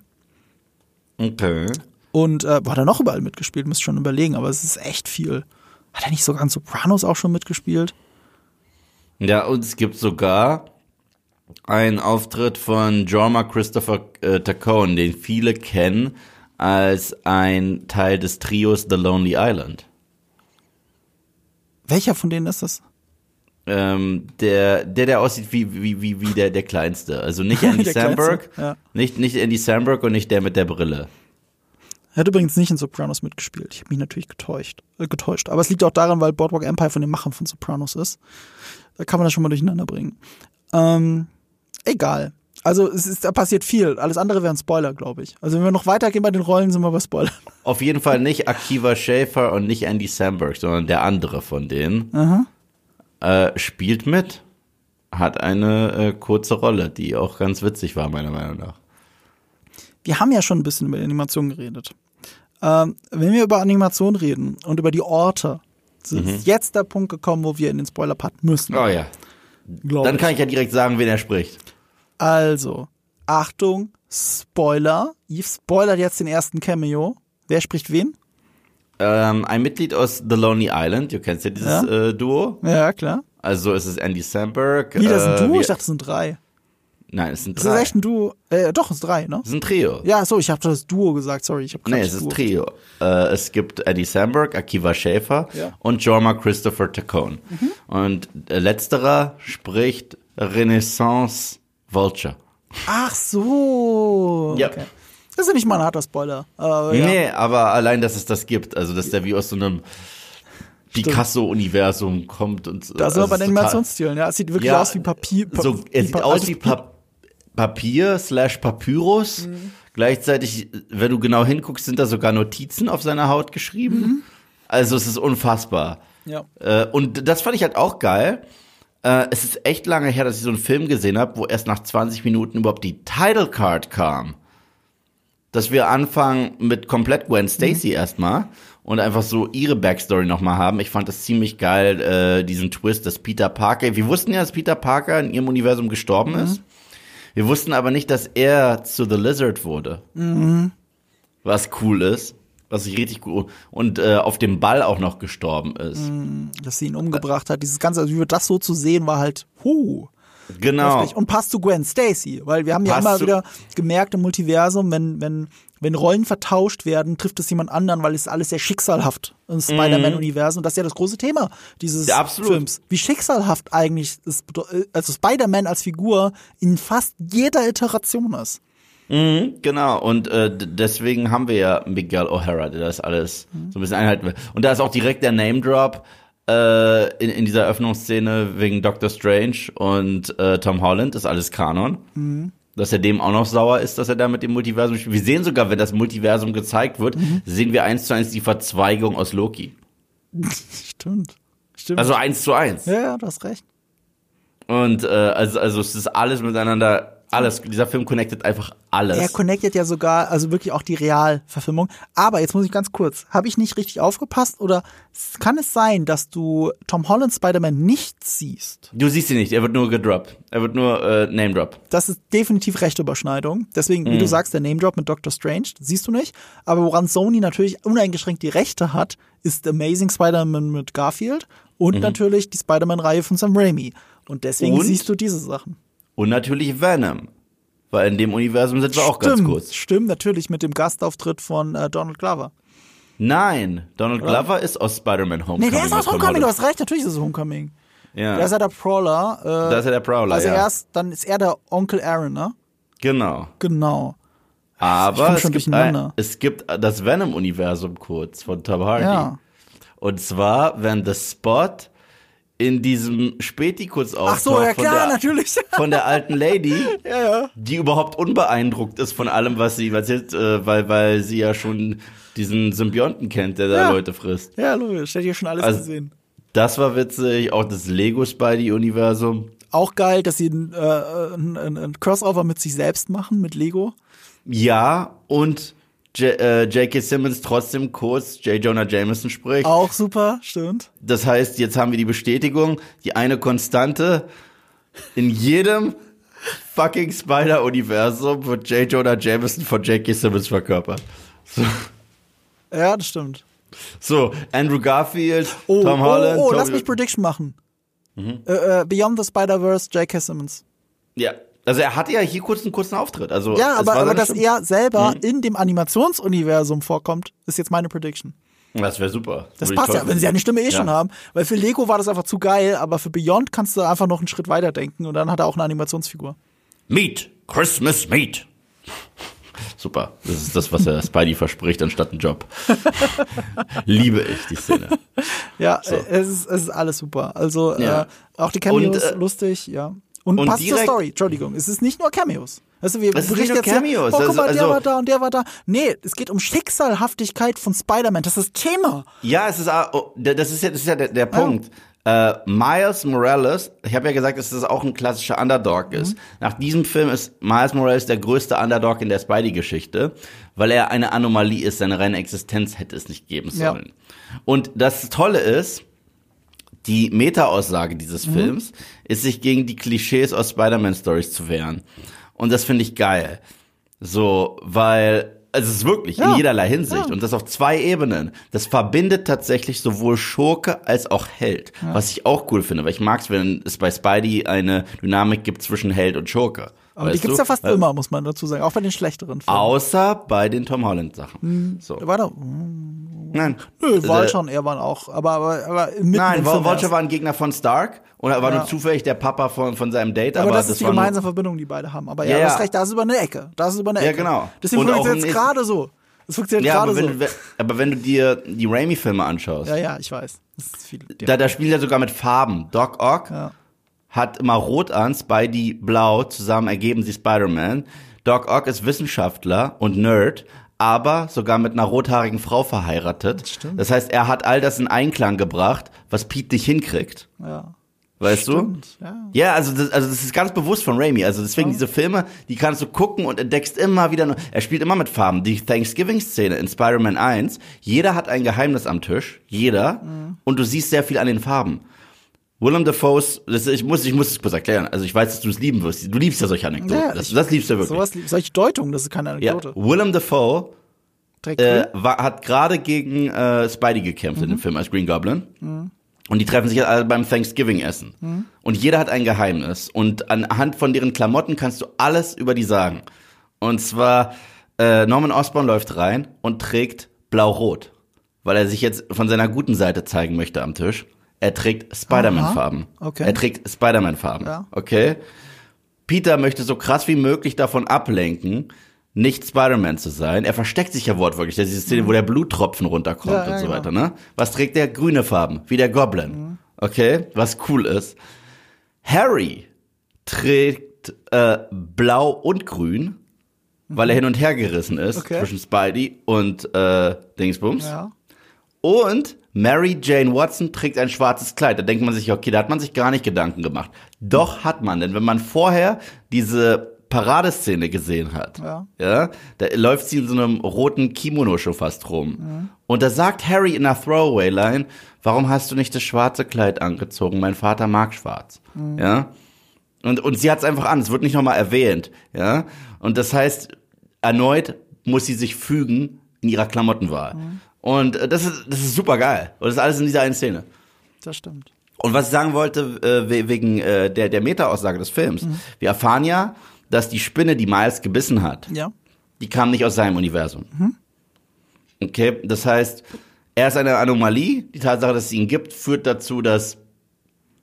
Okay. Und äh, wo hat er noch überall mitgespielt? Müsst schon überlegen, aber es ist echt viel. Hat er nicht sogar in Sopranos auch schon mitgespielt? Ja, und es gibt sogar einen Auftritt von Jorma Christopher äh, Tacone, den viele kennen als ein Teil des Trios The Lonely Island. Welcher von denen ist das? Ähm, der, der, der aussieht wie, wie, wie, wie der, der Kleinste. Also nicht Andy Samberg, ja. nicht, nicht Andy Samberg und nicht der mit der Brille. Er hat übrigens nicht in Sopranos mitgespielt. Ich habe mich natürlich getäuscht, äh, getäuscht. Aber es liegt auch daran, weil Boardwalk Empire von den Machern von Sopranos ist. Da kann man das schon mal durcheinander bringen. Ähm, egal. Also es ist, da passiert viel. Alles andere wäre ein Spoiler, glaube ich. Also wenn wir noch weitergehen bei den Rollen, sind wir bei Spoilern. Auf jeden Fall nicht Akiva Schäfer und nicht Andy Samberg, sondern der andere von denen. Äh, spielt mit. Hat eine äh, kurze Rolle, die auch ganz witzig war, meiner Meinung nach. Wir haben ja schon ein bisschen über die Animation geredet. Ähm, wenn wir über Animation reden und über die Orte, ist jetzt der Punkt gekommen, wo wir in den Spoiler-Part müssen. Oh ja. glaub Dann kann ich ja direkt sagen, wen er spricht. Also, Achtung, Spoiler. Eve spoilert jetzt den ersten Cameo. Wer spricht wen? Ähm, ein Mitglied aus The Lonely Island, du kennst ja dieses Ja. Äh, Duo. Ja, klar. Also es ist Andy Samberg. Wie, das ist äh, ein Duo? wie- Ich dachte, das sind drei. Nein, es sind Das ist drei. echt ein Duo. Äh, doch, es sind drei, ne? Es ist ein Trio. Ja, so, ich habe das Duo gesagt, sorry. Ich hab Nee, das es ist Duo. Trio. Äh, es gibt Andy Samberg, Akiva Schäfer Ja. Mhm. und Jorma Christopher Tacone. Und äh, letzterer spricht Renaissance Vulture. Ach so. Ja. Okay. Das ist ja nicht mal ein harter Spoiler. Aber ja. Nee, aber allein, dass es das gibt, also dass der wie aus so einem Picasso-Universum kommt und Da sind wir also bei es den ist Animationsstilen. Ja, es sieht wirklich Ja, aus wie Papier. Pa so, er sieht pa- aus alte wie Pa- Papier slash Papyrus. Mhm. Gleichzeitig, wenn du genau hinguckst, sind da sogar Notizen auf seiner Haut geschrieben. Mhm. Also es ist unfassbar. Ja. Äh, und das fand ich halt auch geil. Äh, es ist echt lange her, dass ich so einen Film gesehen habe, wo erst nach 20 Minuten überhaupt die Title Card kam. Dass wir anfangen mit komplett Gwen Stacy Mhm. erstmal und einfach so ihre Backstory nochmal haben. Ich fand das ziemlich geil, äh, diesen Twist, dass Peter Parker, wir wussten ja, dass Peter Parker in ihrem Universum gestorben Mhm. ist. Wir wussten aber nicht, dass er zu The Lizard wurde. Mhm. Was cool ist. Was ich richtig cool. Und äh, auf dem Ball auch noch gestorben ist. Dass sie ihn umgebracht hat. Dieses Ganze, also das so zu sehen, war halt, huh. Genau. Und passt zu Gwen Stacy, weil wir haben ja Passt immer zu- wieder gemerkt im Multiversum, wenn, wenn, wenn Rollen vertauscht werden, trifft es jemand anderen, weil es alles sehr schicksalhaft im Spider-Man-Universum. Und das ist ja das große Thema dieses Mhm. Ja. Films. Wie schicksalhaft eigentlich also Spider-Man als Figur in fast jeder Iteration ist. Mhm, genau, und äh, deswegen haben wir ja Miguel O'Hara, der das alles so ein bisschen einhalten will. Und da ist auch direkt der Name-Drop äh, in, in dieser Öffnungsszene wegen Doctor Strange und äh, Tom Holland, ist alles Kanon. Dass er dem auch noch sauer ist, dass er da mit dem Multiversum spielt. Wir sehen sogar, wenn das Multiversum gezeigt wird, sehen wir eins zu eins die Verzweigung aus Loki. Stimmt. Stimmt. Also eins zu eins. ja, ja, du hast recht. Und äh, also, also es ist alles miteinander, alles, dieser Film connectet einfach alles. Er connectet ja sogar, also wirklich auch die Realverfilmung. Aber jetzt muss ich ganz kurz, habe ich nicht richtig aufgepasst oder kann es sein, dass du Tom Holland Spider-Man nicht siehst? Du siehst ihn nicht, er wird nur gedroppt. Er wird nur äh, Name Drop. Das ist definitiv Rechtüberschneidung. Deswegen, wie du sagst, der Name Drop mit Doctor Strange, siehst du nicht. Aber woran Sony natürlich uneingeschränkt die Rechte hat, ist Amazing Spider-Man mit Garfield und natürlich die Spider-Man-Reihe von Sam Raimi. Und deswegen Und? siehst du diese Sachen. Und natürlich Venom. Weil in dem Universum sind wir auch ganz stimmt, kurz. stimmt, natürlich mit dem Gastauftritt von äh, Donald Glover. Nein, Donald Glover ist aus Spider-Man Nee, Homecoming. der ist aus Homecoming, du hast recht, natürlich ist es Homecoming. Ja, Da ist er der Prowler. Äh, da ist er der Prowler, also ja. erst, dann ist er der Onkel Aaron, ne? genau. Genau. Aber es gibt, ein, es gibt das Venom-Universum kurz von Tom Hardy. Ja. Und zwar, wenn The Spot in diesem Späti-Kurz Ach so, ja von klar, der, natürlich. von der alten Lady, ja, ja. die überhaupt unbeeindruckt ist von allem, was sie erzählt, äh, weil, weil sie ja schon diesen Symbionten kennt, der da Ja. Leute frisst. Ja, logisch, hätte ich schon alles Also- gesehen. Das war witzig, auch das Lego Spidey-Universum. Auch geil, dass sie ein, äh, ein, ein, ein Crossover mit sich selbst machen, mit Lego. Ja, und J äh, J.K. Simmons trotzdem kurz J. Jonah Jameson spricht. Auch super, stimmt. Das heißt, jetzt haben wir die Bestätigung, die eine Konstante in jedem fucking Spider-Universum wird J. Jonah Jameson von J.K. Simmons verkörpert. So, Ja, das stimmt. so Andrew Garfield, Oh, Tom Holland. oh, oh Tom lass mich Prediction machen. Äh, äh, Beyond the Spider-Verse, J.K. Simmons. ja, also er hatte ja hier kurz einen kurzen Auftritt. Also Ja, aber, aber dass er selber Mhm. in dem Animationsuniversum vorkommt, ist jetzt meine Prediction. Das wäre super. Das Würde passt ja, wenn sie eine Stimme eh schon Ja. haben. Weil für Lego war das einfach zu geil, aber für Beyond kannst du einfach noch einen Schritt weiter denken und dann hat er auch eine Animationsfigur. Meat, Christmas Meat. Super. Das ist das, was er Spidey verspricht, anstatt einen Job. Liebe ich die Szene. Ja, äh, es, ist, es ist alles super. Also Ja. äh, auch die Cameos Und, äh, lustig, ja. Und, und passt zur Story, Entschuldigung. Es ist nicht nur Cameos. Weißt du, wir Es ist berichten nicht nur jetzt Cameos, oh, guck also- mal, der also- war da und der war da. Nee, es geht um Schicksalhaftigkeit von Spider-Man. Das ist das Thema. Ja, es ist, ah, oh, das ist ja, das ist ja der, der Punkt. Äh, Miles Morales, ich habe ja gesagt, dass das auch ein klassischer Underdog ist. Nach diesem Film ist Miles Morales der größte Underdog in der Spidey-Geschichte, weil er eine Anomalie ist, seine reine Existenz hätte es nicht geben Ja. sollen. Und das Tolle ist, die Meta-Aussage dieses Mhm. Films ist, sich gegen die Klischees aus Spider-Man-Stories zu wehren. Und das finde ich geil. So, weil, also es ist wirklich Ja. in jederlei Hinsicht. Ja. Und das auf zwei Ebenen. Das verbindet tatsächlich sowohl Schurke als auch Held. Was ich auch cool finde, weil ich mag es, wenn es bei Spidey eine Dynamik gibt zwischen Held und Schurke. Aber die gibt's du? ja fast immer, muss man dazu sagen. Auch bei den schlechteren Filmen. Außer bei den Tom Holland Sachen. So. War da, Nein. nö, Äh, Vulture und er waren auch, aber, aber, aber Nein, Vulture erst. war ein Gegner von Stark und er war Ja. nur zufällig der Papa von, von seinem Date. Aber, Aber, das ist die gemeinsame Verbindung, die beide haben. Aber ja, Ja, du hast ja. recht, da ist über eine Ecke. Da ist über eine Ja, Ecke. genau. Deswegen funktioniert es gerade so. Es funktioniert Ja, gerade aber so. wenn, du, aber wenn du dir die Raimi-Filme anschaust, Ja, ja, ich weiß. Das viel. da, da spielt er sogar mit Farben. Doc Ock Ja. hat immer rot an, Spidey blau, zusammen ergeben sie Spider-Man. Doc Ock ist Wissenschaftler und Nerd, aber sogar mit einer rothaarigen Frau verheiratet. Stimmt. Das heißt, er hat all das in Einklang gebracht, was Pete nicht hinkriegt. Ja. Weißt Stimmt, du? ja. Ja, also das, also das ist ganz bewusst von Raimi. Also deswegen diese Filme, die kannst du gucken und entdeckst immer wieder. neu- Er spielt immer mit Farben. Die Thanksgiving-Szene in Spider-Man 1, jeder hat ein Geheimnis am Tisch. Jeder. Mhm. Und du siehst sehr viel an den Farben. Willem Dafoe's, das, ich muss, ich muss es kurz erklären. Also ich weiß, dass du es lieben wirst. Du liebst ja solche Anekdoten. Ja, das, ich- das liebst du wirklich. Sowas, solche Deutungen, das ist keine ja. Anekdote. Willem Dafoe äh, war, hat gerade gegen äh, Spidey gekämpft in dem Film als Green Goblin. Und die treffen sich jetzt alle beim Thanksgiving-Essen. Und jeder hat ein Geheimnis. Und anhand von deren Klamotten kannst du alles über die sagen. Und zwar, äh, Norman Osborn läuft rein und trägt blau-rot. Weil er sich jetzt von seiner guten Seite zeigen möchte am Tisch. Er trägt Spider-Man-Farben. Okay. Er trägt Spider-Man-Farben. Ja. Okay? Peter möchte so krass wie möglich davon ablenken, nicht Spider-Man zu sein. Er versteckt sich ja wortwörtlich. Das ist diese Szene, wo der Bluttropfen runterkommt Ja, und ja, so genau. weiter, ne? Was trägt der? Grüne Farben, wie der Goblin. Okay? Was cool ist. Harry trägt äh, blau und grün, weil er hin und her gerissen ist Okay. zwischen Spidey und äh, Dingsbums. Ja. Und Mary Jane Watson trägt ein schwarzes Kleid. Da denkt man sich, okay, da hat man sich gar nicht Gedanken gemacht. Doch hat man, denn wenn man vorher diese Paradeszene gesehen hat, Ja. ja da läuft sie in so einem roten Kimono schon fast rum. Und da sagt Harry in einer Throwaway-Line, warum hast du nicht das schwarze Kleid angezogen? Mein Vater mag schwarz. Ja. Und, und sie hat es einfach an, es wird nicht nochmal erwähnt, ja. Und das heißt, erneut muss sie sich fügen in ihrer Klamottenwahl. Und äh, das ist, das ist super geil. Und das ist alles in dieser einen Szene. Das stimmt. Und was ich sagen wollte, äh, we- wegen äh, der, der Meta-Aussage des Films. Wir erfahren ja, dass die Spinne, die Miles gebissen hat, Ja. die kam nicht aus seinem Universum. Okay, das heißt, er ist eine Anomalie. Die Tatsache, dass es ihn gibt, führt dazu, dass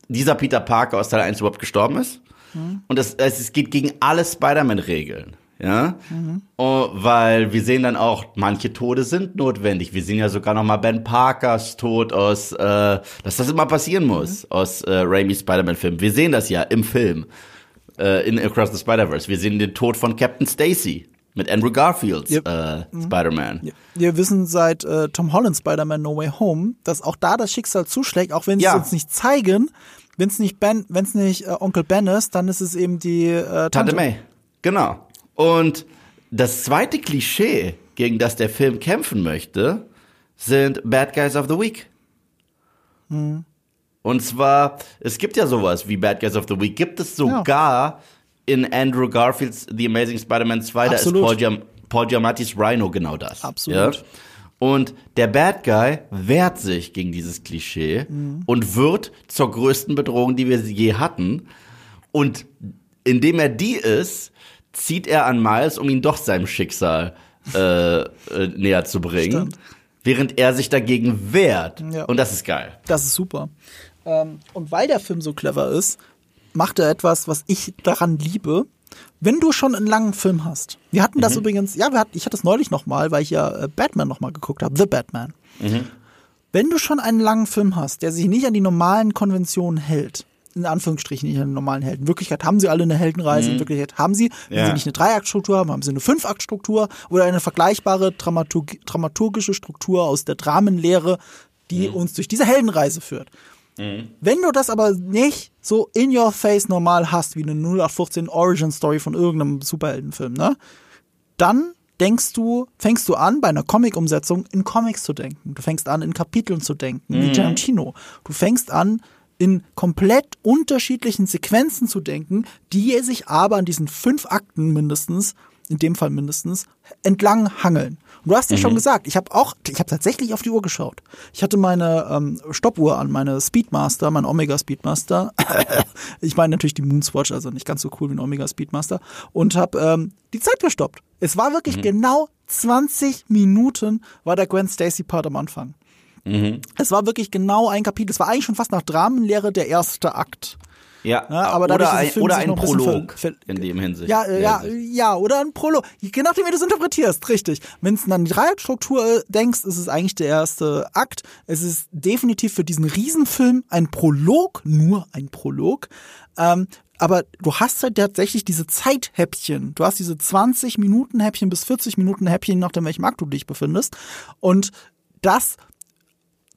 dieser Peter Parker aus Teil 1 überhaupt gestorben ist. Und das, es es geht gegen alle Spider-Man-Regeln. Ja, oh, weil wir sehen dann auch, manche Tode sind notwendig. Wir sehen ja sogar noch mal Ben Parkers Tod aus, äh, dass das immer passieren muss aus äh, Raimi's Spider-Man-Film. Wir sehen das ja im Film äh, in Across the Spider-Verse. Wir sehen den Tod von Captain Stacy mit Andrew Garfields Yep. äh, Spider-Man. Wir wissen seit äh, Tom Holland Spider-Man No Way Home, dass auch da das Schicksal zuschlägt, auch wenn sie Ja. es uns nicht zeigen. Wenn es nicht Ben, wenn es nicht äh, Onkel Ben ist, dann ist es eben die äh, Tante. Tante May. Genau. Und das zweite Klischee, gegen das der Film kämpfen möchte, sind Bad Guys of the Week. Und zwar, es gibt ja sowas wie Bad Guys of the Week, gibt es sogar in Andrew Garfields The Amazing Spider-Man 2, da ist Absolut. Paul, Giam Paul Giamattis Rhino genau das. Absolut. Ja? Und der Bad Guy wehrt sich gegen dieses Klischee und wird zur größten Bedrohung, die wir je hatten. Und indem er die ist, zieht er an Miles, um ihn doch seinem Schicksal äh, äh, näher zu bringen. Stimmt. Während er sich dagegen wehrt. Ja. Und das ist geil. Das ist super. Ähm, und weil der Film so clever ist, macht er etwas, was ich daran liebe. Wenn du schon einen langen Film hast, wir hatten das übrigens, ja, hatten, ich hatte es neulich noch mal, weil ich ja äh, Batman noch mal geguckt habe, The Batman. Wenn du schon einen langen Film hast, der sich nicht an die normalen Konventionen hält, in Anführungsstrichen nicht die normalen Helden. In Wirklichkeit haben sie alle eine Heldenreise, in Wirklichkeit haben sie, wenn Ja. sie nicht eine Dreiaktstruktur haben, haben sie eine Fünfaktstruktur oder eine vergleichbare Dramaturg dramaturgische Struktur aus der Dramenlehre, die uns durch diese Heldenreise führt. Wenn du das aber nicht so in your face normal hast, wie eine 0815 Origin Story von irgendeinem Superheldenfilm, ne? Dann denkst du, fängst du an, bei einer Comic-Umsetzung in Comics zu denken. Du fängst an, in Kapiteln zu denken, wie Tarantino. Du fängst an, in komplett unterschiedlichen Sequenzen zu denken, die sich aber an diesen fünf Akten mindestens, in dem Fall mindestens, entlang hangeln. Und du hast ja schon gesagt, ich habe auch, ich habe tatsächlich auf die Uhr geschaut. Ich hatte meine ähm, Stoppuhr an, meine Speedmaster, mein Omega Speedmaster. ich meine natürlich die Moonswatch, also nicht ganz so cool wie ein Omega Speedmaster. Und habe ähm, die Zeit gestoppt. Es war wirklich genau 20 Minuten war der Gwen Stacy Part am Anfang. Es war wirklich genau ein Kapitel. Es war eigentlich schon fast nach Dramenlehre der erste Akt. Ja, Ja, aber dadurch, oder ein, oder ein ein Prolog ver- in dem Hinsicht. Ja, äh, ja, Hinsicht. ja, oder ein Prolog. Je nachdem, wie du es interpretierst, richtig. Wenn du an die Dreieckstruktur äh, denkst, ist es eigentlich der erste Akt. Es ist definitiv für diesen Riesenfilm ein Prolog, nur ein Prolog. Ähm, aber du hast halt tatsächlich diese Zeithäppchen. Du hast diese 20 Minuten Häppchen bis 40 Minuten Häppchen, je nachdem welchem Akt du dich befindest. Und das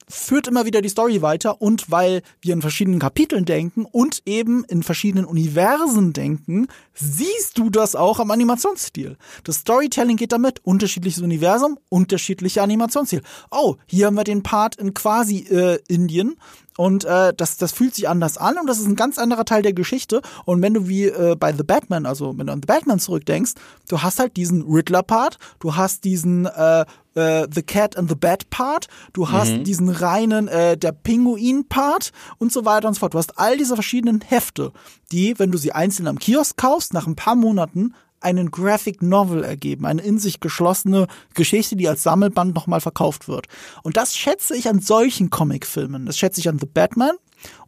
führt immer wieder die Story weiter und weil wir in verschiedenen Kapiteln denken und eben in verschiedenen Universen denken, siehst du das auch am Animationsstil. Das Storytelling geht damit, unterschiedliches Universum, unterschiedlicher Animationsstil. Oh, hier haben wir den Part in quasi äh, Indien und äh, das, das fühlt sich anders an und das ist ein ganz anderer Teil der Geschichte. Und wenn du wie äh, bei The Batman, also wenn du an The Batman zurückdenkst, du hast halt diesen Riddler-Part, du hast diesen äh, äh, The Cat and the Bat Part, du hast Mhm. diesen reinen äh, der Pinguin Part und so weiter und so fort. Du hast all diese verschiedenen Hefte, die, wenn du sie einzeln am Kiosk kaufst, nach ein paar Monaten einen Graphic Novel ergeben, eine in sich geschlossene Geschichte, die als Sammelband nochmal verkauft wird. Und das schätze ich an solchen Comicfilmen. Das schätze ich an The Batman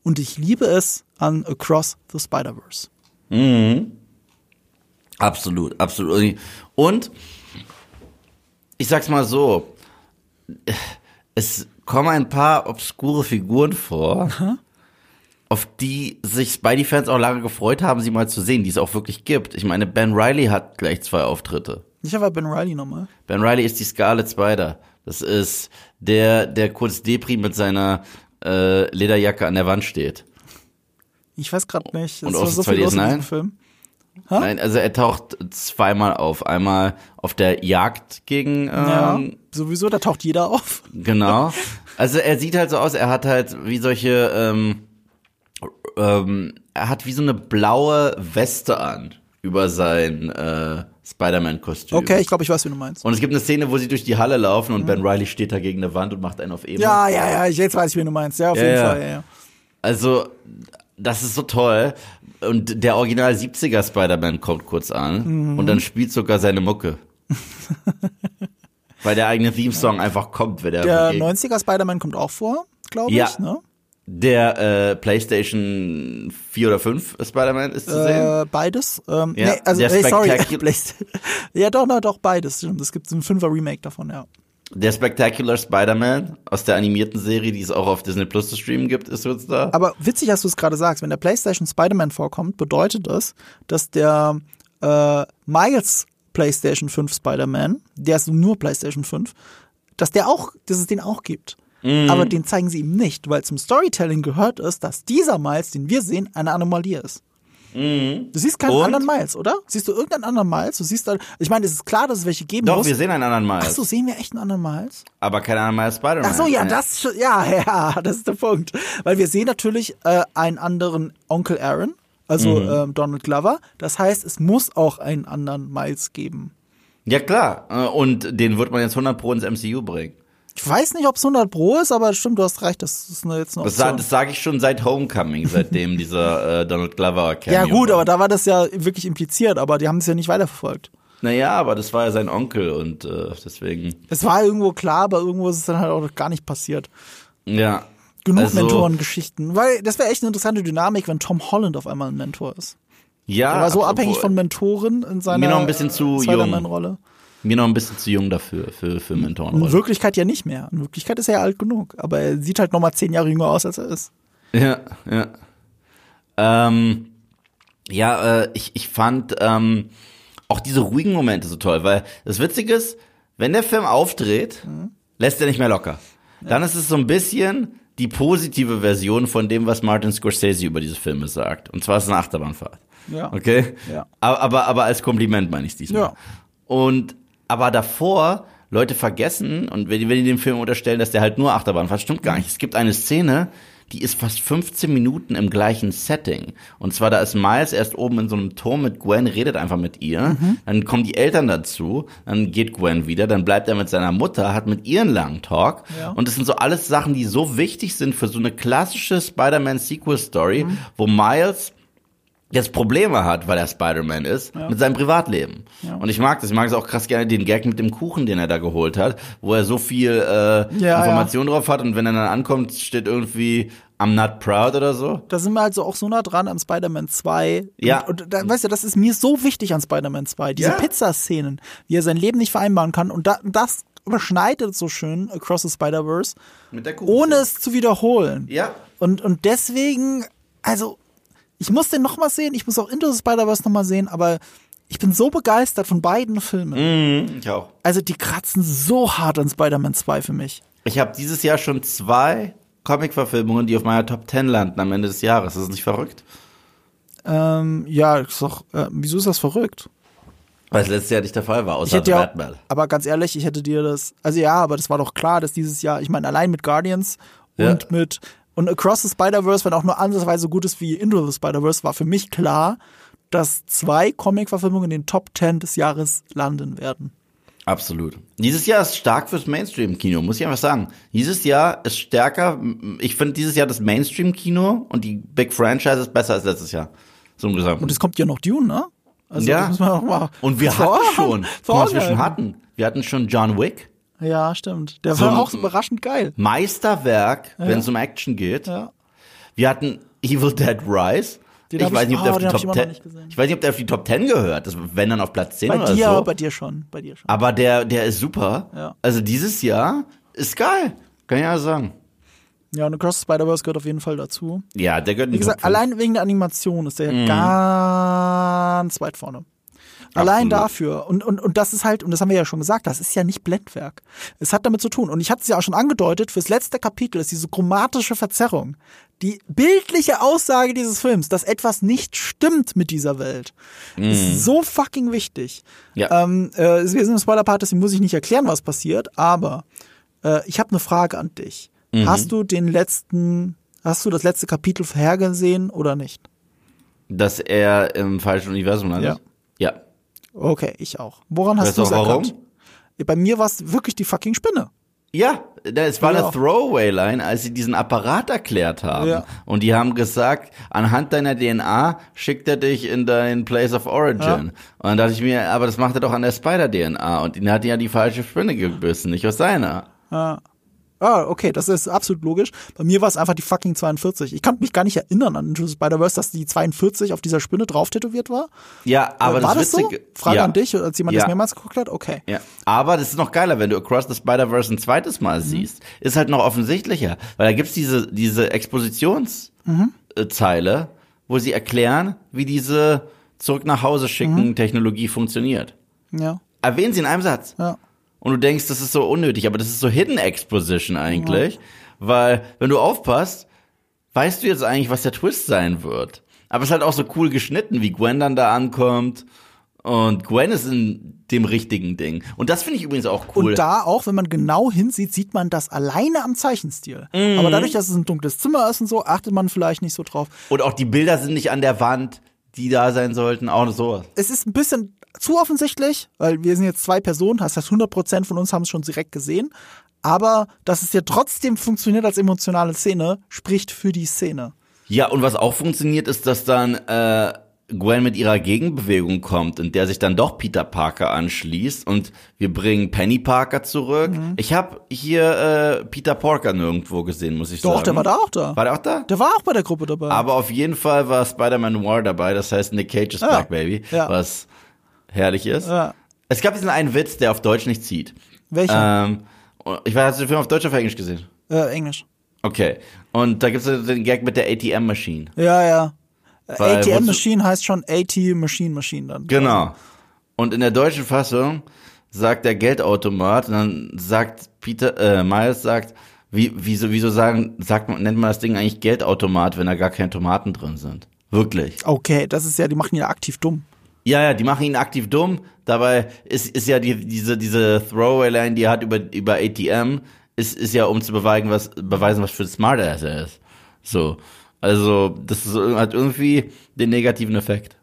und ich liebe es an Across the Spider-Verse. Absolut, absolut. Und ich sag's mal so, es kommen ein paar obskure Figuren vor, auf die sich Spidey-Fans auch lange gefreut haben, sie mal zu sehen, die es auch wirklich gibt. Ich meine, Ben Riley hat gleich zwei Auftritte. Ich habe Ben Riley nochmal. Ben Riley ist die Scarlet Spider. Das ist der, der kurz Depri mit seiner äh, Lederjacke an der Wand steht. Ich weiß gerade nicht. Und Officer so viel in 2DS9? diesem Film. Nein, also er taucht zweimal auf. Einmal auf der Jagd gegen ähm, Ja, sowieso, da taucht jeder auf. Genau. Also er sieht halt so aus, er hat halt wie solche, ähm, ähm, er hat wie so eine blaue Weste an über sein äh, Spider-Man-Kostüm. Okay, ich glaube, ich weiß, wie du meinst. Und es gibt eine Szene, wo sie durch die Halle laufen und Ben Riley steht da gegen eine Wand und macht einen auf Emo. Ja, ja, ja, jetzt weiß ich, wie du meinst. Ja, auf Ja, jeden ja. Fall. Ja, ja. Also, das ist so toll. Und der Original 70er Spider-Man kommt kurz an Mhm. und dann spielt sogar seine Mucke. Weil der eigene Theme-Song einfach kommt, wenn der Der begegnet. 90er Spider-Man kommt auch vor, glaube ich. Ne? Der äh, PlayStation 4 oder 5 Spider-Man ist zu sehen. Äh, beides. Ähm, Ja, nee, also, der sorry. Ja, doch, doch, doch, beides. Es gibt ein Fünfer Remake davon, ja. Der Spectacular Spider-Man aus der animierten Serie, die es auch auf Disney Plus zu streamen gibt, ist jetzt da. Aber witzig, dass du es gerade sagst. Wenn der PlayStation Spider-Man vorkommt, bedeutet das, dass der äh, Miles PlayStation 5 Spider-Man, der ist nur PlayStation 5, dass der auch, dass es den auch gibt. Mhm. Aber den zeigen sie ihm nicht, weil zum Storytelling gehört es, dass dieser Miles, den wir sehen, eine Anomalie ist. Du siehst keinen. Und? anderen Miles, oder? Siehst du irgendeinen anderen Miles? Du siehst, ich meine, es ist klar, dass es welche geben Doch, muss. wir sehen einen anderen Miles. Ach so, sehen wir echt einen anderen Miles? Aber kein anderer Miles Spider-Man. Ach so, ja, das, ja, ja, das ist der Punkt. Weil wir sehen natürlich äh, einen anderen Onkel Aaron, also Mhm. ähm, Donald Glover. Das heißt, es muss auch einen anderen Miles geben. Ja, klar. Äh, Und den wird man jetzt 100 Pro ins MCU bringen. Ich weiß nicht, ob es 100 Pro ist, aber stimmt, du hast recht, das ist eine, jetzt eine Das, Option. das sage ich schon seit Homecoming, seitdem dieser äh, Donald Glover Cameo ja gut, war. aber da war das ja wirklich impliziert, aber die haben es ja nicht weiterverfolgt. Naja, aber das war ja sein Onkel und äh, deswegen, Es war irgendwo klar, aber irgendwo ist es dann halt auch gar nicht passiert. ja. Genug also, Mentorengeschichten. Weil das wäre echt eine interessante Dynamik, wenn Tom Holland auf einmal ein Mentor ist. Ja, Er war so abhängig von Mentoren in seiner Mir noch ein bisschen zu Spider-Man-Rolle. Mir noch ein bisschen zu jung dafür, für, für In Mentorenrolle. Wirklichkeit ja nicht mehr. In Wirklichkeit ist er ja alt genug. Aber er sieht halt nochmal zehn Jahre jünger aus, als er ist. Ja, ja. Ähm, ja, äh, ich, ich fand ähm, auch diese ruhigen Momente so toll, weil das Witzige ist, wenn der Film aufdreht, Mhm. lässt er nicht mehr locker. Dann ist es so ein bisschen die positive Version von dem, was Martin Scorsese über diese Filme sagt. Und zwar ist es eine Achterbahnfahrt. Ja. Okay? Ja. Aber, aber, aber als Kompliment meine ich es diesmal. Ja. Und aber davor, Leute vergessen, und wenn die, wenn die dem Film unterstellen, dass der halt nur Achterbahn fährt, stimmt gar nicht. Es gibt eine Szene, die ist fast 15 Minuten im gleichen Setting. Und zwar, da ist Miles erst oben in so einem Turm mit Gwen, redet einfach mit ihr. Dann kommen die Eltern dazu, dann geht Gwen wieder, dann bleibt er mit seiner Mutter, hat mit ihr einen langen Talk. Ja. Und das sind so alles Sachen, die so wichtig sind für so eine klassische Spider-Man-Sequel-Story, wo Miles jetzt Probleme hat, weil er Spider-Man ist, mit seinem Privatleben. Und ich mag das. Ich mag es auch krass gerne, den Gag mit dem Kuchen, den er da geholt hat, wo er so viel äh, Ja, Information drauf hat und wenn er dann ankommt, steht irgendwie I'm not proud oder so. Da sind wir also auch so nah dran an Spider-Man 2. Ja. Und, und da, weißt du, das ist mir so wichtig an Spider-Man 2. Diese Ja. Pizzaszenen, wie er sein Leben nicht vereinbaren kann. Und da, das überschneidet so schön Across the Spider-Verse, ohne es zu wiederholen. Ja. Und, und deswegen, also, Ich muss den noch mal sehen, ich muss auch Into the Spider-Verse noch mal sehen, aber ich bin so begeistert von beiden Filmen. Mhm, ich auch. Also die kratzen so hart an Spider-Man 2 für mich. Ich habe dieses Jahr schon zwei Comic-Verfilmungen, die auf meiner Top 10 landen am Ende des Jahres. Ist das nicht verrückt? Ähm, ja, ist doch, äh, wieso ist das verrückt? Weil es letztes Jahr nicht der Fall war, außer ja, Batman. aber ganz ehrlich, ich hätte dir das, also ja, aber das war doch klar, dass dieses Jahr, ich meine, allein mit Guardians Ja. und mit, und Across the Spider-Verse, wenn auch nur ansatzweise so gut ist wie Into the Spider-Verse, war für mich klar, dass zwei Comic-Verfilmungen in den Top 10 des Jahres landen werden. Absolut. Dieses Jahr ist stark fürs Mainstream-Kino, muss ich einfach sagen. Dieses Jahr ist stärker, ich finde dieses Jahr das Mainstream-Kino und die Big Franchises besser als letztes Jahr. So im Gesamten. Und es kommt ja noch Dune, ne? Also, Ja. das muss man auch mal Und wir hatten schon, was wir schon hatten. Wir hatten schon John Wick. Ja, stimmt. Der So war auch so überraschend geil. Meisterwerk, wenn es um Action geht. Ja. Wir hatten Evil Dead Rise. Den ich hab weiß ich- nicht, ob der oh, auf die den hab Top ich immer noch 10, nicht gesehen. ich weiß nicht, ob der auf die Top 10 gehört. Das, wenn dann auf Platz 10 Bei oder dir, so. bei dir schon, bei dir schon. Aber der, der ist super. Ja. Also dieses Jahr ist geil. Kann ich ja sagen. Ja, und Across Spider-Verse gehört auf jeden Fall dazu. Ja, der gehört in Wie gesagt, 5. allein wegen der Animation ist der Mhm. ja ganz weit vorne. Allein Absolut. dafür. Und, und, und das ist halt, und das haben wir ja schon gesagt, das ist ja nicht Blendwerk. Es hat damit zu tun. Und ich hatte es ja auch schon angedeutet, fürs letzte Kapitel ist diese chromatische Verzerrung. Die bildliche Aussage dieses Films, dass etwas nicht stimmt mit dieser Welt, ist so fucking wichtig. Ja. Ähm, äh, wir sind im Spoiler-Part, deswegen muss ich nicht erklären, was passiert, aber äh, ich habe eine Frage an dich. Mhm. Hast du den letzten, hast du das letzte Kapitel vorhergesehen oder nicht? Dass er im falschen Universum landet? Ja. Okay, ich auch. Woran hast du es erkannt? Ja, Bei mir war es wirklich die fucking Spinne. Ja, es war Ja. eine Throwaway-Line, als sie diesen Apparat erklärt haben. Ja. Und die haben gesagt, anhand deiner DNA schickt er dich in dein Place of Origin. Ja. Und dann dachte ich mir, aber das macht er doch an der Spider-DNA. Und ihn hat ja die falsche Spinne gebissen, nicht aus seiner. Ah, okay, das ist absolut logisch. Bei mir war es einfach die fucking 42. Ich kann mich gar nicht erinnern an Into Spider-Verse, dass die 42 auf dieser Spinne drauf tätowiert war. Ja, aber Äh, war das das Witzige... so? Frage ja. an dich, als jemand, der Ja. es mehrmals geguckt hat? Okay. Ja, aber das ist noch geiler, wenn du Across the Spider-Verse ein zweites Mal siehst. Ist halt noch offensichtlicher, weil da gibt's diese, diese Expositionszeile, wo sie erklären, wie diese zurück nach Hause schicken Technologie funktioniert. Ja, Erwähnen sie in einem Satz. ja. Und du denkst, das ist so unnötig, aber das ist so Hidden Exposition eigentlich, weil wenn du aufpasst, weißt du jetzt eigentlich, was der Twist sein wird. Aber es ist halt auch so cool geschnitten, wie Gwen dann da ankommt. Und Gwen ist in dem richtigen Ding. Und das finde ich übrigens auch cool. Und da auch, wenn man genau hinsieht, sieht man das alleine am Zeichenstil. Mhm. Aber dadurch, dass es ein dunkles Zimmer ist und so, achtet man vielleicht nicht so drauf. Und auch die Bilder sind nicht an der Wand, die da sein sollten. Auch sowas. es ist ein bisschen zu offensichtlich, weil wir sind jetzt zwei Personen, das heißt 100% von uns haben es schon direkt gesehen, aber dass es ja trotzdem funktioniert als emotionale Szene, spricht für die Szene. Ja, und was auch funktioniert, ist, dass dann äh, Gwen mit ihrer Gegenbewegung kommt, in der sich dann doch Peter Parker anschließt und wir bringen Penny Parker zurück. Mhm. Ich habe hier äh, Peter Parker nirgendwo gesehen, muss ich Doch, sagen. der war da auch da. War der auch da? Der war auch bei der Gruppe dabei. Aber auf jeden Fall war Spider-Man Noir dabei, das heißt Nick Cage is Ja. Black Baby, Ja. was herrlich ist. Ja. Es gab diesen einen Witz, der auf Deutsch nicht zieht. Welcher? Ähm, und ich weiß, hast du den Film auf Deutsch oder auf Englisch gesehen? äh, Englisch. Okay. Und da gibt's den Gag mit der ATM-Maschine. Ja, ja. Äh, ATM Machine heißt schon AT Machine Machine dann. Genau. Und in der deutschen Fassung sagt der Geldautomat, und dann sagt Peter, äh, Miles sagt, wie, wieso, wieso sagen, sagt man, nennt man das Ding eigentlich Geldautomat, wenn da gar keine Tomaten drin sind? Wirklich. Okay, das ist ja, die machen ihn ja aktiv dumm. Ja, ja, die machen ihn aktiv dumm. Dabei ist, ist ja die, diese, diese Throwaway-Line, die er hat über, über ATM, ist, ist ja, um zu beweisen, was, beweisen, was für ein Smartass er ist. So. Also, das ist, hat irgendwie den negativen Effekt.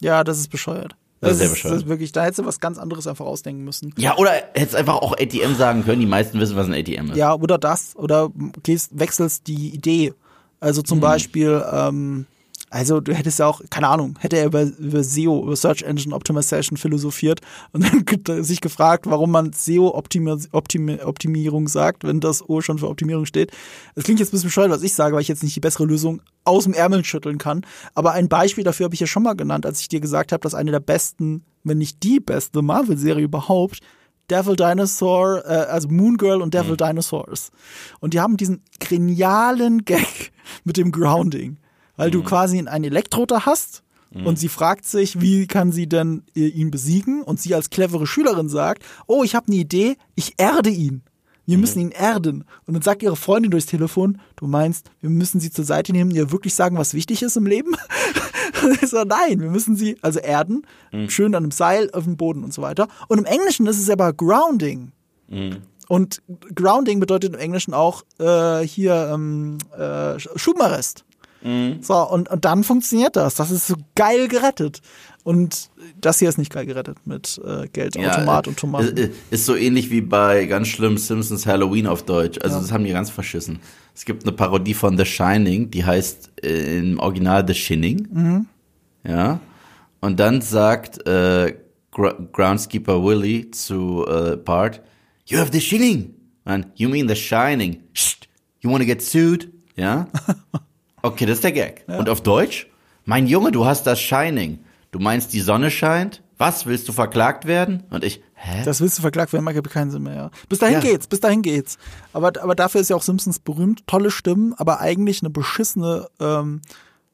Ja, das ist bescheuert. Das ist sehr Das bescheuert. ist wirklich, da hättest du was ganz anderes einfach ausdenken müssen. Ja, oder hättest einfach auch ATM sagen können. Die meisten wissen, was ein ATM ist. Ja, oder das, oder gehst, wechselst die Idee. Also zum Beispiel, ähm, also du hättest ja auch, keine Ahnung, hätte er über, über SEO, über Search Engine Optimization philosophiert und dann sich gefragt, warum man SEO-Optimierung sagt, wenn das O schon für Optimierung steht. Das klingt jetzt ein bisschen bescheuert, was ich sage, weil ich jetzt nicht die bessere Lösung aus dem Ärmel schütteln kann. Aber ein Beispiel dafür habe ich ja schon mal genannt, als ich dir gesagt habe, dass eine der besten, wenn nicht die beste Marvel-Serie überhaupt Devil Dinosaur, äh, also Moon Girl und Devil Dinosaurs. Und die haben diesen genialen Gag mit dem Grounding. Weil du quasi einen Elektroter hast und sie fragt sich, wie kann sie denn äh, ihn besiegen und sie als clevere Schülerin sagt, oh, ich habe eine Idee, ich erde ihn. Wir müssen ihn erden. Und dann sagt ihre Freundin durchs Telefon, du meinst, wir müssen sie zur Seite nehmen, ihr wirklich sagen, was wichtig ist im Leben? Und ich so, nein, wir müssen sie also erden, schön an einem Seil auf dem Boden und so weiter. Und im Englischen ist es aber Grounding. Und Grounding bedeutet im Englischen auch äh, hier ähm, äh, Schubenarrest. So, und, und dann funktioniert das. Das ist so geil gerettet. Und das hier ist nicht geil gerettet mit äh, Geldautomat Ja, und Tomaten. äh, Ist so ähnlich wie bei ganz schlimm Simpsons Halloween auf Deutsch. Also Ja. das haben die ganz verschissen. Es gibt eine Parodie von The Shining, die heißt äh, im Original The Shining. Mhm. Ja. Und dann sagt äh, Gr Groundskeeper Willie zu äh, Bart, You have The Shining. And you mean The Shining. Psst, you wanna get sued? Ja. Okay, das ist der Gag. Und auf Deutsch? Mein Junge, du hast das Shining. Du meinst, die Sonne scheint? Was, willst du verklagt werden? Und ich, hä? Das willst du verklagt werden, macht keinen Sinn mehr. Ja. Bis dahin Ja. geht's, bis dahin geht's. Aber, aber dafür ist ja auch Simpsons berühmt. Tolle Stimmen, aber eigentlich eine beschissene, ähm,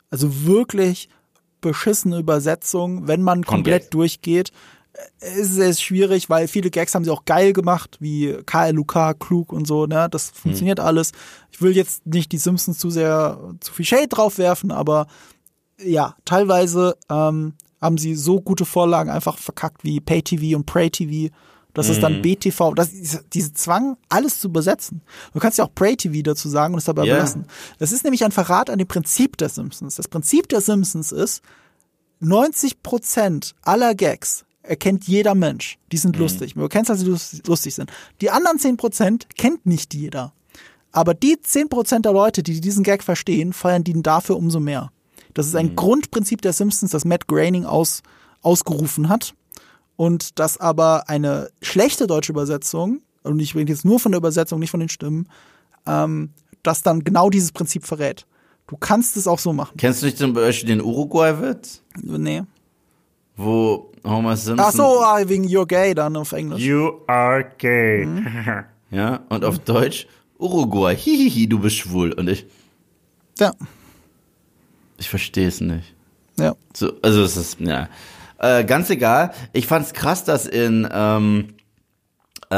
also wirklich beschissene Übersetzung, wenn man komplett Komplett. durchgeht. Äh, Ist es schwierig, weil viele Gags haben sie auch geil gemacht, wie KLUK, klug und so, ne? Das funktioniert alles. Ich will jetzt nicht die Simpsons zu sehr, zu viel Shade drauf werfen, aber ja, teilweise ähm, haben sie so gute Vorlagen einfach verkackt wie Pay-TV und Pray-TV. Das ist dann BTV. Das ist, diese Zwang, alles zu übersetzen. Du kannst ja auch Pray-TV dazu sagen und es dabei belassen. Das ist nämlich ein Verrat an dem Prinzip der Simpsons. Das Prinzip der Simpsons ist, 90 Prozent aller Gags erkennt jeder Mensch. Die sind lustig. Du kennst, dass sie lus- lustig sind. Die anderen 10 Prozent kennt nicht jeder. Aber die 10% der Leute, die diesen Gag verstehen, feiern den dafür umso mehr. Das ist ein Grundprinzip der Simpsons, das Matt Groening aus, ausgerufen hat. Und das aber eine schlechte deutsche Übersetzung, und ich rede jetzt nur von der Übersetzung, nicht von den Stimmen, ähm, das dann genau dieses Prinzip verrät. Du kannst es auch so machen. Kennst du nicht zum Beispiel den Uruguay-Witz? Nee. Wo Homer Simpson. Ach so, ah, wegen You're Gay dann auf Englisch. You are gay. Ja, und auf Deutsch Uruguay. Hihihi, du bist schwul. Und ich, Ja, ich verstehe es nicht. ja. So, also es ist, ja. Äh, ganz egal. Ich fand's krass, dass in, ähm, äh,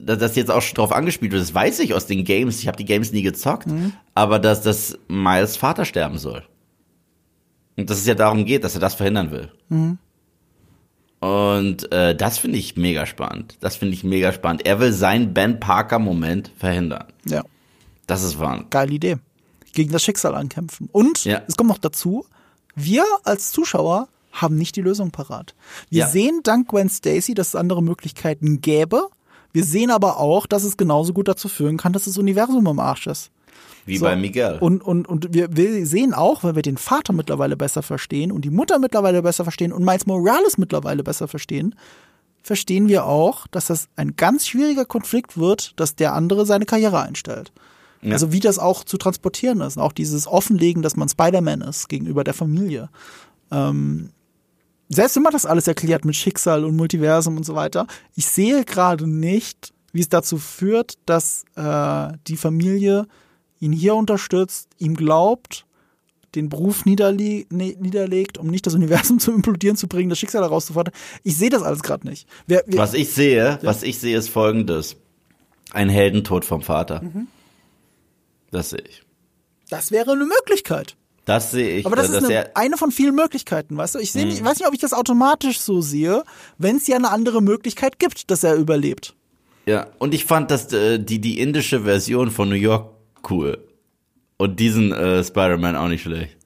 dass das jetzt auch schon drauf angespielt wird. Das weiß ich aus den Games. Ich habe die Games nie gezockt. Aber dass das Miles Vater sterben soll. Und dass es ja darum geht, dass er das verhindern will. Und äh, das finde ich mega spannend. Das finde ich mega spannend. Er will seinen Ben Parker-Moment verhindern. Ja. Das ist wahr. geile Idee. Gegen das Schicksal ankämpfen. Und Ja. es kommt noch dazu, wir als Zuschauer haben nicht die Lösung parat. Wir Ja. sehen dank Gwen Stacy, dass es andere Möglichkeiten gäbe. Wir sehen aber auch, dass es genauso gut dazu führen kann, dass das Universum im Arsch ist. Wie So. bei Miguel. Und, und, und wir, wir sehen auch, weil wir den Vater mittlerweile besser verstehen und die Mutter mittlerweile besser verstehen und Miles Morales mittlerweile besser verstehen, verstehen wir auch, dass das ein ganz schwieriger Konflikt wird, dass der andere seine Karriere einstellt. Ja. Also wie das auch zu transportieren ist. Und auch dieses Offenlegen, dass man Spider-Man ist gegenüber der Familie. Ähm, selbst wenn man das alles erklärt mit Schicksal und Multiversum und so weiter, ich sehe gerade nicht, wie es dazu führt, dass äh, die Familie ihn hier unterstützt, ihm glaubt, den Beruf niederle niederlegt, um nicht das Universum zum Implodieren zu bringen, das Schicksal herauszufordern. Ich sehe das alles gerade nicht. Wer, wer, Was ich sehe, was ich sehe, ist folgendes. Ein Heldentod vom Vater. Mhm. Das sehe ich. das wäre eine Möglichkeit. Das sehe ich. Aber das dass ist eine, eine von vielen Möglichkeiten, weißt du? Ich, seh nicht, ich weiß nicht, ob ich das automatisch so sehe, wenn es ja eine andere Möglichkeit gibt, dass er überlebt. ja, und ich fand dass äh, die, die indische Version von New York cool. Und diesen äh, Spider-Man auch nicht schlecht.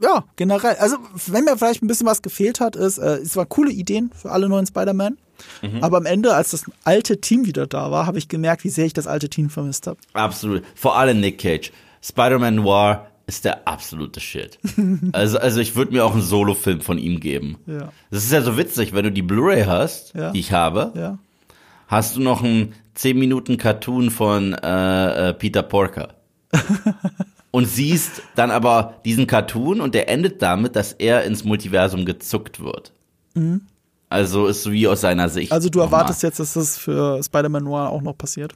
Ja, generell. Also, wenn mir vielleicht ein bisschen was gefehlt hat, ist, äh, es waren coole Ideen für alle neuen Spider-Man. Mhm. Aber am Ende, als das alte Team wieder da war, habe ich gemerkt, wie sehr ich das alte Team vermisst habe. Absolut. Vor allem Nick Cage. Spider-Man Noir ist der absolute Shit. also, also ich würde mir auch einen Solo-Film von ihm geben. Ja. Das ist ja so witzig, wenn du die Blu-ray hast, Ja. die ich habe, Ja. hast du noch einen 10 Minuten Cartoon von äh, äh, Peter Porker. und siehst dann aber diesen Cartoon und der endet damit, dass er ins Multiversum gezuckt wird. Also ist so wie aus seiner Sicht. Also, du erwartest jetzt, dass das für Spider-Man Noir auch noch passiert.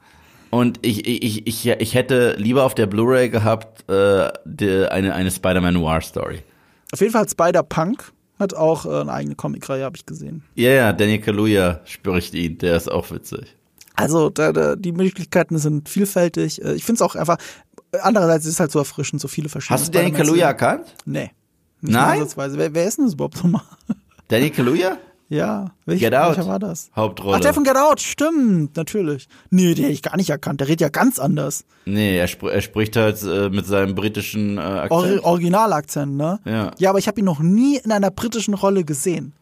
Und ich, ich, ich, ich hätte lieber auf der Blu-ray gehabt äh, die, eine, eine Spider-Man Noir-Story. Auf jeden Fall hat Spider-Punk hat auch äh, eine eigene Comicreihe, habe ich gesehen. Ja, ja, Daniel Kaluuya spricht ihn, der ist auch witzig. Also da, da, die Möglichkeiten sind vielfältig. Äh, Ich finde es auch einfach, andererseits ist es halt so erfrischend, so viele verschiedene Hast du Spider-Mans Kaluuya erkannt? Nee. Nein? Wer, wer ist denn das überhaupt nochmal? Daniel Kaluuya? ja. Welch, Get Out. Welcher war das? Hauptrolle. Ach, der von Get Out, stimmt, natürlich. Nee, den hätte ich gar nicht erkannt. Der redet ja ganz anders. nee, er, spr er spricht halt äh, mit seinem britischen äh, Akzent. Or Originalakzent, ne? Ja. Ja, aber ich habe ihn noch nie in einer britischen Rolle gesehen.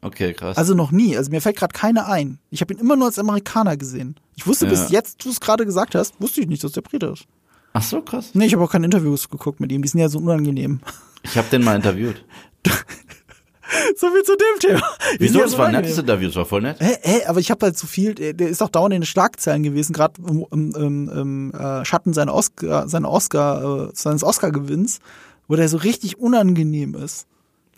Okay, krass. Also noch nie. Also mir fällt gerade keine ein. Ich habe ihn immer nur als Amerikaner gesehen. Ich wusste Ja. bis jetzt, du es gerade gesagt hast, wusste ich nicht, dass der Brite ist. Ach so, krass. Nee, ich habe auch keine Interviews geguckt mit ihm. Die sind ja so unangenehm. Ich habe den mal interviewt. so viel zu dem Thema. Die Wieso? Das so war ein nettes Interview, das war voll nett. Hä, hä, aber ich habe halt so viel, der der ist auch dauernd in den Schlagzeilen gewesen, gerade im, im, im, im äh, Schatten seiner Oscar, seiner Oscar, äh, seines Oscar-Gewinns, wo der so richtig unangenehm ist.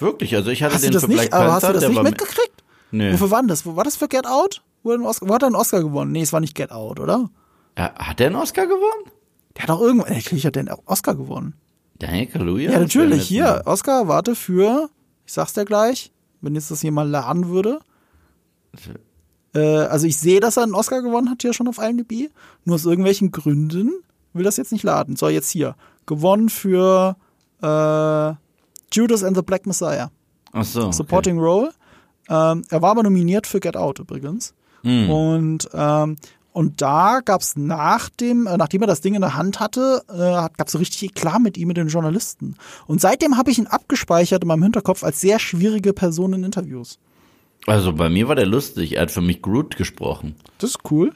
Wirklich, also ich hatte Hast den das für Black nicht, aber hast Panther, du das nicht mitgekriegt? Nee. Wofür war das? War das für Get Out? Wo, er hat er einen Oscar gewonnen? Nee, es war nicht Get Out, oder? Ja, hat der einen Oscar gewonnen? Der hat auch irgendwann, natürlich hat der einen Oscar gewonnen. Daniel Kaluuya? Ja, natürlich. Hier, Oscar, warte für, ich sag's dir gleich, wenn jetzt das hier mal laden würde. Äh, also ich sehe, dass er einen Oscar gewonnen hat hier schon auf IMDb. Nur aus irgendwelchen Gründen will das jetzt nicht laden. So, jetzt hier. Gewonnen für äh, Judas and the Black Messiah. Ach so. okay. Supporting Role. Ähm, er war aber nominiert für Get Out übrigens. Hm. Und, ähm, und da gab's nach dem, äh, nachdem er das Ding in der Hand hatte, äh, gab's so richtig Eklat mit ihm, mit den Journalisten. Und seitdem habe ich ihn abgespeichert in meinem Hinterkopf als sehr schwierige Person in Interviews. Also bei mir war der lustig. Er hat für mich Groot gesprochen. Das ist cool.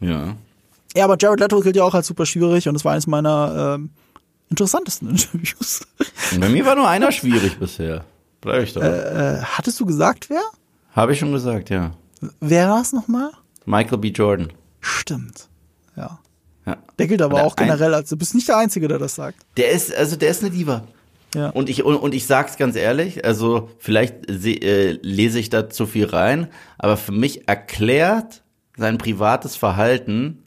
Ja. Ja, aber Jared Leto gilt ja auch als super schwierig und das war eines meiner ähm, interessantesten Interviews. Bei mir war nur einer schwierig bisher. Bleib ich doch. Äh, hattest du gesagt, wer? Habe ich schon gesagt, ja. Wer war es nochmal? Michael B. Jordan. Stimmt. Ja. Ja. Der gilt aber Oder auch generell als, du bist nicht der Einzige, der das sagt. Der ist, also der ist eine Diva. Ja. Und ich, und, und ich sag's ganz ehrlich, also vielleicht se, äh, lese ich da zu viel rein, aber für mich erklärt sein privates Verhalten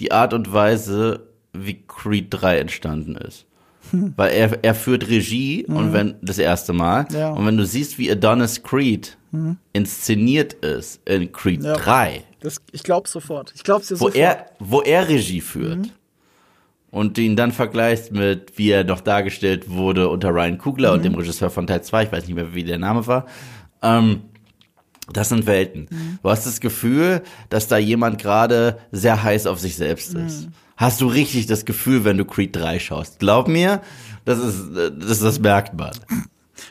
die Art und Weise, wie Creed 3 entstanden ist. Weil er, er führt Regie und wenn das erste Mal Ja. und wenn du siehst, wie Adonis Creed inszeniert ist in Creed Ja. 3, Das, ich glaub's sofort. Ich glaub's dir wo sofort. er, wo er Regie führt Mhm. und ihn dann vergleichst mit, wie er noch dargestellt wurde unter Ryan Kugler Mhm. und dem Regisseur von Teil 2, ich weiß nicht mehr, wie der Name war, ähm, das sind Welten. Mhm. Du hast das Gefühl, dass da jemand gerade sehr heiß auf sich selbst Mhm. ist. Hast du richtig das Gefühl, wenn du Creed 3 schaust. Glaub mir, das ist, das, das merkt man.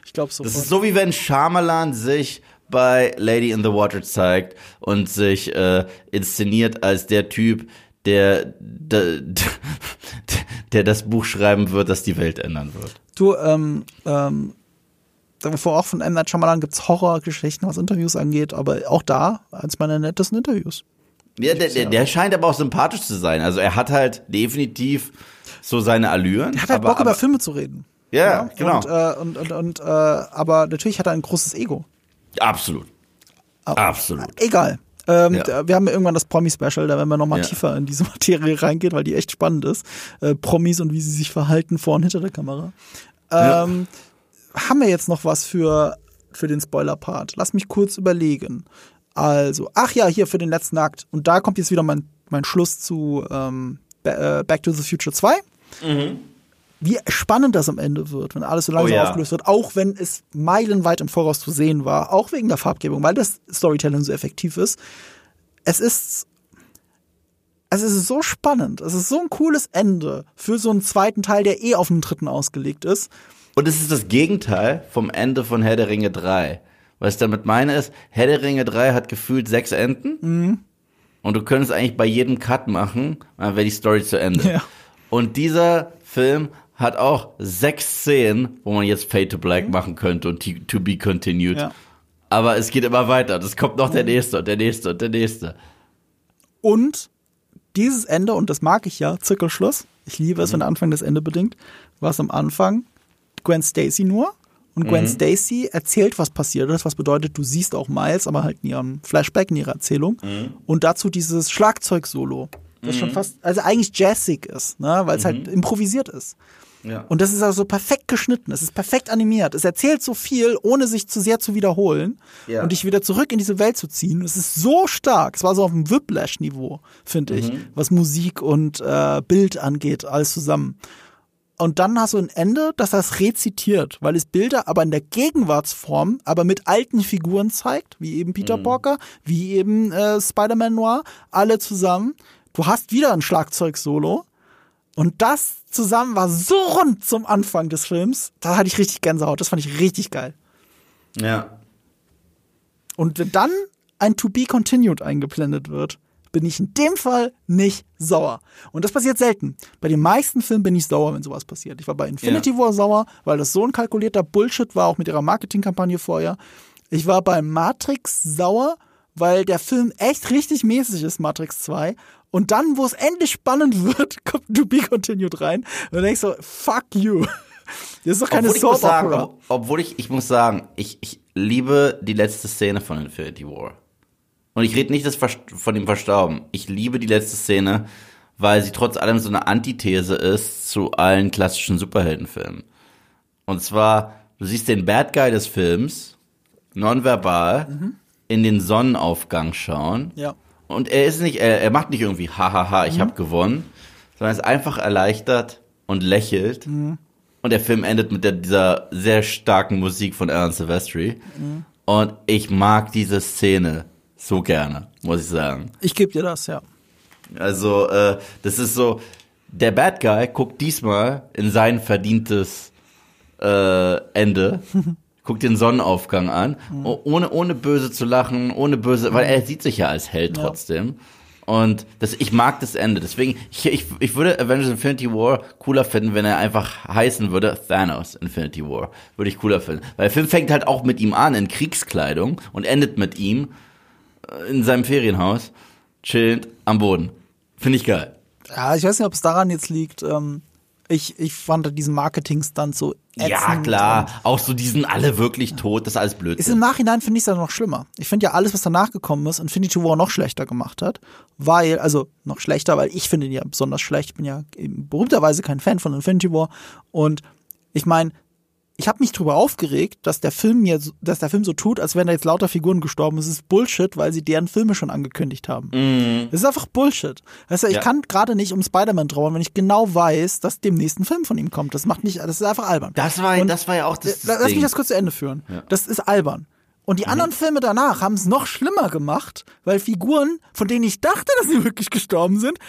ich glaub's sofort. Das ist so wie wenn Shyamalan sich bei Lady in the Water zeigt und sich äh, inszeniert als der Typ, der, der, der das Buch schreiben wird, das die Welt ändern wird. Du, ähm, ähm, davor auch von M. Night Shyamalan gibt's Horrorgeschichten, was Interviews angeht, aber auch da eins meiner nettesten Interviews. Ja, der, der, der scheint aber auch sympathisch zu sein. Also er hat halt definitiv so seine Allüren. Er hat halt aber, Bock, über aber, Filme zu reden. Ja, genau. Und, äh, und, und, und äh, aber natürlich hat er ein großes Ego. Absolut. Absolut. Egal. Ähm, Ja. Wir haben ja irgendwann das Promi-Special, da werden wir nochmal Ja. tiefer in diese Materie reingehen, weil die echt spannend ist. Äh, Promis und wie sie sich verhalten vor und hinter der Kamera. Ähm, Haben wir jetzt noch was für, für den Spoiler-Part? Lass mich kurz überlegen. Also, ach ja, hier für den letzten Akt. Und da kommt jetzt wieder mein, mein Schluss zu ähm, äh, Back to the Future 2. Wie spannend das am Ende wird, wenn alles so langsam Oh ja. aufgelöst wird, auch wenn es meilenweit im Voraus zu sehen war, auch wegen der Farbgebung, weil das Storytelling so effektiv ist. Es ist, es ist so spannend, es ist so ein cooles Ende für so einen zweiten Teil, der eh auf einen dritten ausgelegt ist. Und es ist das Gegenteil vom Ende von Herr der Ringe 3. Was ich damit meine ist, Herr der Ringe 3 hat gefühlt sechs Enden. Mhm. Und du könntest eigentlich bei jedem Cut machen, dann wäre die Story zu Ende. Ja. Und dieser Film hat auch sechs Szenen, wo man jetzt Fade to Black machen könnte und To Be Continued. Mhm. Ja. Aber es geht immer weiter. Es kommt noch der nächste und der nächste und der nächste. Und dieses Ende, und das mag ich ja, Zirkelschluss, ich liebe es, wenn der Anfang das Ende bedingt, war es am Anfang Gwen Stacy nur. Und Gwen Stacy erzählt, was passiert ist, was bedeutet, du siehst auch Miles, aber halt in ihrem Flashback, in ihrer Erzählung. Und dazu dieses Schlagzeug-Solo. das schon fast, also eigentlich jazzig ist, ne, weil es halt improvisiert ist. Ja. Und das ist also perfekt geschnitten, es ist perfekt animiert, es erzählt so viel, ohne sich zu sehr zu wiederholen Ja. und dich wieder zurück in diese Welt zu ziehen. Es ist so stark, es war so auf dem Whiplash-Niveau, finde ich, was Musik und äh, Bild angeht, alles zusammen. Und dann hast du ein Ende, das das rezitiert, weil es Bilder aber in der Gegenwartsform, aber mit alten Figuren zeigt, wie eben Peter Parker, wie eben äh, Spider-Man Noir, alle zusammen. Du hast wieder ein Schlagzeug-Solo. Und das zusammen war so rund zum Anfang des Films. Da hatte ich richtig Gänsehaut. Das fand ich richtig geil. Ja. Und wenn dann ein To Be Continued eingeblendet wird, bin ich in dem Fall nicht sauer. Und das passiert selten. Bei den meisten Filmen bin ich sauer, wenn sowas passiert. Ich war bei Infinity Ja. War sauer, weil das so ein kalkulierter Bullshit war, auch mit ihrer Marketingkampagne vorher. Ich war bei Matrix sauer, weil der Film echt richtig mäßig ist, Matrix 2. Und dann, wo es endlich spannend wird, kommt To Be Continued rein. Und dann denkst du, fuck you. Das ist doch keine obwohl Soap sagen, ob, obwohl ich, ich muss sagen, ich, ich liebe die letzte Szene von Infinity War. Und ich rede nicht das von dem Verstauben. Ich liebe die letzte Szene, weil sie trotz allem so eine Antithese ist zu allen klassischen Superheldenfilmen. Und zwar, du siehst den Bad Guy des Films nonverbal in den Sonnenaufgang schauen. Ja. Und er ist nicht, er, er macht nicht irgendwie, hahaha, ich hab gewonnen, sondern ist einfach erleichtert und lächelt. Und der Film endet mit der, dieser sehr starken Musik von Alan Silvestri. Und ich mag diese Szene so gerne, muss ich sagen. Ich gebe dir das, ja. Also, äh, das ist so, der Bad Guy guckt diesmal in sein verdientes äh, Ende, guckt den Sonnenaufgang an, oh- ohne, ohne böse zu lachen, ohne böse, weil er sieht sich ja als Held trotzdem. Und das, ich mag das Ende. Deswegen, ich, ich, ich würde Avengers Infinity War cooler finden, wenn er einfach heißen würde Thanos Infinity War. Würde ich cooler finden. Weil der Film fängt halt auch mit ihm an in Kriegskleidung und endet mit ihm in seinem Ferienhaus, chillend am Boden. Finde ich geil. Ja, ich weiß nicht, ob es daran jetzt liegt. Ähm, ich, ich fand diesen Marketing-Stunt so ätzend. Ja, klar. Auch so, die sind alle wirklich tot. Das ist alles Ist Blödsinn. im Nachhinein finde ich es dann noch schlimmer. Ich finde ja alles, was danach gekommen ist, Infinity War noch schlechter gemacht hat. Weil, also noch schlechter, weil ich finde ihn ja besonders schlecht. Ich bin ja eben berühmterweise kein Fan von Infinity War. Und ich meine, ich habe mich drüber aufgeregt, dass der Film mir, so- dass der Film so tut, als wären da jetzt lauter Figuren gestorben. Es ist Bullshit, weil sie deren Filme schon angekündigt haben. Das ist einfach Bullshit. Weißt du, ich Ja. kann gerade nicht um Spider-Man trauern, wenn ich genau weiß, dass dem nächsten Film von ihm kommt. Das macht nicht, das ist einfach albern. Das war, Und- das war ja auch das, das Lass Ding. mich das kurz zu Ende führen. Das ist albern. Und die anderen Filme danach haben es noch schlimmer gemacht, weil Figuren, von denen ich dachte, dass sie wirklich gestorben sind,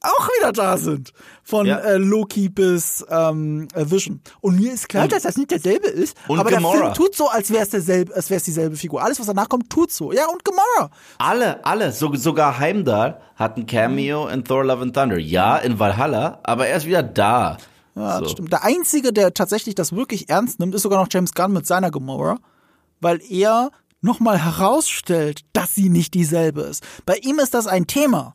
auch wieder da sind. Von Ja. äh, Loki bis ähm, äh, Vision. Und mir ist klar, Und- dass das nicht derselbe ist, und aber Gamora. der Film tut so, als wäre es derselbe, als wäre es dieselbe Figur. Alles, was danach kommt, tut so. Ja, und Gamora. Alle, alle. So, sogar Heimdall hat ein Cameo in Thor Love and Thunder. Ja, in Valhalla, aber er ist wieder da. Ja, so. das stimmt. Der Einzige, der tatsächlich das wirklich ernst nimmt, ist sogar noch James Gunn mit seiner Gamora, weil er nochmal herausstellt, dass sie nicht dieselbe ist. Bei ihm ist das ein Thema.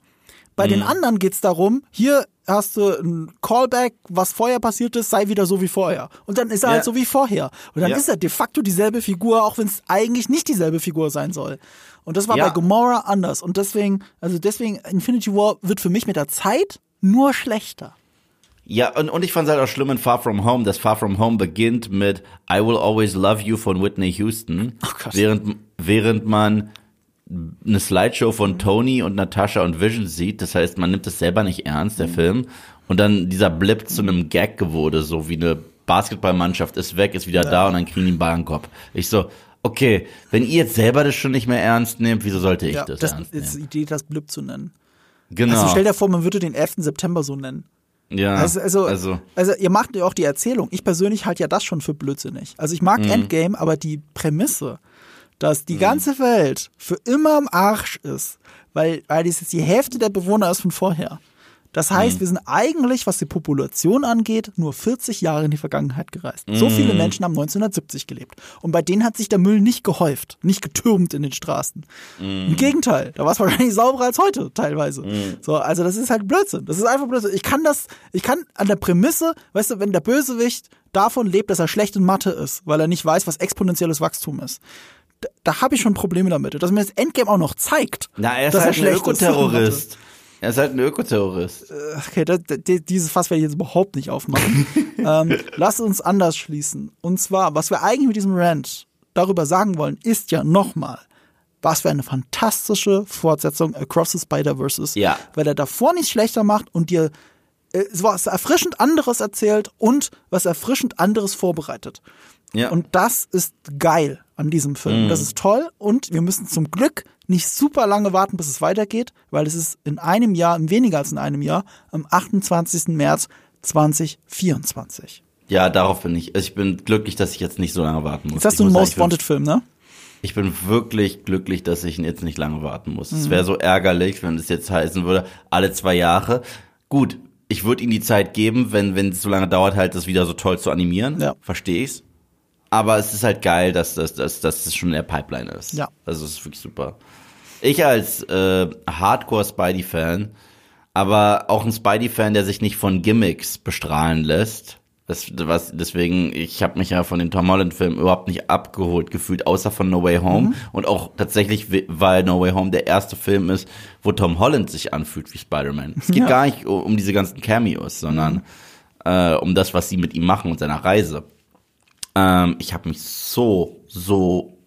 Bei Mhm. den anderen geht's darum, hier hast du ein Callback, was vorher passiert ist, sei wieder so wie vorher. Und dann ist er Ja. halt so wie vorher. Und dann Ja. ist er de facto dieselbe Figur, auch wenn es eigentlich nicht dieselbe Figur sein soll. Und das war Ja. bei Gamora anders. Und deswegen, also deswegen, Infinity War wird für mich mit der Zeit nur schlechter. Ja, und, und ich fand es halt auch schlimm in Far From Home, dass Far From Home beginnt mit I Will Always Love You von Whitney Houston, Oh während, während man eine Slideshow von Tony und Natasha und Vision sieht. Das heißt, man nimmt es selber nicht ernst, Mhm. der Film. Und dann dieser Blip zu einem Gag wurde, so wie eine Basketballmannschaft ist weg, ist wieder da und dann kriegen die einen Ball im Kopf. Ich so, okay, wenn ihr jetzt selber das schon nicht mehr ernst nehmt, wieso sollte ich Ja, das, das ernst ist die nehmen? Idee, das Blip zu nennen. Genau. Also stell dir vor, man würde den 11. September so nennen. ja, Also, also, also also ihr macht ja auch die Erzählung. Ich persönlich halte ja das schon für blödsinnig. Also ich mag Mhm. Endgame, aber die Prämisse, dass die ganze Welt für immer am Arsch ist, weil, weil das jetzt die Hälfte der Bewohner ist von vorher. Das Mhm. heißt, wir sind eigentlich, was die Population angeht, nur 40 Jahre in die Vergangenheit gereist. So Mhm. viele Menschen haben 1970 gelebt. Und bei denen hat sich der Müll nicht gehäuft, nicht getürmt in den Straßen. Mhm. Im Gegenteil, da war es wahrscheinlich sauberer als heute teilweise. So, also das ist halt Blödsinn. Das ist einfach Blödsinn. Ich kann das, ich kann an der Prämisse, weißt du, wenn der Bösewicht davon lebt, dass er schlecht in Mathe ist, weil er nicht weiß, was exponentielles Wachstum ist. Da, habe ich schon Probleme damit. Dass mir das Endgame auch noch zeigt, Na, er ist dass halt ein schlecht ist in Mathe. Ökoterrorist. Er ist halt ein Ökoterrorist. Okay, das, das, dieses Fass werde ich jetzt überhaupt nicht aufmachen. ähm, lass uns anders schließen. Und zwar, was wir eigentlich mit diesem Rant darüber sagen wollen, ist ja nochmal, was für eine fantastische Fortsetzung Across the Spider-Verse ist. Ja. Weil er davor nichts schlechter macht und dir äh, was erfrischend anderes erzählt und was erfrischend anderes vorbereitet. Ja. Und das ist geil an diesem Film. Das ist toll und wir müssen zum Glück nicht super lange warten, bis es weitergeht, weil es ist in einem Jahr, in weniger als in einem Jahr, am 28. März 2024. Ja, darauf bin ich. Also ich bin glücklich, dass ich jetzt nicht so lange warten muss. Jetzt hast ich du einen muss Most sagen, Wanted Film, ne? Ich bin, ich bin wirklich glücklich, dass ich jetzt nicht lange warten muss. Mhm. Es wäre so ärgerlich, wenn es jetzt heißen würde, alle zwei Jahre. Gut, ich würde ihm die Zeit geben, wenn wenn es so lange dauert, halt das wieder so toll zu animieren. Ja. Verstehe ich's. Aber es ist halt geil, dass das dass, dass das schon in der Pipeline ist. Ja. Also es ist wirklich super. Ich als äh, Hardcore Spidey-Fan, aber auch ein Spidey-Fan, der sich nicht von Gimmicks bestrahlen lässt. Das, was, deswegen, ich habe mich ja von den Tom Holland-Filmen überhaupt nicht abgeholt gefühlt, außer von No Way Home. Mhm. Und auch tatsächlich, weil No Way Home der erste Film ist, wo Tom Holland sich anfühlt wie Spider-Man. Es geht Ja. Gar nicht um, um diese ganzen Cameos, sondern äh, um das, was sie mit ihm machen und seiner Reise. Ähm, ich habe mich so, so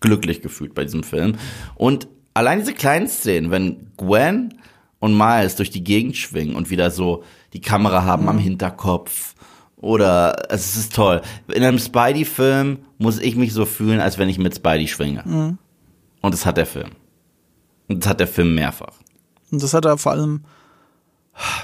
glücklich gefühlt bei diesem Film. Und allein diese kleinen Szenen, wenn Gwen und Miles durch die Gegend schwingen und wieder so die Kamera haben am Hinterkopf. Oder es ist toll. In einem Spidey-Film muss ich mich so fühlen, als wenn ich mit Spidey schwinge. Und das hat der Film. Und das hat der Film mehrfach. Und das hat er vor allem,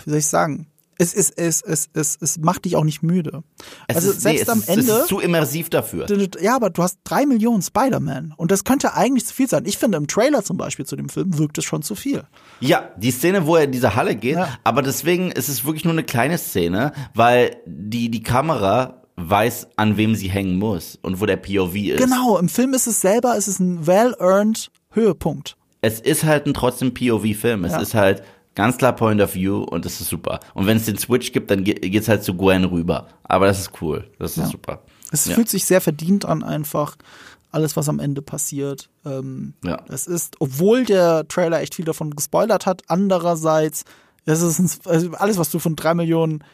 wie soll ich sagen, es, es, es, es, es, es macht dich auch nicht müde. Es also ist, selbst nee, am Ende. Es ist zu immersiv dafür. Ja, aber du hast drei Millionen Spider-Man. Und das könnte eigentlich zu viel sein. Ich finde, im Trailer zum Beispiel zu dem Film wirkt es schon zu viel. Ja, die Szene, wo er in diese Halle geht, Ja. aber deswegen ist es wirklich nur eine kleine Szene, weil die, die Kamera weiß, an wem sie hängen muss und wo der POV ist. Genau, im Film ist es selber, es ist ein well-earned Höhepunkt. Es ist halt ein trotzdem POV-Film. Es Ja. ist halt ganz klar Point of View und das ist super. Und wenn es den Switch gibt, dann ge- geht's halt zu Gwen rüber. Aber das ist cool. Das ist super. Es Ja. fühlt sich sehr verdient an, einfach alles, was am Ende passiert. Ähm, Ja. Es ist, obwohl der Trailer echt viel davon gespoilert hat, andererseits, es ist ein, also alles, was du von drei Millionen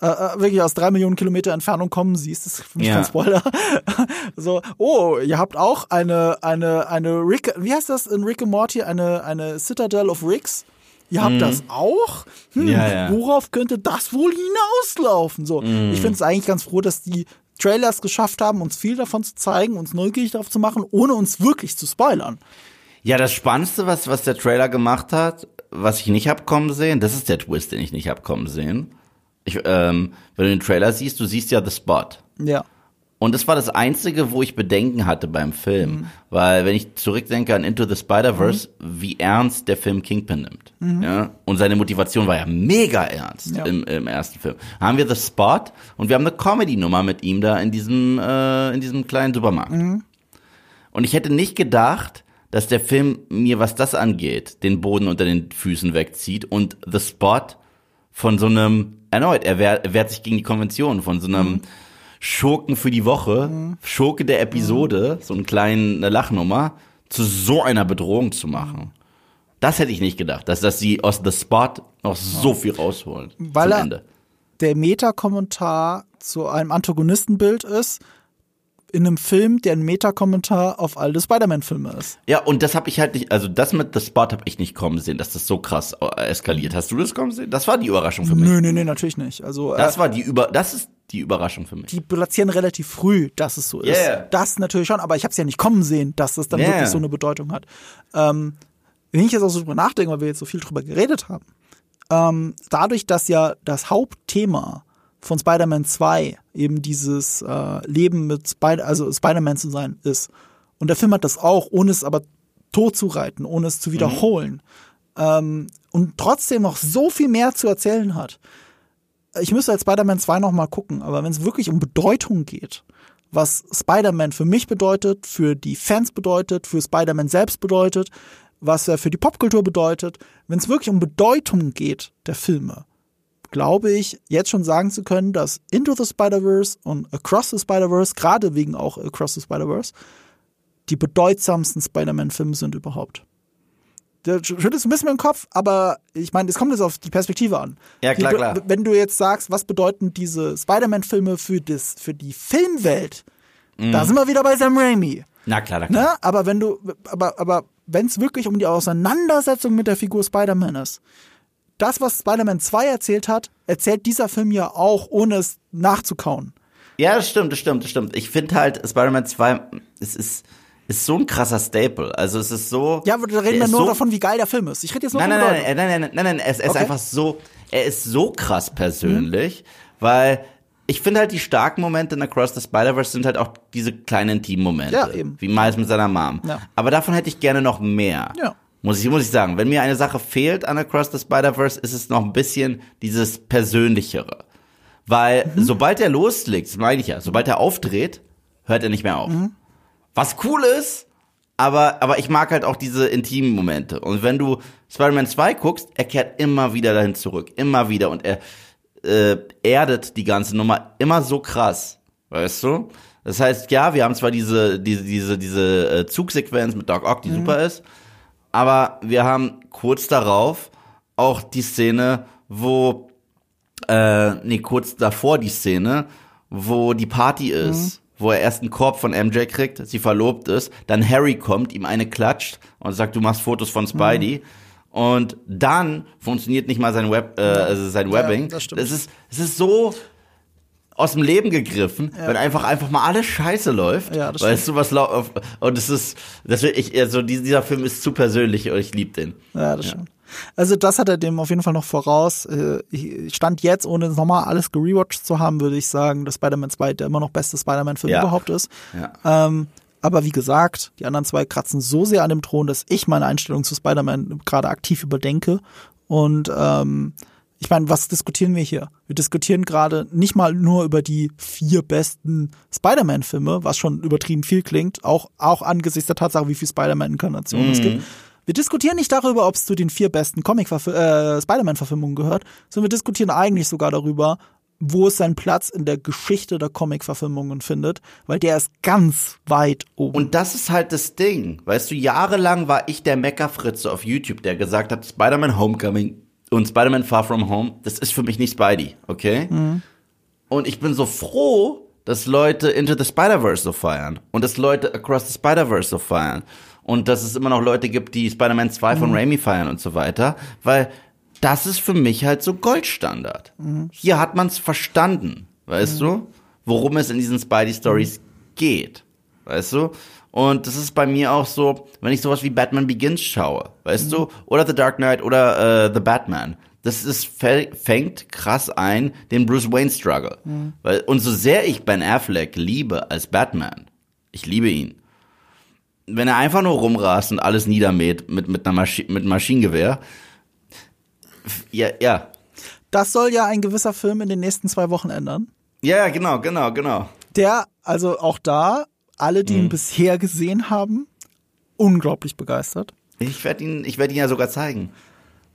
äh, äh, wirklich aus drei Millionen Kilometer Entfernung kommen siehst, ist für mich Ja. kein Spoiler. so, oh, ihr habt auch eine, eine, eine Rick, wie heißt das in Rick and Morty, eine, eine Citadel of Ricks? Ihr habt das auch? Hm, Mhm. Ja, ja. Worauf könnte das wohl hinauslaufen? So, Mhm. ich finde es eigentlich ganz froh, dass die Trailers geschafft haben, uns viel davon zu zeigen, uns neugierig darauf zu machen, ohne uns wirklich zu spoilern. Ja, das Spannendste, was, was der Trailer gemacht hat, was ich nicht hab kommen sehen, das ist der Twist, den ich nicht hab kommen sehen. Ich, ähm, wenn du den Trailer siehst, du siehst ja The Spot. Ja. Und das war das Einzige, wo ich Bedenken hatte beim Film. Mhm. Weil, wenn ich zurückdenke an Into the Spider-Verse, wie ernst der Film Kingpin nimmt. Ja? Und seine Motivation war ja mega ernst Mhm. Ja. im, im ersten Film. Haben wir The Spot und wir haben eine Comedy-Nummer mit ihm da in diesem, äh, in diesem kleinen Supermarkt. Mhm. Und ich hätte nicht gedacht, dass der Film mir, was das angeht, den Boden unter den Füßen wegzieht und The Spot von so einem, erneut, er er wehrt sich gegen die Konvention, von so einem Schurken für die Woche, Schurke der Episode, so einen kleinen eine Lachnummer, zu so einer Bedrohung zu machen. Das hätte ich nicht gedacht, dass, dass sie aus The Spot noch so viel rausholen. Weil zum Ende. der Meta-Kommentar zu einem Antagonistenbild ist, in einem Film, der ein Meta-Kommentar auf alte Spider-Man-Filme ist. Ja, und das habe ich halt nicht, also das mit The Spot habe ich nicht kommen sehen, dass das so krass äh, eskaliert. Hast du das kommen sehen? Das war die Überraschung für mich. Nö, nö, nö, natürlich nicht. Also äh, Das war die über, das ist die Überraschung für mich. die platzieren relativ früh, dass es so ist. Yeah. Das natürlich schon, aber ich habe es ja nicht kommen sehen, dass es dann Yeah. wirklich so eine Bedeutung hat. Ähm, wenn ich jetzt auch so drüber nachdenke, weil wir jetzt so viel drüber geredet haben, ähm, dadurch, dass ja das Hauptthema von Spider-Man 2 eben dieses äh, Leben mit Spider also Spider-Man zu sein ist. Und der Film hat das auch, ohne es aber tot zu reiten, ohne es zu wiederholen. Ähm, und trotzdem noch so viel mehr zu erzählen hat. Ich müsste als Spider-Man 2 noch mal gucken, aber wenn es wirklich um Bedeutung geht, was Spider-Man für mich bedeutet, für die Fans bedeutet, für Spider-Man selbst bedeutet, was er für die Popkultur bedeutet, wenn es wirklich um Bedeutung geht der Filme, glaube ich, jetzt schon sagen zu können, dass Into the Spider-Verse und Across the Spider-Verse, gerade wegen auch Across the Spider-Verse, die bedeutsamsten Spider-Man-Filme sind überhaupt. Der schüttelt ein bisschen dem Kopf, aber ich meine, es kommt jetzt auf die Perspektive an. Ja, klar, die, klar. Wenn du jetzt sagst, was bedeuten diese Spider-Man-Filme für, das, für die Filmwelt, Mhm. da sind wir wieder bei Sam Raimi. Na klar, na klar. Ne? Aber wenn du, aber, aber wenn es wirklich um die Auseinandersetzung mit der Figur Spider-Man ist, das, was Spider-Man 2 erzählt hat, erzählt dieser Film ja auch, ohne es nachzukauen. Ja, das stimmt, das stimmt, das stimmt. Ich finde halt, Spider-Man 2, es ist, ist so ein krasser Staple. Also es ist so. Ja, aber da reden wir nur so, davon, wie geil der Film ist. Ich rede jetzt nur Nein, nein, nein, nein, nein, nein, nein, nein, es, er ist einfach so, er ist so krass persönlich, weil ich finde halt die starken Momente in Across the Spider-Verse sind halt auch diese kleinen Intim-Momente. Ja, eben. Wie Miles mit seiner Mom. Ja. Aber davon hätte ich gerne noch mehr. Ja. Muss ich, muss ich sagen. Wenn mir eine Sache fehlt an Across the Spider-Verse, ist es noch ein bisschen dieses Persönlichere. Weil Mhm. sobald er loslegt, das meine ich ja, sobald er aufdreht, hört er nicht mehr auf. Mhm. Was cool ist, aber, aber ich mag halt auch diese intimen Momente. Und wenn du Spider-Man 2 guckst, er kehrt immer wieder dahin zurück. Immer wieder. Und er äh, erdet die ganze Nummer immer so krass. Weißt du? Das heißt, ja, wir haben zwar diese, diese, diese, diese äh, Zugsequenz mit Doc Ock, die super ist, aber wir haben kurz darauf auch die Szene, wo, äh, nee, kurz davor die Szene, wo die Party ist, wo er erst einen Korb von MJ kriegt, sie verlobt ist, dann Harry kommt, ihm eine klatscht und sagt, du machst Fotos von Spidey. Und dann funktioniert nicht mal sein Web, äh, also sein Webbing. das stimmt. Es ist, es ist so aus dem Leben gegriffen, wenn einfach einfach mal alles Scheiße läuft. Ja, das weißt du, was auf- und es ist, will ich, also dieser Film ist zu persönlich und ich liebe den. Ja, das stimmt. Also das hat er dem auf jeden Fall noch voraus. Äh, Ich stand jetzt, ohne nochmal alles gerewatcht zu haben, würde ich sagen, dass Spider-Man 2 der immer noch beste Spider-Man-Film Ja. überhaupt ist. Ja. Ähm, aber wie gesagt, die anderen zwei kratzen so sehr an dem Thron, dass ich meine Einstellung zu Spider-Man gerade aktiv überdenke. Und ähm, ich meine, was diskutieren wir hier? Wir diskutieren gerade nicht mal nur über die vier besten Spider-Man-Filme, was schon übertrieben viel klingt, auch, auch angesichts der Tatsache, wie viele Spider-Man-Inkarnationen es gibt. Wir diskutieren nicht darüber, ob es zu den vier besten Comic äh, Spider-Man-Verfilmungen gehört, sondern wir diskutieren eigentlich sogar darüber, wo es seinen Platz in der Geschichte der Comic-Verfilmungen findet, weil der ist ganz weit oben. Und das ist halt das Ding. Weißt du, jahrelang war ich der Meckerfritze auf YouTube, der gesagt hat, Spider-Man Homecoming und Spider-Man Far From Home, das ist für mich nicht Spidey, okay? Und ich bin so froh, dass Leute Into the Spider-Verse so feiern und dass Leute Across the Spider-Verse so feiern und dass es immer noch Leute gibt, die Spider-Man 2 von Raimi feiern und so weiter, weil das ist für mich halt so Goldstandard. Hier hat man es verstanden, weißt du, worum es in diesen Spidey-Stories geht, weißt du? Und das ist bei mir auch so, wenn ich sowas wie Batman Begins schaue, weißt du, oder The Dark Knight oder äh, The Batman. Das ist fängt krass ein den Bruce Wayne Struggle, weil und so sehr ich Ben Affleck liebe als Batman, ich liebe ihn. Wenn er einfach nur rumrast und alles niedermäht mit mit einer Maschi mit einem Maschinengewehr, ja ja Das soll ja ein gewisser Film in den nächsten zwei Wochen ändern. ja, genau genau genau. Der, also auch da, alle, die Mhm. ihn bisher gesehen haben, unglaublich begeistert. Ich werde ihn ich werde ihn ja sogar zeigen.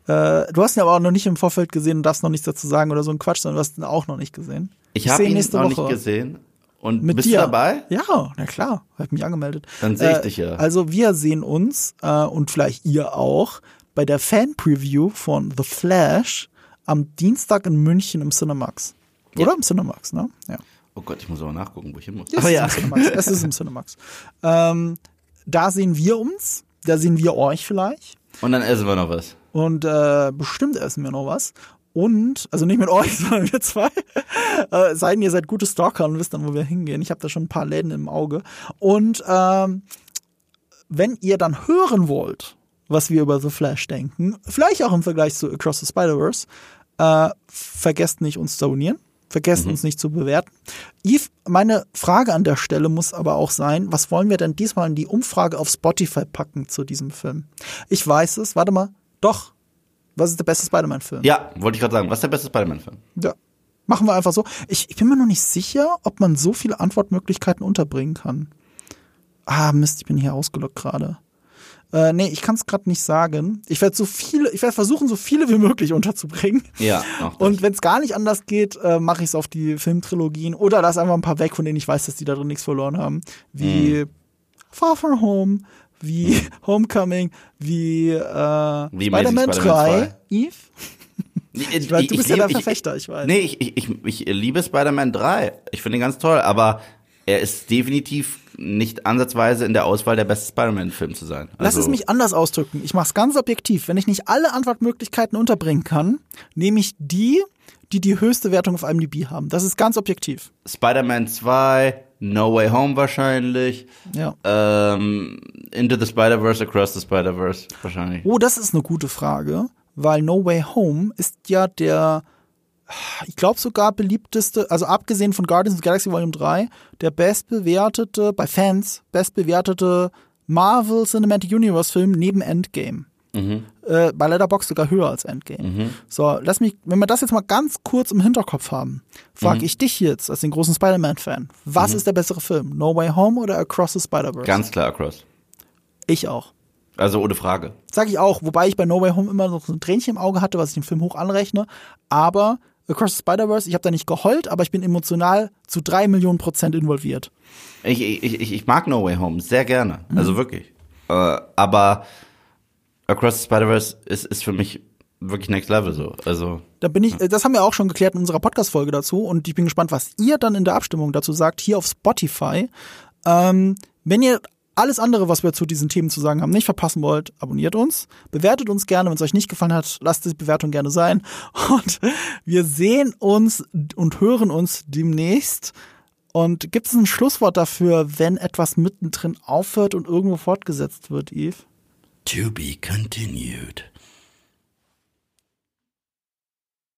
Äh, du hast ihn aber auch noch nicht im Vorfeld gesehen und darfst noch nichts dazu sagen oder so ein Quatsch, sondern du hast ihn auch noch nicht gesehen. Ich habe ihn noch nicht gesehen. Und Mit bist dir. du dabei? Ja, na klar, hab mich angemeldet. Dann seh ich Äh, dich ja. Also wir sehen uns äh, und vielleicht ihr auch bei der Fan-Preview von The Flash am Dienstag in München im Cinemax. Oder im Cinemax, ne? Ja. Oh Gott, ich muss aber nachgucken, wo ich hin muss. Es ist ja. im Cinemax. Es ist im Cinemax. Ähm, da sehen wir uns, da sehen wir euch vielleicht. Und dann essen wir noch was. Und äh, bestimmt essen wir noch was. Und, also nicht mit euch, sondern wir zwei. äh, sei denn, ihr seid gute Stalker und wisst dann, wo wir hingehen. Ich habe da schon ein paar Läden im Auge. Und ähm, wenn ihr dann hören wollt, was wir über The Flash denken, vielleicht auch im Vergleich zu Across the Spider-Verse, äh, vergesst nicht, uns zu abonnieren. Vergesst uns nicht zu bewerten. Yves, meine Frage an der Stelle muss aber auch sein, was wollen wir denn diesmal in die Umfrage auf Spotify packen zu diesem Film? Ich weiß es, warte mal. Doch. Was ist der beste Spider-Man-Film? Ja, wollte ich gerade sagen. Was ist der beste Spider-Man-Film? Ja. Machen wir einfach so. Ich, ich bin mir noch nicht sicher, ob man so viele Antwortmöglichkeiten unterbringen kann. Ah, Mist, ich bin hier ausgelockt gerade. Äh, nee, ich kann es gerade nicht sagen. Ich werde so viele, ich werde versuchen, so viele wie möglich unterzubringen. Ja. Und wenn es gar nicht anders geht, äh, mache ich es auf die Filmtrilogien oder lass einfach ein paar weg, von denen ich weiß, dass die da drin nichts verloren haben. Wie Far From Home, wie Homecoming, wie, äh, Wie Spider-Man Amazing 3, Spider-Man Eve. Ich weiß, du bist ja der Verfechter, ich weiß. Nee, ich, ich, ich, ich liebe Spider-Man 3. Ich finde ihn ganz toll, aber er ist definitiv nicht ansatzweise in der Auswahl der beste Spider-Man-Film zu sein. Lass Also, es mich anders ausdrücken. Ich mache es ganz objektiv. Wenn ich nicht alle Antwortmöglichkeiten unterbringen kann, nehme ich die, die die höchste Wertung auf IMDb haben. Das ist ganz objektiv. Spider-Man 2, No Way Home wahrscheinlich, Ja. ähm, Into the Spider-Verse, Across the Spider-Verse wahrscheinlich. Oh, das ist eine gute Frage, weil No Way Home ist ja der, ich glaube sogar beliebteste, also abgesehen von Guardians of the Galaxy Volume 3, der bestbewertete, bei Fans, bestbewertete Marvel Cinematic Universe Film neben Endgame. Äh, bei Letterboxd sogar höher als Endgame. So, lass mich, wenn wir das jetzt mal ganz kurz im Hinterkopf haben, frage ich dich jetzt als den großen Spider-Man-Fan, was ist der bessere Film? No Way Home oder Across the Spider-Verse? Ganz klar Across. Ich auch. Also ohne Frage. Sag ich auch, wobei ich bei No Way Home immer noch so ein Tränchen im Auge hatte, was ich dem Film hoch anrechne. Aber Across the Spider-Verse, ich habe da nicht geheult, aber ich bin emotional zu drei Millionen Prozent involviert. Ich, ich, ich, ich mag No Way Home sehr gerne. Mhm. Also wirklich. Äh, aber Across the Spider-Verse ist, ist für mich wirklich next level so. Also Da bin ich, das haben wir auch schon geklärt in unserer Podcast-Folge dazu und ich bin gespannt, was ihr dann in der Abstimmung dazu sagt, hier auf Spotify. Ähm, wenn ihr alles andere, was wir zu diesen Themen zu sagen haben, nicht verpassen wollt, abonniert uns, bewertet uns gerne. Wenn es euch nicht gefallen hat, lasst die Bewertung gerne sein. Und wir sehen uns und hören uns demnächst. Und gibt es ein Schlusswort dafür, wenn etwas mittendrin aufhört und irgendwo fortgesetzt wird, Yves? to be continued.